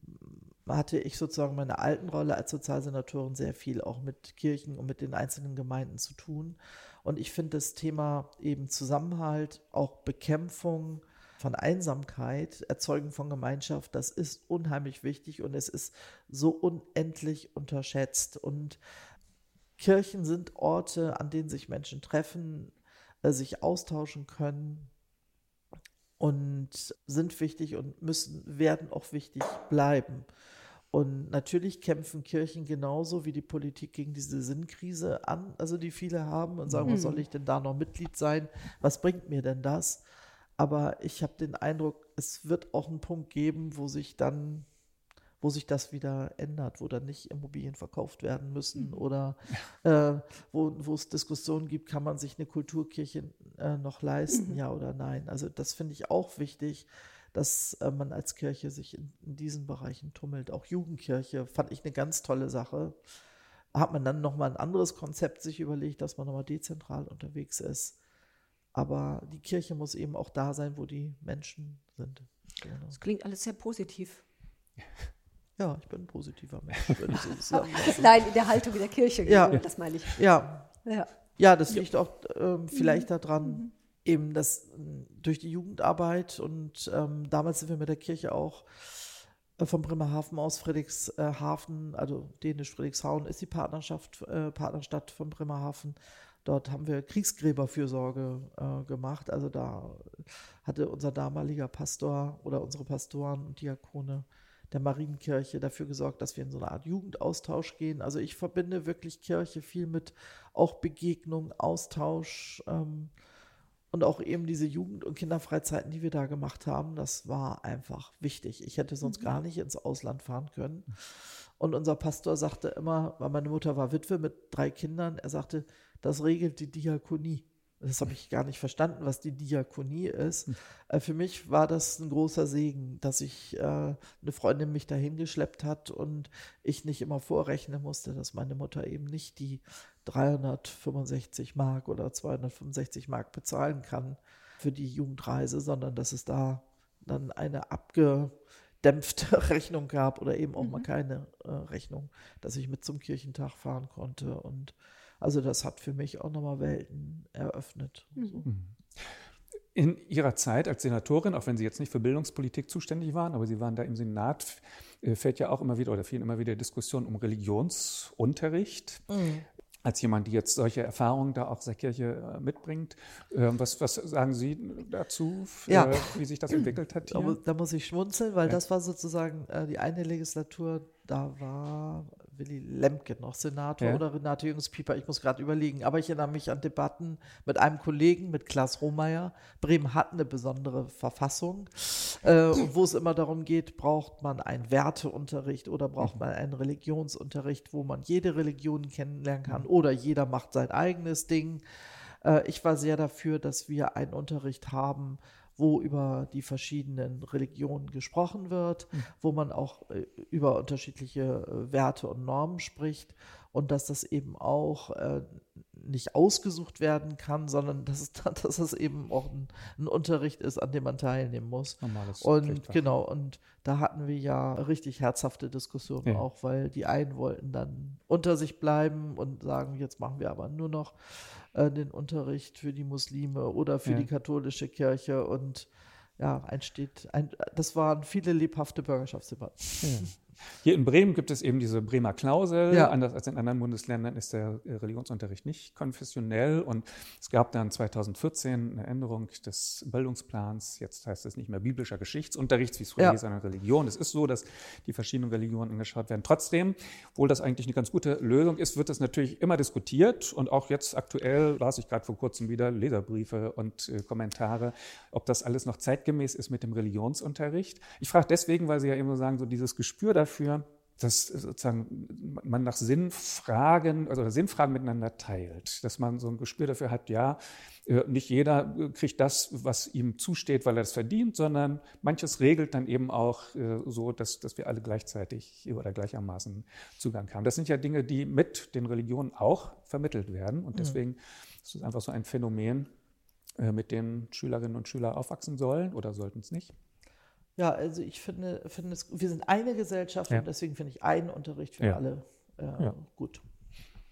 hatte ich sozusagen meine alten Rolle als Sozialsenatorin sehr viel auch mit Kirchen und mit den einzelnen Gemeinden zu tun. Und ich finde das Thema eben Zusammenhalt, auch Bekämpfung von Einsamkeit, Erzeugen von Gemeinschaft, das ist unheimlich wichtig und es ist so unendlich unterschätzt. Und Kirchen sind Orte, an denen sich Menschen treffen, äh, sich austauschen können und sind wichtig und müssen, werden auch wichtig bleiben. Und natürlich kämpfen Kirchen genauso wie die Politik gegen diese Sinnkrise an, also die viele haben und sagen, mhm. was soll ich denn da noch Mitglied sein? Was bringt mir denn das? Aber ich habe den Eindruck, es wird auch einen Punkt geben, wo sich dann, wo sich das wieder ändert, wo dann nicht Immobilien verkauft werden müssen mhm. oder äh, wo, wo es Diskussionen gibt, kann man sich eine Kulturkirche äh, noch leisten, mhm. ja oder nein. Also das finde ich auch wichtig, dass äh, man als Kirche sich in, in, diesen Bereichen tummelt. Auch Jugendkirche fand ich eine ganz tolle Sache. Hat man dann nochmal ein anderes Konzept sich überlegt, dass man nochmal dezentral unterwegs ist. Aber die Kirche muss eben auch da sein, wo die Menschen sind. Genau. Das klingt alles sehr positiv. [LAUGHS] Ja, ich bin ein positiver Mensch. So [LAUGHS] Nein, in der Haltung der Kirche, ja. das meine ich. Ja, ja. ja das liegt auch ähm, vielleicht daran, mhm eben das durch die Jugendarbeit und ähm, damals sind wir mit der Kirche auch äh, vom Bremerhaven aus Friedrichshafen, also dänisch Friedrichshauen ist die Partnerschaft, äh, Partnerstadt von Bremerhaven. Dort haben wir Kriegsgräberfürsorge äh, gemacht. Also da hatte unser damaliger Pastor oder unsere Pastoren und Diakone der Marienkirche dafür gesorgt, dass wir in so eine Art Jugendaustausch gehen. Also ich verbinde wirklich Kirche viel mit auch Begegnung, Austausch. Ähm, und auch eben diese Jugend- und Kinderfreizeiten, die wir da gemacht haben, das war einfach wichtig. Ich hätte sonst mhm. gar nicht ins Ausland fahren können. Und unser Pastor sagte immer, weil meine Mutter war Witwe mit drei Kindern, er sagte, das regelt die Diakonie. Das habe ich gar nicht verstanden, was die Diakonie ist. Hm. Äh, für mich war das ein großer Segen, dass ich äh, eine Freundin mich dahin geschleppt hat und ich nicht immer vorrechnen musste, dass meine Mutter eben nicht die 365 Mark oder 265 Mark bezahlen kann für die Jugendreise, sondern dass es da dann eine abgedämpfte [LAUGHS] Rechnung gab oder eben auch mhm. mal keine äh, Rechnung, dass ich mit zum Kirchentag fahren konnte und also das hat für mich auch nochmal Welten eröffnet. Mhm. So. Mhm. In Ihrer Zeit als Senatorin, auch wenn Sie jetzt nicht für Bildungspolitik zuständig waren, aber Sie waren da im Senat, äh, fällt ja auch immer wieder oder fielen immer wieder Diskussionen um Religionsunterricht. Mhm. Als jemand, die jetzt solche Erfahrungen da auch der Kirche äh, mitbringt, ähm, was, was sagen Sie dazu, ja. wie sich das entwickelt hat? Hier? Da, da muss ich schmunzeln, weil ja. das war sozusagen äh, die eine Legislatur, da war Willy Lemke noch Senator ja. oder Renate Jüngs-Pieper, ich muss gerade überlegen. Aber ich erinnere mich an Debatten mit einem Kollegen, mit Klaas Rohmeier. Bremen hat eine besondere Verfassung, äh, wo es immer darum geht, braucht man einen Werteunterricht oder braucht man einen Religionsunterricht, wo man jede Religion kennenlernen kann mhm. oder jeder macht sein eigenes Ding. Äh, ich war sehr dafür, dass wir einen Unterricht haben, wo über die verschiedenen Religionen gesprochen wird, mhm. wo man auch äh, über unterschiedliche äh, Werte und Normen spricht und dass das eben auch äh, nicht ausgesucht werden kann, sondern dass es, [LAUGHS] dass es eben auch ein, ein Unterricht ist, an dem man teilnehmen muss. Normales und genau, und da hatten wir ja richtig herzhafte Diskussionen ja. auch, weil die einen wollten dann unter sich bleiben und sagen, jetzt machen wir aber nur noch äh, den Unterricht für die Muslime oder für ja. die katholische Kirche und ja, entsteht, ein, das waren viele lebhafte Bürgerschaftsdebatten. Ja. [LAUGHS] Hier in Bremen gibt es eben diese Bremer Klausel. Ja. Anders als in anderen Bundesländern ist der Religionsunterricht nicht konfessionell. Und es gab dann 2014 eine Änderung des Bildungsplans. Jetzt heißt es nicht mehr biblischer Geschichtsunterricht, wie es früher hieß, sondern Religion. Es ist so, dass die verschiedenen Religionen angeschaut werden. Trotzdem, obwohl das eigentlich eine ganz gute Lösung ist, wird das natürlich immer diskutiert. Und auch jetzt aktuell las ich gerade vor kurzem wieder Leserbriefe und äh, Kommentare, ob das alles noch zeitgemäß ist mit dem Religionsunterricht. Ich frage deswegen, weil Sie ja immer sagen, so dieses Gespür dafür, dafür, dass sozusagen man nach Sinnfragen also Sinnfragen miteinander teilt, dass man so ein Gespür dafür hat, ja, äh, nicht jeder kriegt das, was ihm zusteht, weil er das verdient, sondern manches regelt dann eben auch äh, so, dass, dass wir alle gleichzeitig oder gleichermaßen Zugang haben. Das sind ja Dinge, die mit den Religionen auch vermittelt werden und mhm. deswegen mhm. ist es einfach so ein Phänomen, äh, mit dem Schülerinnen und Schüler aufwachsen sollen oder sollten es nicht. Ja, also ich finde, finde es, wir sind eine Gesellschaft Ja. und deswegen finde ich einen Unterricht für Ja. alle äh, Ja. gut.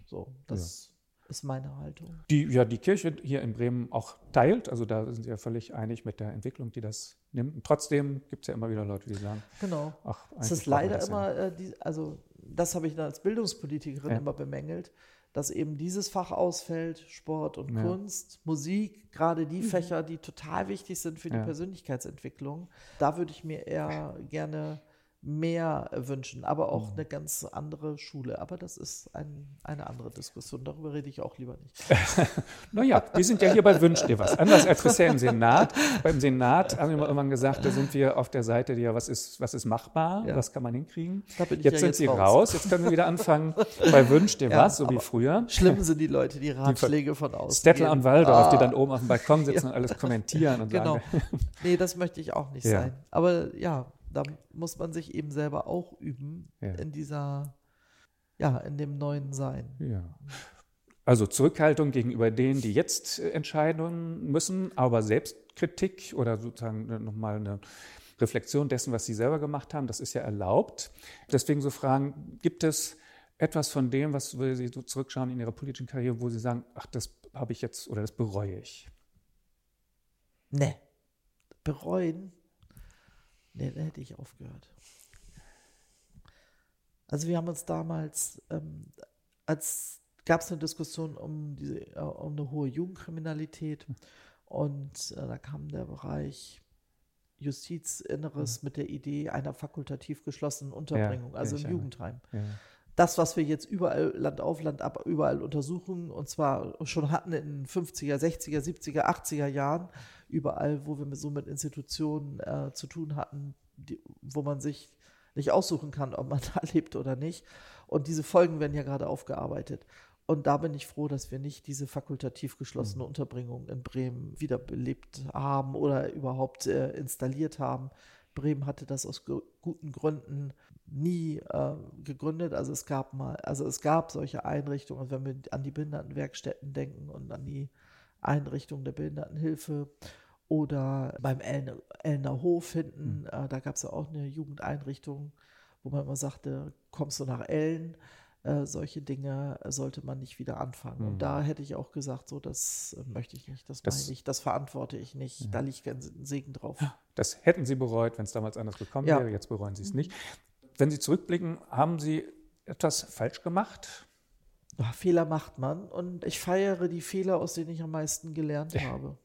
So, das ist meine Haltung. Die ja die Kirche hier in Bremen auch teilt. Also da sind sie ja völlig einig mit der Entwicklung, die das nimmt. Und trotzdem gibt es ja immer wieder Leute, die sagen, Genau. ach, Es ist leider das immer, äh, die, also das habe ich dann als Bildungspolitikerin immer bemängelt, dass eben dieses Fach ausfällt, Sport und Ja. Kunst, Musik, gerade die Fächer, die total wichtig sind für die Ja. Persönlichkeitsentwicklung. Da würde ich mir eher gerne mehr wünschen, aber auch Mhm. eine ganz andere Schule. Aber das ist ein, eine andere Diskussion, darüber rede ich auch lieber nicht. [LAUGHS] Naja, wir sind ja hier bei Wünsch dir was. Anders als bisher im Senat. Beim Senat haben wir immer irgendwann gesagt, da sind wir auf der Seite, die ja, was ist, was ist machbar, Ja. was kann man hinkriegen. Jetzt ja sind jetzt sie raus. raus. jetzt können wir wieder anfangen bei Wünsch dir Ja, was, so wie früher. Schlimm sind die Leute, die Ratschläge von außen Stettler und Waldorf, die Ah. dann oben auf dem Balkon sitzen [LAUGHS] und alles kommentieren und Genau. sagen, Nee, das möchte ich auch nicht sein. Aber ja, da muss man sich eben selber auch üben Ja. in dieser, ja, in dem neuen Sein. Ja. Also Zurückhaltung gegenüber denen, die jetzt äh, entscheiden müssen, aber Selbstkritik oder sozusagen nochmal eine Reflexion dessen, was sie selber gemacht haben, das ist ja erlaubt. Deswegen so Fragen, gibt es etwas von dem, was Sie so zurückschauen in Ihrer politischen Karriere, wo Sie sagen, ach, das habe ich jetzt oder das bereue ich? Ne. Bereuen? Ne, da hätte ich aufgehört. Also wir haben uns damals, ähm, als gab es eine Diskussion um, diese, äh, um eine hohe Jugendkriminalität und äh, da kam der Bereich Justiz, Inneres mit der Idee einer fakultativ geschlossenen Unterbringung, ja, also im. Jugendheim. Ja. Das, was wir jetzt überall Land auf Land ab überall untersuchen, und zwar schon hatten in den 50er, 60er, 70er, 80er Jahren, überall, wo wir so mit Institutionen äh, zu tun hatten, die, wo man sich nicht aussuchen kann, ob man [LAUGHS] da lebt oder nicht. Und diese Folgen werden ja gerade aufgearbeitet. Und da bin ich froh, dass wir nicht diese fakultativ geschlossene Unterbringung in Bremen wiederbelebt haben oder überhaupt äh, installiert haben. Bremen hatte das aus gu- guten Gründen nie äh, gegründet. Also es gab mal, also es gab solche Einrichtungen, wenn wir an die Behindertenwerkstätten denken und an die Einrichtung der Behindertenhilfe oder beim Elner, Elner Hof hinten, äh, da gab es ja auch eine Jugendeinrichtung, wo man immer sagte, kommst du nach Ellen? Äh, solche Dinge sollte man nicht wieder anfangen. Mhm. Und da hätte ich auch gesagt, so das äh, möchte ich nicht, das, Das- meine ich, das verantworte ich nicht, da liegt kein Segen drauf. Das hätten Sie bereut, wenn es damals anders gekommen Ja. wäre. Jetzt bereuen Sie es nicht. Wenn Sie zurückblicken, haben Sie etwas falsch gemacht? Ja, Fehler macht man und ich feiere die Fehler, aus denen ich am meisten gelernt habe.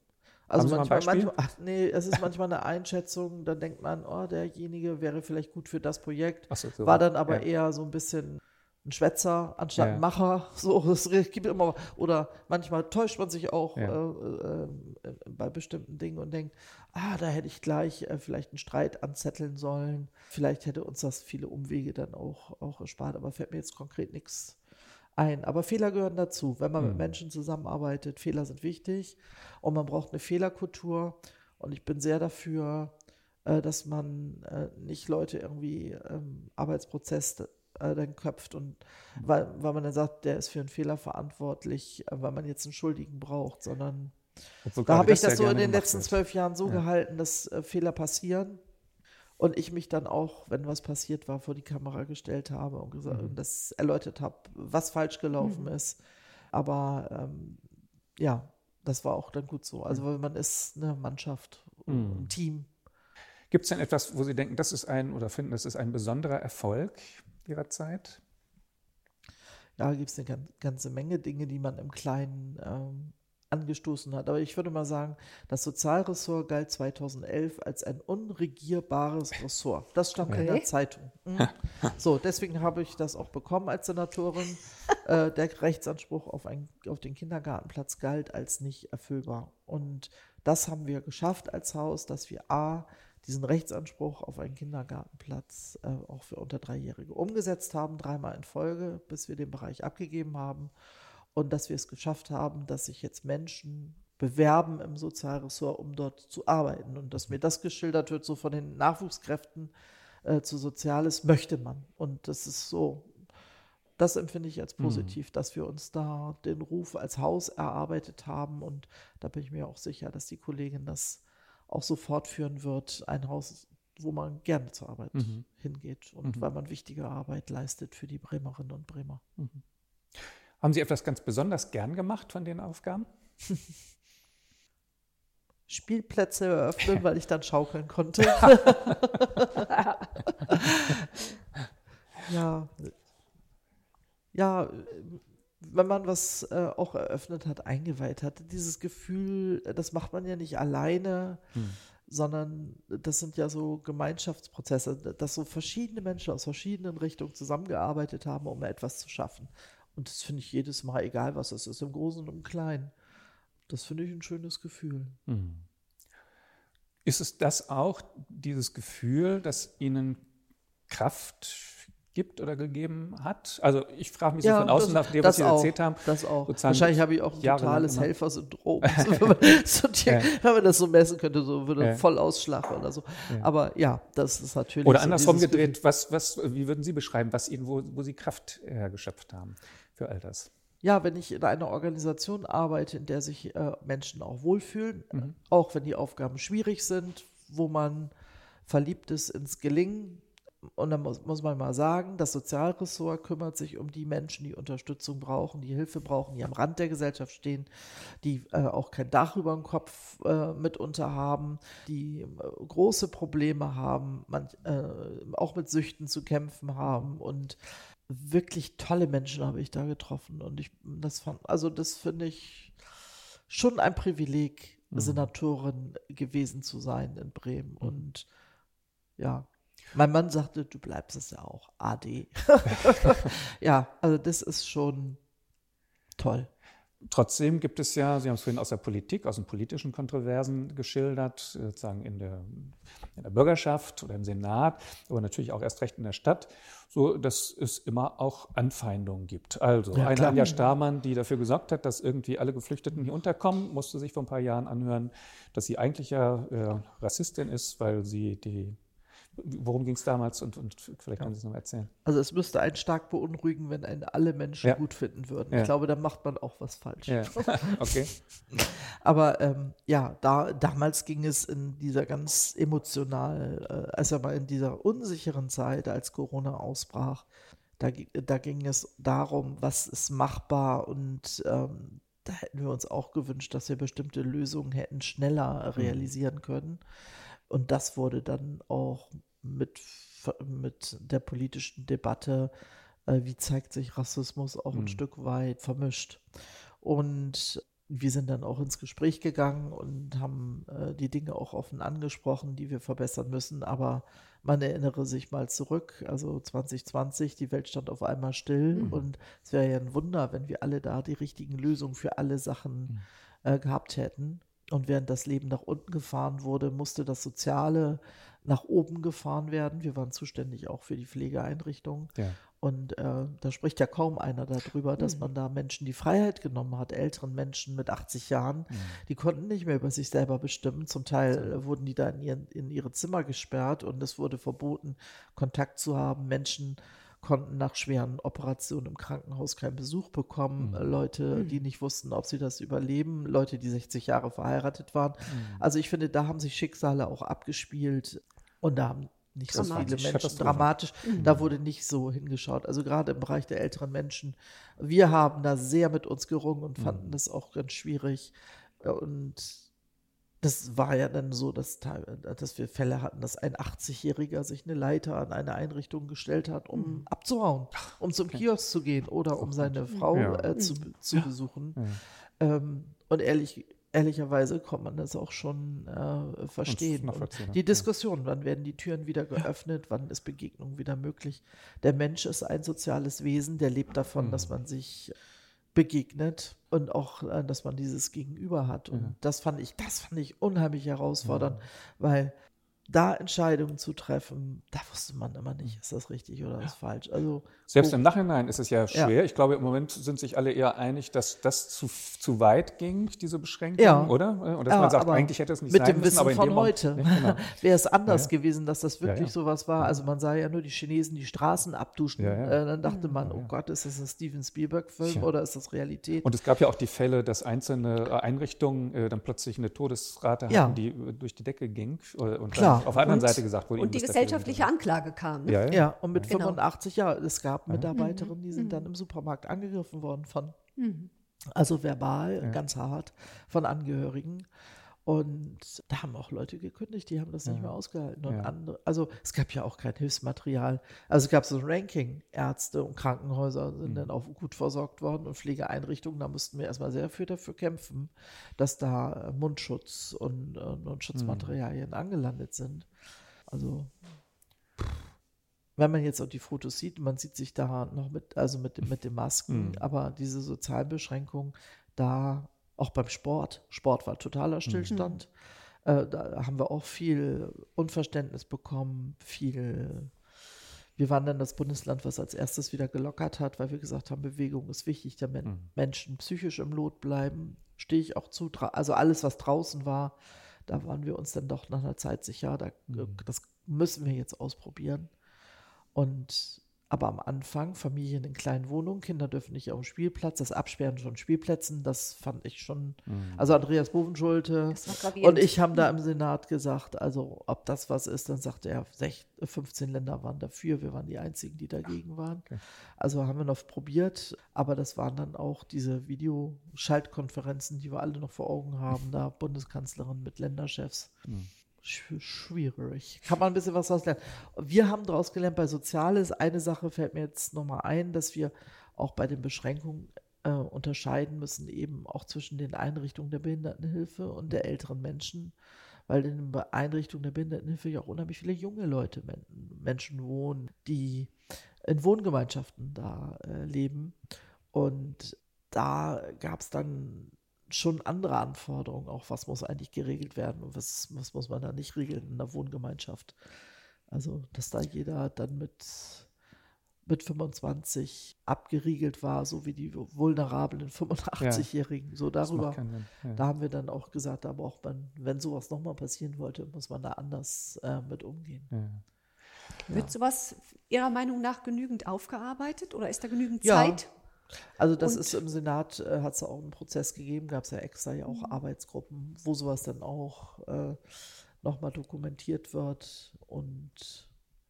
Also manchmal, manchmal, ach nee, es ist manchmal eine Einschätzung, dann denkt man, oh, derjenige wäre vielleicht gut für das Projekt, Ach so. war dann aber Ja. eher so ein bisschen ein Schwätzer anstatt Ja. ein Macher. [LAUGHS] So, es gibt immer, oder manchmal täuscht man sich auch Ja. äh, äh, bei bestimmten Dingen und denkt, ah, da hätte ich gleich äh, vielleicht einen Streit anzetteln sollen. Vielleicht hätte uns das viele Umwege dann auch, auch erspart, aber fällt mir jetzt konkret nichts ein. Aber Fehler gehören dazu. Wenn man mit Menschen zusammenarbeitet, Fehler sind wichtig und man braucht eine Fehlerkultur. Und ich bin sehr dafür, äh, dass man äh, nicht Leute irgendwie ähm, Arbeitsprozess äh, dann köpft und weil, weil man dann sagt, der ist für einen Fehler verantwortlich, äh, weil man jetzt einen Schuldigen braucht, sondern Obwohl da habe ich sehr das so in den letzten zwölf Jahren so Ja. gehalten, dass äh, Fehler passieren und ich mich dann auch, wenn was passiert war, vor die Kamera gestellt habe und, gesagt, Mhm. und das erläutert habe, was falsch gelaufen ist. Aber ähm, ja, das war auch dann gut so. Also weil man ist eine Mannschaft, Mhm. ein Team. Gibt es denn etwas, wo Sie denken, das ist ein oder finden, das ist ein besonderer Erfolg Ihrer Zeit? Ja, gibt es eine gan- ganze Menge Dinge, die man im Kleinen ähm, angestoßen hat. Aber ich würde mal sagen, das Sozialressort galt 2011 als ein unregierbares Ressort. Das stand in der Okay. Zeitung. Mhm. So, deswegen habe ich das auch bekommen als Senatorin. [LAUGHS] äh, der Rechtsanspruch auf, ein, auf den Kindergartenplatz galt als nicht erfüllbar. Und das haben wir geschafft als Haus, dass wir A, diesen Rechtsanspruch auf einen Kindergartenplatz äh, auch für unter Dreijährige umgesetzt haben, dreimal in Folge, bis wir den Bereich abgegeben haben. Und dass wir es geschafft haben, dass sich jetzt Menschen bewerben im Sozialressort, um dort zu arbeiten. Und dass mir das geschildert wird, so von den Nachwuchskräften äh, zu Soziales, möchte man. Und das ist so, das empfinde ich als positiv, dass wir uns da den Ruf als Haus erarbeitet haben. Und da bin ich mir auch sicher, dass die Kollegin das auch so fortführen wird, ein Haus wo man gerne zur Arbeit mhm. hingeht und mhm. weil man wichtige Arbeit leistet für die Bremerinnen und Bremer. Mhm. Haben Sie etwas ganz besonders gern gemacht von den Aufgaben? [LAUGHS] Spielplätze eröffnen, weil ich dann schaukeln konnte. [LAUGHS] [LAUGHS] ja. Ja, wenn man was äh, auch eröffnet hat, eingeweiht hat, dieses Gefühl, das macht man ja nicht alleine, hm. sondern das sind ja so Gemeinschaftsprozesse, dass so verschiedene Menschen aus verschiedenen Richtungen zusammengearbeitet haben, um etwas zu schaffen. Und das finde ich jedes Mal, egal was es ist, im Großen und im Kleinen. Das finde ich ein schönes Gefühl. Hm. Ist es das auch, dieses Gefühl, das Ihnen Kraft gibt oder gegeben hat? Also ich frage mich ja, so von außen das, nach dem, was Sie auch, erzählt haben. Das auch. Wahrscheinlich habe ich auch ein totales Helfersyndrom. [LAUGHS] [LAUGHS] so, wenn, man so wenn, man das so messen könnte, so würde ja. voll ausschlagen oder so. Ja. Aber ja, das ist natürlich. Oder so andersrum gedreht, was, was, wie würden Sie beschreiben, was Ihnen, wo, wo Sie Kraft hergeschöpft haben für all das? ja, wenn ich in einer Organisation arbeite, in der sich äh, Menschen auch wohlfühlen, mhm. auch wenn die Aufgaben schwierig sind, wo man verliebt ist ins Gelingen. Und dann muss, muss man mal sagen, das Sozialressort kümmert sich um die Menschen, die Unterstützung brauchen, die Hilfe brauchen, die am Rand der Gesellschaft stehen, die äh, auch kein Dach über dem Kopf äh, mitunter haben, die äh, große Probleme haben, man, äh, auch mit Süchten zu kämpfen haben und wirklich tolle Menschen habe ich da getroffen. Und ich, das fand, also das finde ich schon ein Privileg, mhm. Senatorin gewesen zu sein in Bremen. Mhm. Und ja, mein Mann sagte, du bleibst es ja auch, AD. [LAUGHS] ja, also das ist schon toll. Trotzdem gibt es ja, Sie haben es vorhin aus der Politik, aus den politischen Kontroversen geschildert, sozusagen in der, in der Bürgerschaft oder im Senat, aber natürlich auch erst recht in der Stadt, so dass es immer auch Anfeindungen gibt. Also ja, eine Anja Starmann, die dafür gesorgt hat, dass irgendwie alle Geflüchteten hier unterkommen, musste sich vor ein paar Jahren anhören, dass sie eigentlich ja äh, Rassistin ist, weil sie die Worum ging es damals und, und vielleicht können Sie es noch erzählen. Also es müsste einen stark beunruhigen, wenn einen alle Menschen ja. gut finden würden. Ja. Ich glaube, da macht man auch was falsch. Ja. [LAUGHS] okay. Aber ähm, ja, da, damals ging es in dieser ganz emotional, äh, also mal in dieser unsicheren Zeit, als Corona ausbrach, da, da ging es darum, was ist machbar und ähm, da hätten wir uns auch gewünscht, dass wir bestimmte Lösungen hätten schneller mhm. realisieren können. Und das wurde dann auch mit, mit der politischen Debatte, äh, wie zeigt sich Rassismus, auch mhm. ein Stück weit vermischt. Und wir sind dann auch ins Gespräch gegangen und haben äh, die Dinge auch offen angesprochen, die wir verbessern müssen. Aber man erinnere sich mal zurück, also 2020, die Welt stand auf einmal still mhm. und es wäre ja ein Wunder, wenn wir alle da die richtigen Lösungen für alle Sachen mhm. äh, gehabt hätten. Und während das Leben nach unten gefahren wurde, musste das Soziale nach oben gefahren werden. Wir waren zuständig auch für die Pflegeeinrichtungen. Ja. Und äh, da spricht ja kaum einer darüber, dass mhm. man da Menschen die Freiheit genommen hat, älteren Menschen mit 80 Jahren, mhm. die konnten nicht mehr über sich selber bestimmen. Zum Teil äh, wurden die da in, ihren, in ihre Zimmer gesperrt und es wurde verboten, Kontakt zu haben. Menschen konnten nach schweren Operationen im Krankenhaus keinen Besuch bekommen. Mhm. Leute, mhm. die nicht wussten, ob sie das überleben. Leute, die 60 Jahre verheiratet waren. Mhm. Also ich finde, da haben sich Schicksale auch abgespielt und da haben nicht so viele Menschen dramatisch. Mhm. Da wurde nicht so hingeschaut. Also gerade im Bereich der älteren Menschen. Wir haben da sehr mit uns gerungen und fanden mhm. das auch ganz schwierig. Und das war ja dann so, dass, dass wir Fälle hatten, dass ein 80-Jähriger sich eine Leiter an eine Einrichtung gestellt hat, um mhm. abzuhauen, um zum Kiosk zu gehen oder um seine Frau ja. äh, zu, zu ja. besuchen. Ja. Ähm, und ehrlich, ehrlicherweise kann man das auch schon äh, verstehen. die Diskussion, wann werden die Türen wieder geöffnet, wann ist Begegnung wieder möglich. Der Mensch ist ein soziales Wesen, der lebt davon, mhm. dass man sich begegnet und auch, äh, dass man dieses Gegenüber hat. Und ja. das fand ich, das fand ich unheimlich herausfordernd, ja. weil da Entscheidungen zu treffen, da wusste man immer nicht, ist das richtig oder ist falsch. Also Selbst im Nachhinein ist es ja schwer. Ja. Ich glaube, im Moment sind sich alle eher einig, dass das zu, zu weit ging, diese Beschränkung, ja. oder? Und dass ja, man sagt, eigentlich hätte es nicht mit sein dem müssen. Wissen von heute genau. [LAUGHS] wäre es anders gewesen, dass das wirklich sowas war. Also man sah ja nur die Chinesen die Straßen abduschen. Äh, dann dachte man, oh Gott, ist das ein Steven Spielberg-Film oder ist das Realität? Und es gab ja auch die Fälle, dass einzelne Einrichtungen äh, dann plötzlich eine Todesrate hatten, die äh, durch die Decke ging. Äh, und Klar. auf der anderen und, Seite gesagt wurde. Und die gesellschaftliche Anklage kam. Ne? Ja, und mit genau. 85 Jahren, es gab Mitarbeiterinnen, die sind mhm. dann im Supermarkt angegriffen worden von, mhm. also verbal, ja. ganz hart, von Angehörigen. Und da haben auch Leute gekündigt, die haben das ja. nicht mehr ausgehalten. Und ja. andere, also es gab ja auch kein Hilfsmaterial. Also es gab so ein Ranking. Ärzte und Krankenhäuser sind mhm. dann auch gut versorgt worden und Pflegeeinrichtungen, da mussten wir erstmal sehr viel dafür kämpfen, dass da Mundschutz und, und, und Schutzmaterialien mhm. angelandet sind. Also wenn man jetzt auch die Fotos sieht, man sieht sich da noch mit, also mit, mit den Masken, mhm. aber diese Sozialbeschränkung, da auch beim Sport, Sport war totaler Stillstand. Mhm. Äh, da haben wir auch viel Unverständnis bekommen, viel. Wir waren dann das Bundesland, was als erstes wieder gelockert hat, weil wir gesagt haben, Bewegung ist wichtig, damit mhm. Menschen psychisch im Lot bleiben. Stehe ich auch zu. Also alles, was draußen war, da waren wir uns dann doch nach einer Zeit sicher, da, mhm. das müssen wir jetzt ausprobieren. Und aber am Anfang, Familien in kleinen Wohnungen, Kinder dürfen nicht auf dem Spielplatz, das Absperren von Spielplätzen, das fand ich schon, mhm. also Andreas Bovenschulte und ich haben da im Senat gesagt, also ob das was ist, dann sagte er, 15 Länder waren dafür, wir waren die einzigen, die dagegen waren. Okay. Also haben wir noch probiert, aber das waren dann auch diese Videoschaltkonferenzen, die wir alle noch vor Augen haben, da Bundeskanzlerin mit Länderchefs. Mhm schwierig. Kann man ein bisschen was daraus lernen. Wir haben daraus gelernt bei Soziales. Eine Sache fällt mir jetzt nochmal ein, dass wir auch bei den Beschränkungen äh, unterscheiden müssen, eben auch zwischen den Einrichtungen der Behindertenhilfe und der älteren Menschen, weil in den Einrichtungen der Behindertenhilfe ja auch unheimlich viele junge Leute, Menschen wohnen, die in Wohngemeinschaften da äh, leben. Und da gab es dann schon andere Anforderungen, auch was muss eigentlich geregelt werden und was, was muss man da nicht regeln in der Wohngemeinschaft. Also, dass da jeder dann mit, mit 25 abgeriegelt war, so wie die vulnerablen 85-Jährigen. Ja, so darüber, ja. da haben wir dann auch gesagt, da braucht man, wenn sowas nochmal passieren wollte, muss man da anders äh, mit umgehen. Ja. Wird sowas Ihrer Meinung nach genügend aufgearbeitet oder ist da genügend Zeit? Also das und, ist im Senat, äh, hat es auch einen Prozess gegeben, gab es ja extra ja auch mhm. Arbeitsgruppen, wo sowas dann auch äh, nochmal dokumentiert wird. Und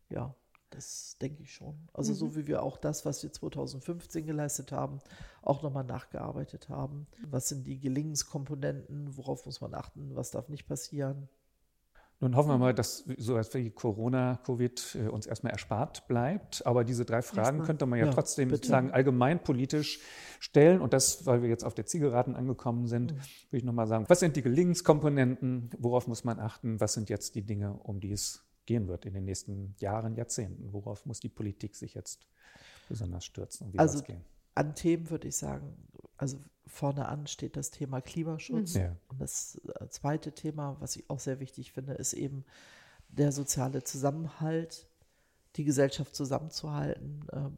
ja, das denke ich schon. Also mhm. so wie wir auch das, was wir 2015 geleistet haben, auch nochmal nachgearbeitet haben. Was sind die Gelingenskomponenten, worauf muss man achten, was darf nicht passieren? Nun hoffen wir mal, dass so etwas wie Corona, Covid äh, uns erstmal erspart bleibt. Aber diese drei Fragen erstmal. könnte man ja, ja trotzdem bitte. sozusagen allgemeinpolitisch stellen. Und das, weil wir jetzt auf der Zielgeraden angekommen sind, mhm. würde ich nochmal sagen, was sind die Gelingenskomponenten? Worauf muss man achten? Was sind jetzt die Dinge, um die es gehen wird in den nächsten Jahren, Jahrzehnten? Worauf muss die Politik sich jetzt besonders stürzen? Und wie also, gehen? An Themen würde ich sagen, also vorne an steht das Thema Klimaschutz. Ja. Und das äh, zweite Thema, was ich auch sehr wichtig finde, ist eben der soziale Zusammenhalt, die Gesellschaft zusammenzuhalten, ähm,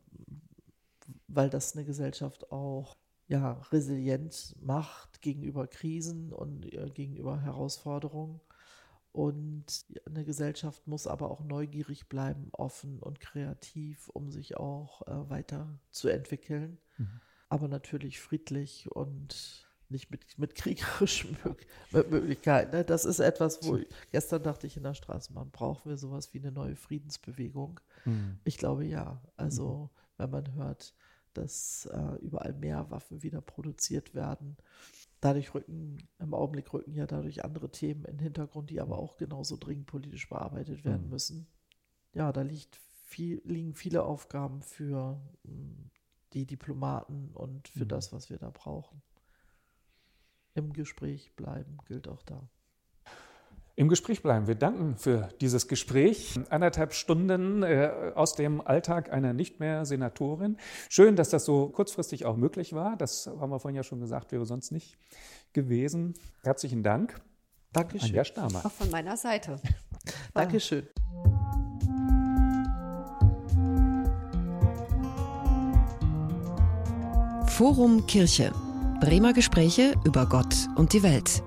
weil das eine Gesellschaft auch ja, resilient macht gegenüber Krisen und äh, gegenüber Herausforderungen. Und eine Gesellschaft muss aber auch neugierig bleiben, offen und kreativ, um sich auch äh, weiterzuentwickeln. Mhm aber natürlich friedlich und nicht mit, mit kriegerischen Möglichkeiten. Ne? Das ist etwas, wo ich, gestern dachte ich in der Straßenbahn, brauchen wir sowas wie eine neue Friedensbewegung? Mhm. Ich glaube ja. Also, mhm. wenn man hört, dass äh, überall mehr Waffen wieder produziert werden, dadurch rücken, im Augenblick rücken ja dadurch andere Themen in den Hintergrund, die aber auch genauso dringend politisch bearbeitet werden mhm. müssen. Ja, da liegt viel, liegen viele Aufgaben für hm, die Diplomaten und für mhm. das, was wir da brauchen. Im Gespräch bleiben gilt auch da. Im Gespräch bleiben. Wir danken für dieses Gespräch. Anderthalb Stunden äh, aus dem Alltag einer nicht mehr Senatorin. Schön, dass das so kurzfristig auch möglich war. Das haben wir vorhin ja schon gesagt, wäre sonst nicht gewesen. Herzlichen Dank. Dankeschön. Anja Stamer. Auch von meiner Seite. [LAUGHS] Dankeschön. Forum Kirche. Bremer Gespräche über Gott und die Welt.